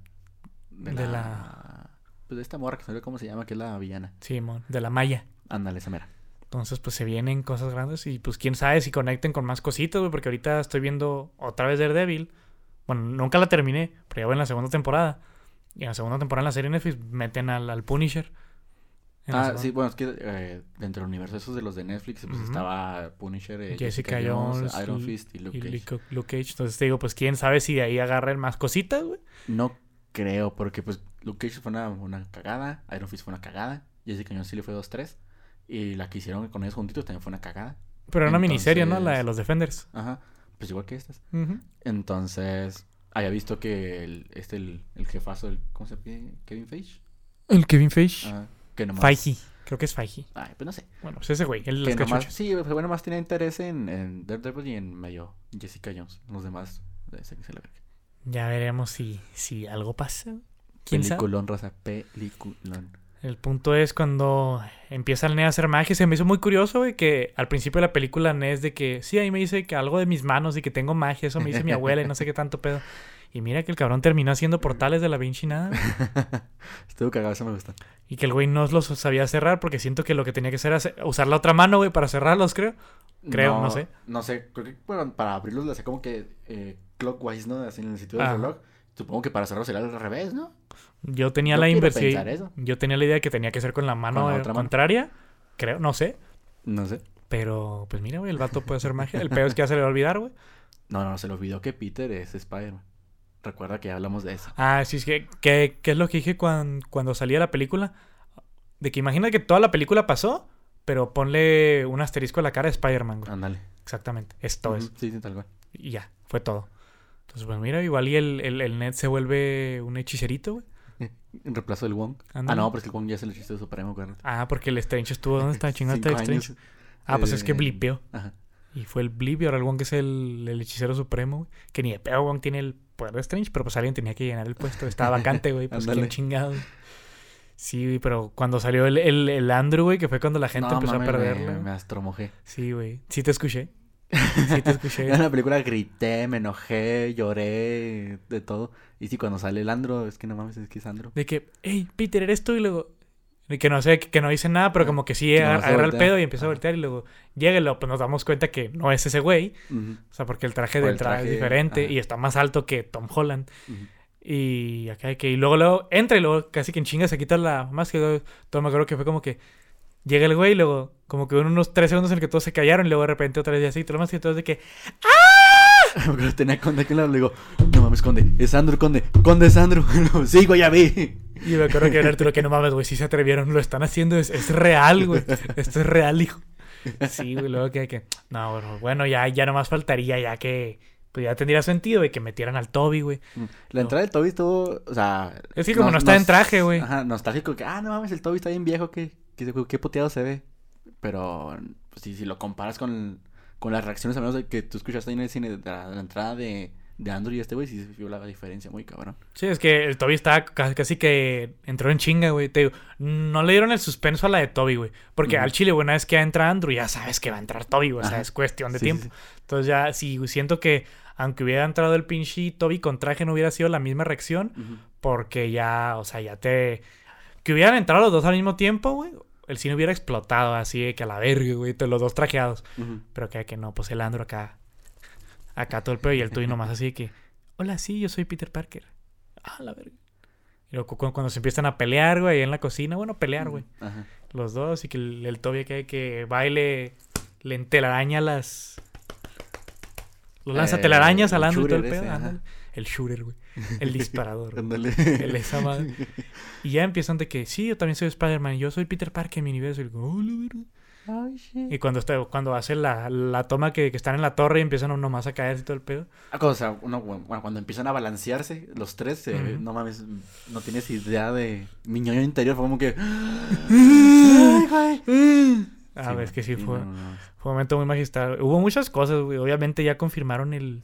De De la... la- Pues de esta morra que no sé cómo se llama, que es la villana. Sí, mon, de la Maya. Ándale, esa mera. Entonces, pues se vienen cosas grandes y pues quién sabe si conecten con más cositas, güey, porque ahorita estoy viendo otra vez Daredevil. Bueno, nunca la terminé, pero ya voy en la segunda temporada. Y en la segunda temporada en la serie Netflix meten al, al Punisher. Ah, sí, bueno, es que eh, dentro del universo esos de los de Netflix, pues estaba Punisher, eh, Jessica Jones, Iron Fist y Luke Y Cage. Luke, Luke Cage. Entonces te digo, pues quién sabe si de ahí agarren más cositas, güey. No creo, porque pues Luke Cage fue una, una cagada, Iron Fist fue una cagada, Jessica Jones sí le fue 2-3, y la que hicieron con ellos juntitos también fue una cagada. Pero era una miniserie, ¿no? La de los Defenders. Ajá, pues igual que estas. Entonces, había visto que el, este, el, el jefazo, el, ¿cómo se llama? Kevin Feige. El Kevin Feige. Ajá, que nomás... Feige. Creo que es Feige. Ay, pues no sé. Bueno, pues ese güey, el Que nomás, sí, bueno, más tenía interés en, en Daredevil y en medio Jessica Jones. Los demás, de ese que se la verga. Ya veremos si, si algo pasa. ¿Quién sabe? Peliculón, raza, peliculón. El punto es cuando empieza el Ned a hacer magia. Se me hizo muy curioso, güey, que al principio de la película Ned es de que, sí, ahí me dice que algo de mis manos y que tengo magia. Eso me dice mi abuela y no sé qué tanto pedo. Y mira que el cabrón terminó haciendo portales de la Vinci nada. Estuvo cagado, eso me gusta. Y que el güey no los sabía cerrar porque siento que lo que tenía que hacer era usar la otra mano, güey, para cerrarlos, creo. Creo, no sé. No sé, creo que bueno, para abrirlos le hacía como que eh, clockwise, ¿no? Así en el sitio del reloj. Supongo que para cerrarlos sería al revés, ¿no? Yo tenía Yo la inversión. Yo tenía la idea de que tenía que ser con la mano Con la otra mano. contraria. Creo, no sé. No sé. Pero, pues mira, güey, el vato puede hacer magia. El peor es que ya se le va a olvidar, güey. No, no, se le olvidó que Peter es Spider-Man. Recuerda que ya hablamos de eso. Ah, sí, es que, que es lo que dije cuan- cuando salía la película. De que imagina que toda la película pasó, pero ponle un asterisco a la cara de Spider-Man, güey. Ándale. Exactamente. Es todo Ujú, eso. Sí, sí, tal cual. Y ya, fue todo. Pues mira, igual y el, el, el Ned se vuelve un hechicerito, güey. En reemplazo del Wong. Ah, no, pero es que el Wong ya es el hechizo supremo, güey. Ah, porque el Strange estuvo. ¿Dónde está? Chingada está el Strange. Ah, pues es que Eh, blipeó. Ajá. Y fue el blip y ahora el Wong es el, el hechicero supremo, güey. Que ni de pedo Wong tiene el poder de Strange, pero pues alguien tenía que llenar el puesto. Estaba vacante, güey. Pues quién chingado. Sí, güey, pero cuando salió el, el, el Andrew, güey, que fue cuando la gente No, empezó mames, a me- perderla. Me, güey. astromojé. Sí, güey. Sí te escuché. Sí te escuché. En la película grité, me enojé, lloré, de todo. Y sí, cuando sale el Andro, es que no mames, es que es Andro. De que, hey, Peter, ¿eres tú? Y luego, de que no sé, que, que no dice nada, pero como que sí que agarra, el pedo y empieza a voltear y luego llega y luego pues nos damos cuenta que no es ese güey. O sea, porque el traje Por de el entrada es traje, diferente ajá. y está más alto que Tom Holland. Y acá de que, y luego, luego entra y luego casi que en chinga se quita la máscara. Todo me acuerdo que fue como que llega el güey y luego como que hubo unos tres segundos en el que todos se callaron y luego de repente otra vez y así, todo lo más que todos de que, acuerdo que tenía Conde aquí lado, le digo, no mames, Conde, es Andro, Conde, Conde es Andro. sí, güey, ya vi. y me acuerdo que era Arturo que no mames, güey, si se atrevieron, lo están haciendo, es, es real, güey. Esto es real, hijo. Sí, güey, luego que, que no, bueno, bueno, ya, ya nomás faltaría ya que, pues ya tendría sentido, güey, que metieran al Toby, güey. La entrada del Toby estuvo, o sea... Es que como no está en traje, güey. Ajá, nostálgico, que, ah, no mames, el Toby está bien viejo, que, que, qué puteado se ve. Pero, pues, si, si lo comparas con, con las reacciones, al menos de que tú escuchaste ahí en el cine, de la, de la entrada de, de Andrew y este güey, sí se vio la diferencia muy cabrón. Sí, es que el Toby está casi, que entró en chinga, güey. Te digo, no le dieron el suspenso a la de Toby, güey. Porque al chile, güey, una vez que entra Andrew, ya sabes que va a entrar Toby, güey. O sea, es cuestión de Sí, tiempo. sí, sí. Entonces ya, sí, siento que aunque hubiera entrado el pinche Toby con traje, no hubiera sido la misma reacción. Porque ya, o sea, ya te... Que hubieran entrado los dos al mismo tiempo, güey. El cine hubiera explotado así de que a la verga, güey. Los dos trajeados. Pero que, que no, pues el Andrew acá. Acá todo el pedo y el Toby nomás así de que. Hola, sí, yo soy Peter Parker. Ah, la verga. Y luego cu- cuando, se empiezan a pelear, güey, en la cocina. Bueno, pelear, güey. Ajá. Los dos. Y que el, el Toby de que baile. Le entelaraña las. Lo lanza Eh, telarañas al Andrew y todo el pedo. ese. El shooter, güey. El disparador. güey. El esa madre. Y ya empiezan de que, sí, yo también soy Spider-Man. Yo soy Peter Parker en mi universo. Y, digo, "Oh, la verga". Shit. Y cuando, está, cuando hace la, la toma que, que están en la torre y empiezan nomás a caerse y todo el pedo. Ah, o sea, uno, bueno, cuando empiezan a balancearse, los tres, eh, no mames, no tienes idea de mi ñoño interior, fue como que... ¡Ay, güey! A ver, es que sí, sí, fue, no, no, no. fue un momento muy magistral. Hubo muchas cosas, güey. Obviamente ya confirmaron el...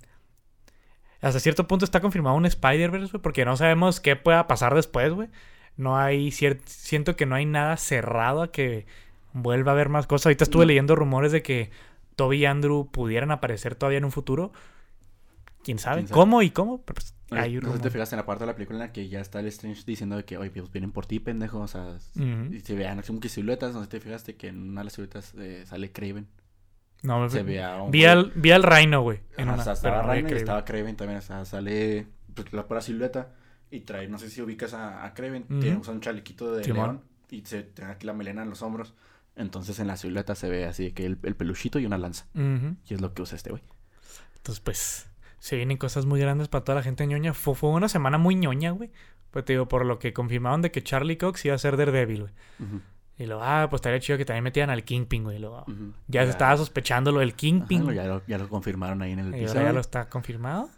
Hasta cierto punto está confirmado un Spider-Verse, güey, porque no sabemos qué pueda pasar después, güey. No hay... cier- Siento que no hay nada cerrado a que vuelva a haber más cosas. Ahorita estuve No. leyendo rumores de que Toby y Andrew pudieran aparecer todavía en un futuro. ¿Quién sabe? ¿Quién sabe? ¿Cómo y cómo? Pero, pues, Oye, hay no sé si te fijaste en la parte de la película en la que ya está el Strange diciendo de que, oye, pues vienen por ti, pendejo, o sea, Ujú. y se vean como que siluetas, no sé si te fijaste que en una de las siluetas eh, sale Craven, No, se ve a un vi, al, vi al Rhino, güey. En Ajá, una, o sea, estaba no Rhino y estaba Craven también, o sea, sale pues, la pura silueta y trae, no sé si ubicas a, a Craven, tiene usa un chalequito de león y se tiene aquí la melena en los hombros, entonces en la silueta se ve así que el, el peluchito y una lanza, Ujú. y es lo que usa este güey. Entonces, pues, se vienen cosas muy grandes para toda la gente ñoña. Fue, fue una semana muy ñoña, güey. Pues te digo, por lo que confirmaron de que Charlie Cox iba a ser Daredevil, güey. Y luego, ah, pues estaría chido que también metieran al Kingpin, güey. y luego, ya se estaba sospechando lo del Ajá, Kingpin. ya, lo, ya lo confirmaron ahí en el episodio. ya lo está confirmado.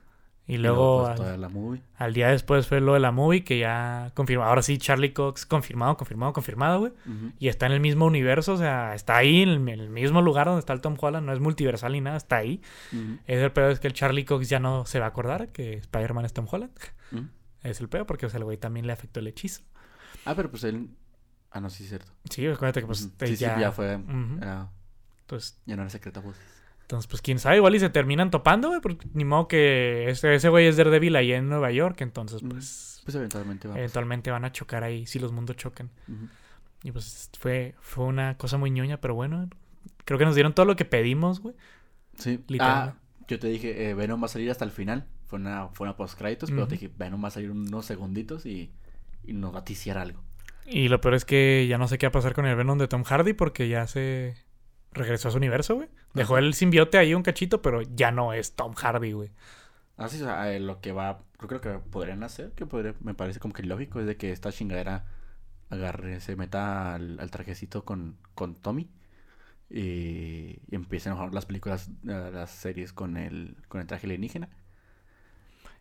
Y luego, pues, al, toda la movie. al día después fue lo de la movie que ya confirmado. Ahora sí, Charlie Cox confirmado, confirmado, confirmado, güey. Y está en el mismo universo, o sea, está ahí, en el, en el mismo lugar donde está el Tom Holland. No es multiversal ni nada, está ahí. Ujú. Es el peor es que el Charlie Cox ya no se va a acordar que Spider-Man es Tom Holland. Es el peor porque o sea, el güey también le afectó el hechizo. Ah, pero pues él... Ah, no, sí es cierto. Sí, acuérdate que pues sí, ya... sí, ya fue... Era- Entonces, ya no era secreta voces. Entonces, pues quién sabe, igual y se terminan topando, güey, porque ni modo que ese, ese güey es Daredevil ahí en Nueva York, entonces, Mm, pues, Pues eventualmente va. a pasar. eventualmente van a chocar ahí si los mundos chocan. Y pues fue, fue una cosa muy ñoña, pero bueno, creo que nos dieron todo lo que pedimos, güey. Sí. Literal. Ah, yo te dije, eh, Venom va a salir hasta el final. Fue una, fue una post créditos, pero te dije, Venom va a salir unos segunditos y, y nos va a ticiar algo. Y lo peor es que ya no sé qué va a pasar con el Venom de Tom Hardy porque ya se regresó a su universo, güey. Dejó Ajá. el simbiote ahí un cachito, pero ya no es Tom Hardy, güey. Así, o sea, eh, lo que va, creo que lo que podrían hacer, que podría, me parece como que lógico, es de que esta chingadera agarre, se meta al, al trajecito con, con Tommy y, y empiecen a jugar las películas, eh, las series con el, con el traje alienígena.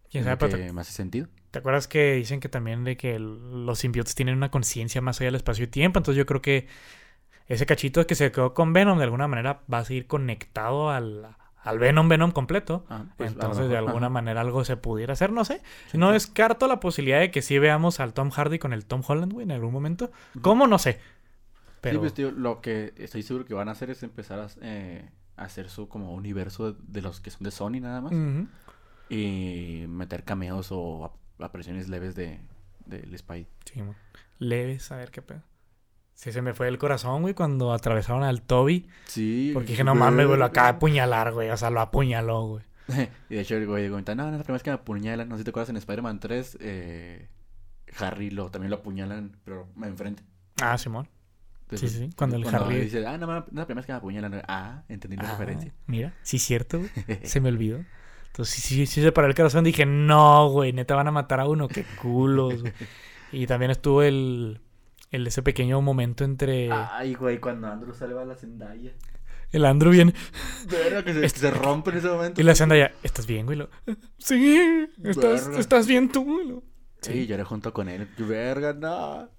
¿Quién Es sabe? pero te, me hace sentido. te acuerdas que dicen que también de que el- los simbiotes tienen una conciencia más allá del espacio y tiempo? Entonces yo creo que ese cachito que se quedó con Venom de alguna manera va a seguir conectado al, al Venom Venom completo. Ah, pues, Entonces, de alguna manera algo se pudiera hacer, no sé. Sí, No sí. descarto la posibilidad de que sí veamos al Tom Hardy con el Tom Holland, güey, en algún momento. ¿Cómo? No sé. Sí, Pero pues, tío, lo que estoy seguro que van a hacer es empezar a, eh, hacer su como universo de, de los que son de Sony nada más. Y meter cameos o ap- apariciones leves de del Spidey. Sí, leves, a ver qué pedo. Sí, se me fue el corazón, güey, cuando atravesaron al Toby. Sí. Porque dije, no mames, güey, lo acaba de apuñalar, güey. O sea, lo apuñaló, güey. y de hecho el güey comenta, no, no es la primera vez que me apuñalan. No sé si te acuerdas en Spider-Man 3, eh, Harry lo, también lo apuñalan, pero enfrente. Ah, Simón. Sí, sí, cuando el Harry- dice, ah, no, no, no es la primera vez que me apuñalan. Ah, entendí la Ah, referencia. Mira, sí, cierto, güey. Se me olvidó. Entonces, sí, sí, sí se paró el corazón. Dije, no, güey, neta van a matar a uno. Qué culos, güey. Y también estuvo el, el ese pequeño momento entre Ay, güey, cuando Andrew salva a la Zendaya. el Andrew bien Verga, que se, Este- se rompe en ese momento. y la Zendaya. ¿Estás bien, güey? Lo, sí, estás, estás bien tú, güey. Lo- Sí, lloré junto con él. Verga, no.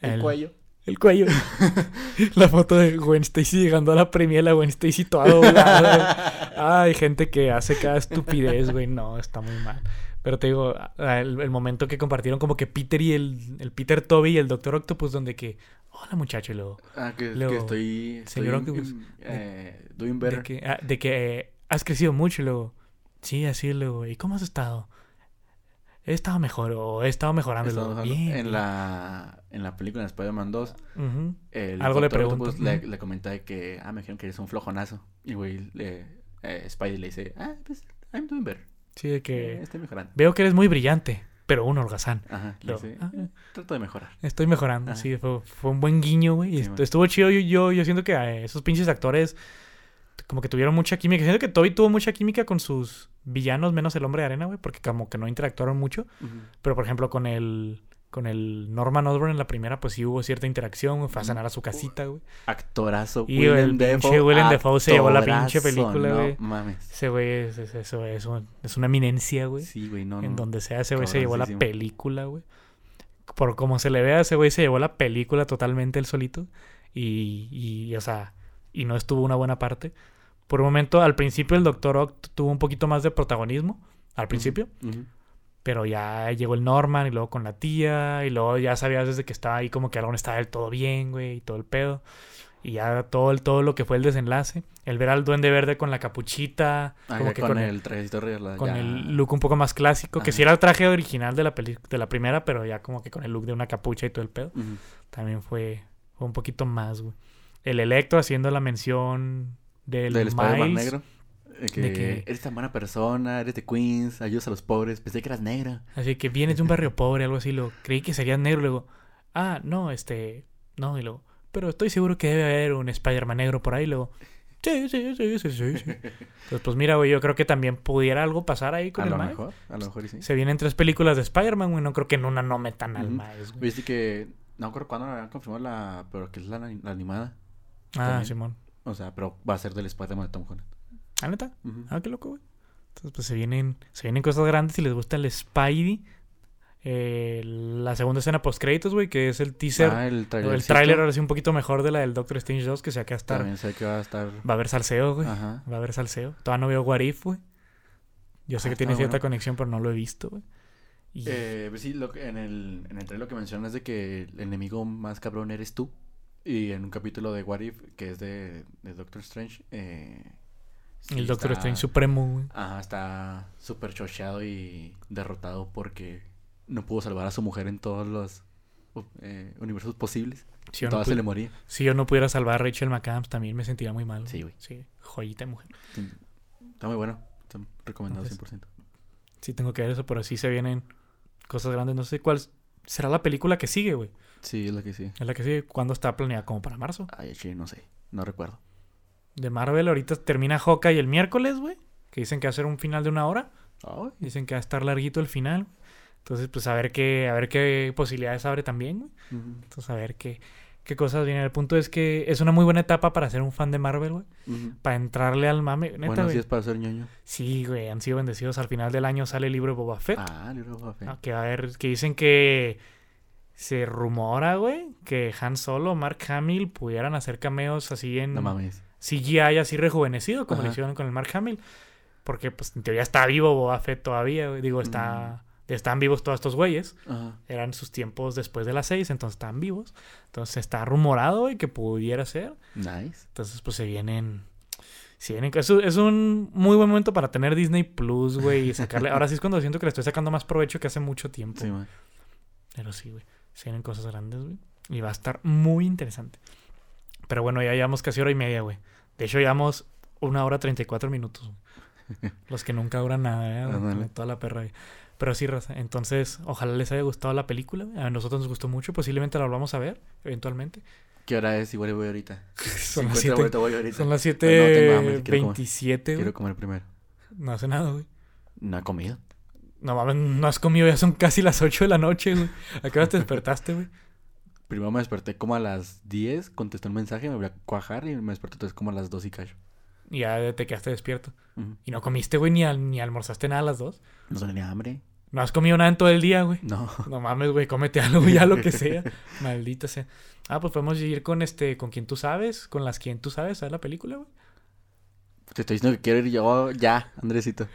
El, El- cuello. El cuello. la foto de Gwen Stacy llegando a la premia, la Gwen Stacy toda doblada. Ay, gente que hace cada estupidez, güey. No, está muy mal. Pero te digo, ah, el, el momento que compartieron como que Peter y el, el Peter Toby y el Doctor Octopus, donde que, hola muchacho, y luego, Ah, que, Luego, que estoy. señor estoy, Octopus, eh, doing de que, ah, de que eh, has crecido mucho, y luego, sí, así, luego, ¿y cómo has estado? He estado mejor, o he estado mejorando, luego, bien. en, bien". la, en la película de Spider-Man 2, Ujú. el Algo le Octopus le, le comenta de que, ah, me dijeron que eres un flojonazo. Y güey, eh, Spidey le dice, ah, pues, I'm doing better. Sí, de Eh, que estoy mejorando. veo que eres muy brillante, pero un holgazán. Ajá, Luego, dice, ah, "Eh, trato de mejorar. Estoy mejorando, Ajá. sí, fue, fue un buen guiño, güey. Sí, man. estuvo chido. Yo, yo, yo siento que eh, esos pinches actores como que tuvieron mucha química. Siento que Toby tuvo mucha química con sus villanos, menos el hombre de arena, güey, porque como que no interactuaron mucho. Pero por ejemplo, con el con el Norman Osborn en la primera, pues sí hubo cierta interacción, fue a sanar a su casita, güey. Actorazo. Y el pinche Willem Dafoe se llevó la pinche película, no güey. mames. Ese güey es, es, eso es, un- es una eminencia, güey. Sí, güey, no, en no. donde sea, ese güey se llevó la película, güey. Por como se le vea, ese güey se llevó la película totalmente él solito. Y, y, o sea, y no estuvo una buena parte. Por un momento, al principio, el Doctor Oct tuvo un poquito más de protagonismo. Al principio. Ujú. Pero ya llegó el Norman y luego con la tía. Y luego ya sabías desde que estaba ahí como que algo no estaba del todo bien, güey. Y todo el pedo. Y ya todo, el, todo lo que fue el desenlace. El ver al Duende Verde con la capuchita. Ah, como que con, con el trajecito regla, con ya. el look un poco más clásico, que sí era el traje original de la peli de la primera, pero ya como que con el look de una capucha y todo el pedo. También fue, fue un poquito más, güey. El Electro haciendo la mención del, Del Spider-Man negro. Que, de que- eres tan buena persona, eres de Queens, ayudas a los pobres, pensé que eras negra. Así que vienes de un barrio pobre, algo así, lo creí que serías negro, luego, ah, no, este, no, y luego, pero estoy seguro que debe haber un Spider-Man negro por ahí, luego, sí, sí, sí, sí, sí, sí. Entonces, pues mira, güey, yo creo que también pudiera algo pasar ahí con A el lo mejor, a lo mejor sí. Se vienen tres películas de Spider-Man, güey, no creo que en una no metan al. Miles, güey. Viste que, no recuerdo cuándo habían confirmado la, pero que es la, la animada. Ah, también. Simón. O sea, pero va a ser del Spider-Man de Tom Holland. ¿Ah, neta? Ah, qué loco, güey. Entonces, pues se vienen, se vienen cosas grandes si les gusta el Spidey. Eh, la segunda escena post créditos, güey, que es el teaser. Ah, el o trailer. el tráiler ahora sí un poquito mejor de la del Doctor Strange 2, que se va a estar. También sé que va a estar. Va a haber salseo, güey. Ajá. Va a haber salseo. Todavía no veo What If, güey. Yo sé Ah, que tiene cierta bueno. conexión, pero no lo he visto, güey. Y- Eh, pues sí, lo que- en, el, en el trailer lo que mencionas es de que el enemigo más cabrón eres tú. Y en un capítulo de What If, que es de, de Doctor Strange, eh, Sí, el Doctor Strange Supremo, güey. Ajá, está súper chocheado y derrotado porque no pudo salvar a su mujer en todos los eh, universos posibles. Si yo, no se le moría. si yo no pudiera salvar a Rachel McAdams, también me sentiría muy mal. Sí, güey. Sí, joyita de mujer. Está muy bueno. Está recomendado Entonces- 100%. Sí, tengo que ver eso, pero sí se vienen cosas grandes. No sé cuál será la película que sigue, güey. Sí, es la que sí. Es la que sigue. ¿Cuándo está planeada? Como para marzo. Ay, sí, no sé. No recuerdo. De Marvel, ahorita termina Hawkeye el miércoles, güey. Que dicen que va a ser un final de una hora. Ay, Dicen que va a estar larguito el final. Entonces, pues a ver qué, a ver qué posibilidades abre también, güey. Entonces, a ver qué, qué cosas vienen. El punto es que es una muy buena etapa para ser un fan de Marvel, güey. Para entrarle al mame. Neta, Bueno, güey. sí es para ser ñoño. Sí, güey, han sido bendecidos. Al final del año sale el libro de Boba Fett. Ah, libro de Boba Fett. Ah, que a haber, que dicen que se rumora, güey, que Han Solo Mark Hamill pudieran hacer cameos así en No mames. CGI así rejuvenecido, como lo Ajá. hicieron con el Mark Hamill. Porque, pues, en teoría está vivo Boba Fett todavía. Digo, está... Están vivos todos estos güeyes. Ajá. Eran sus tiempos después de las seis, entonces están vivos. Entonces está rumorado, güey, que pudiera ser. Nice. Entonces, pues se vienen. Se vienen. Es, un- es un muy buen momento para tener Disney Plus, güey, y sacarle. Ahora sí es cuando siento que le estoy sacando más provecho que hace mucho tiempo. Sí, man. Pero sí, güey. Se vienen cosas grandes, güey. Y va a estar muy interesante. Pero bueno, ya llevamos casi hora y media, güey. De hecho, llevamos una hora treinta y cuatro minutos. Los que nunca duran nada, ¿eh? Como toda la perra. güey. Pero sí, raza. Entonces, ojalá les haya gustado la película. güey. A nosotros nos gustó mucho. Posiblemente la volvamos a ver, eventualmente. ¿Qué hora es? Igual voy ahorita. Son las Si encuentro 7. ahorita, voy ahorita. Son las Pero no tengo hambre, 7.27, quiero comer. 27, güey. Quiero comer primero. No hace nada, güey. No he comido. No mames, no has comido, ya son casi las 8 de la noche, güey. ¿A qué hora te despertaste, güey? Primero me desperté como a las 10, contesté un mensaje, me voy a cuajar y me desperté entonces como a las 2 y cacho. Y ya te quedaste despierto. Y no comiste, güey, ni, al- ni almorzaste nada a las 2. No tenía hambre. No has comido nada en todo el día, güey. No. No mames, güey, cómete algo, ya lo que sea. Maldita sea. Ah, pues podemos ir con este, con quien tú sabes, con las quien tú sabes, a ver la película, güey. Te estoy diciendo que quiero ir yo ya, Andresito.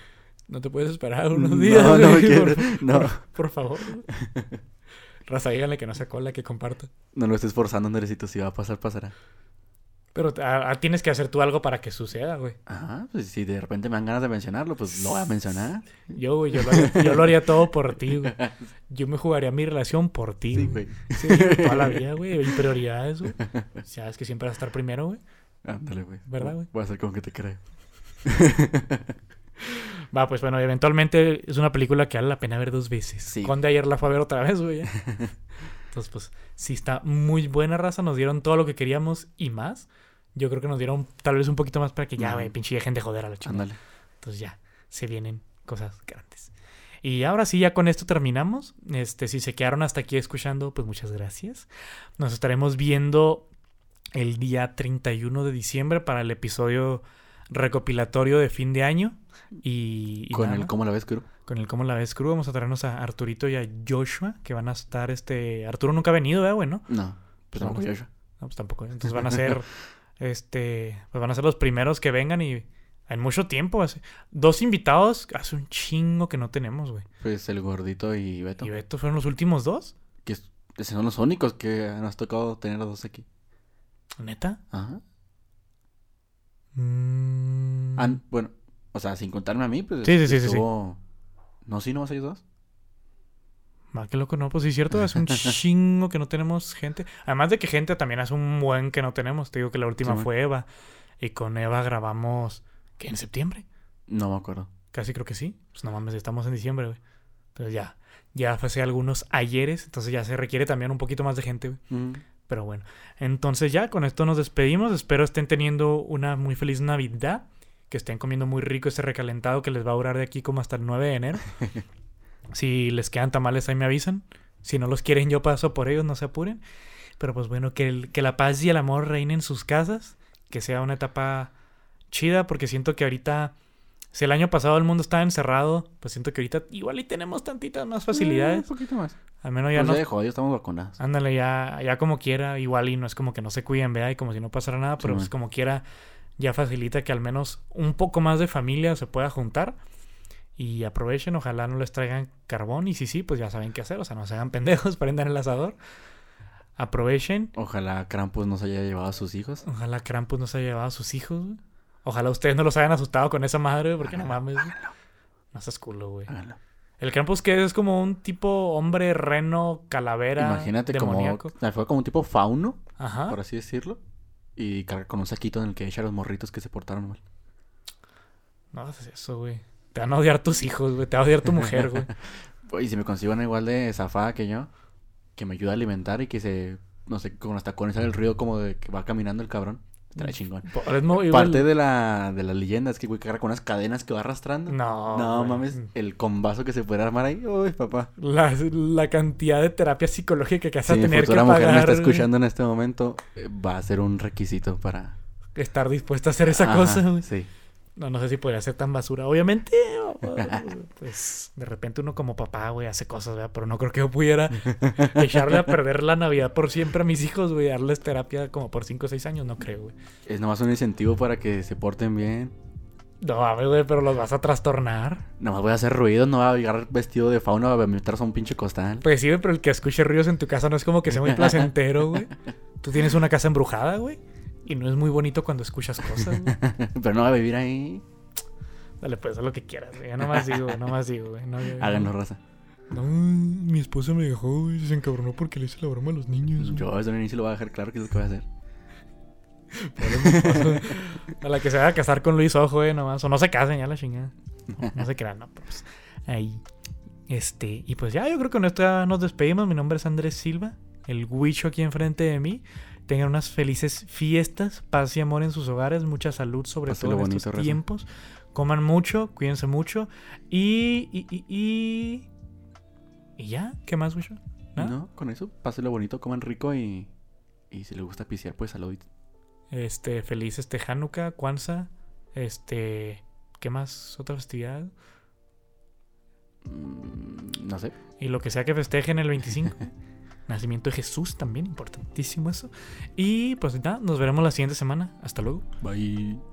No te puedes esperar unos días, No, no me güey, quiero. Por, No. por- por favor. Raza, díganle que no se cola, que comparta. No lo estés forzando, Andresito. Si va a pasar, pasará. Pero ah, ah, tienes que hacer tú algo para que suceda, güey. Ajá, pues si de repente me dan ganas de mencionarlo, pues lo voy a mencionar. Yo, güey, yo lo, haría, yo lo haría todo por ti, güey. Yo me jugaría mi relación por ti, Sí, güey. güey. Sí, toda la vida, güey. Y prioridades, güey. Sabes que siempre vas a estar primero, güey. Ándale, güey. ¿Verdad, güey? Voy a hacer como que te creo. Va, pues bueno, eventualmente es una película que vale la pena ver dos veces. Sí. Conde ayer la fue a ver otra vez, güey. Entonces, pues, sí está muy buena raza. Nos dieron todo lo que queríamos y más. Yo creo que nos dieron tal vez un poquito más para que ya, güey, pinche dejen de joder a la chingada. Entonces ya, se vienen cosas grandes. Y ahora sí, ya con esto terminamos. Este, si se quedaron hasta aquí escuchando, pues muchas gracias. Nos estaremos viendo el día 31 de diciembre para el episodio recopilatorio de fin de año. Y, y Con nada el cómo la ves, Kuro. con el cómo la ves crew, vamos a traernos a Arturito y a Joshua, que van a estar, este... Arturo nunca ha venido, ¿verdad, güey, no? No, pues No, tampoco yo. No, pues tampoco. Entonces van a ser, este, pues van a ser los primeros que vengan y en mucho tiempo. Hace, dos invitados, hace un chingo que no tenemos, güey. Pues el gordito y Beto. Y Beto fueron los últimos dos. Que son los únicos que nos ha tocado tener a dos aquí. ¿Neta? Ajá. Mm. Ah, bueno, o sea, sin contarme a mí, pues. Sí, sí, sí, sí, No, sí, no ellos dos. Ah, qué loco, no, pues sí es cierto, es un chingo que no tenemos gente. Además de que gente también hace un buen que no tenemos. Te digo que la última Sí, man. fue Eva. Y con Eva grabamos, ¿qué? ¿En septiembre? No me acuerdo. Casi creo que sí. Pues no mames, estamos en diciembre, güey. Entonces ya, ya fue hace algunos ayeres, entonces ya se requiere también un poquito más de gente, güey. Mm. Pero bueno, entonces ya con esto nos despedimos. Espero estén teniendo una muy feliz Navidad. Que estén comiendo muy rico ese recalentado que les va a durar de aquí como hasta el 9 de enero. si les quedan tamales, ahí me avisan. Si no los quieren, yo paso por ellos, no se apuren. Pero pues bueno, que, el- que la paz y el amor reinen en sus casas. Que sea una etapa chida, porque siento que ahorita, si el año pasado el mundo estaba encerrado, pues siento que ahorita igual y tenemos tantitas más Eh, facilidades. un poquito más. Al menos ya Ya nos no. de jodido, estamos vacunados. Ándale, ya, ya como quiera, igual y no es como que no se cuiden, vea, y como si no pasara nada, pero Sí, pues man. como quiera, ya facilita que al menos un poco más de familia se pueda juntar y aprovechen, ojalá no les traigan carbón y si sí, pues ya saben qué hacer, o sea, no se hagan pendejos, prendan el asador, aprovechen, Ojalá Krampus nos haya llevado a sus hijos. ojalá Krampus no se haya llevado a sus hijos, güey. Ojalá ustedes no los hayan asustado con esa madre, güey, porque no mames. háganlo, No seas culo, güey. háganlo. El Krampus que es como un tipo hombre, reno, calavera, Imagínate como... demoníaco. Fue como un tipo fauno, Ajá. por así decirlo. Y carga con un saquito en el que echa a los morritos que se portaron mal. No haces eso, güey. Te van a odiar tus hijos, güey. Te va a odiar tu mujer, güey. Oye, si me consigo una igual de zafada que yo, que me ayuda a alimentar y que se, no sé, con los tacones sale el ruido como de que va caminando el cabrón. Estará chingón. Igual- Parte de la, de la leyenda es que güey carga con unas cadenas que va arrastrando. No. No güey. mames, el combazo que se puede armar ahí. Uy, papá. La, la cantidad de terapia psicológica que vas a tener que futura mujer pagar. me está escuchando en este momento, eh, va a ser un requisito para... Estar dispuesta a hacer esa Ajá, cosa, güey. Sí. No, no sé si podría ser tan basura. Obviamente, pues de repente uno como papá, güey, hace cosas, ¿verdad? Pero no creo que yo pudiera echarle a perder la Navidad por siempre a mis hijos, güey. Darles terapia como por 5 o 6 años, no creo, güey. Es nomás un incentivo para que se porten bien. No, ver, güey, pero los vas a trastornar. Nomás voy a hacer ruidos, no voy a llegar vestido de fauna a meterse a un pinche costal. Pues sí, pero el que escuche ruidos en tu casa no es como que sea muy placentero, güey. Tú tienes una casa embrujada, güey. Y no es muy bonito cuando escuchas cosas. Pero no va a vivir ahí. Dale, pues, haz lo que quieras, güey. Ya nomás digo, güey, nomás digo, güey. No, Háganlo, raza. No, mi esposa me dejó, güey. Se encabronó porque le hice la broma a los niños. güey. Yo desde el inicio lo voy a dejar claro que es lo que voy a hacer. A la que se vaya a casar con Luis Ojo, eh, nomás. O no se casen, ya la chingada. No, no se crean, no, pues. Ahí. Este, y pues ya, yo creo que con esto ya nos despedimos. Mi nombre es Andrés Silva, el Huicho aquí enfrente de mí. Tengan unas felices fiestas, paz y amor en sus hogares, mucha salud, sobre todo en estos tiempos. Coman mucho, cuídense mucho. Y. Y, y, y, y ya, ¿qué más? ¿Nada? No, con eso, pásenlo bonito, coman rico y. Y si les gusta pisear, pues salud. Este, feliz este Hanukkah, Kwanzaa, este, ¿qué más? ¿Otra festividad? Mm, no sé. Y lo que sea que festejen el 25. Nacimiento de Jesús también, importantísimo eso. Y pues nada, nos veremos la siguiente semana. Hasta luego. Bye.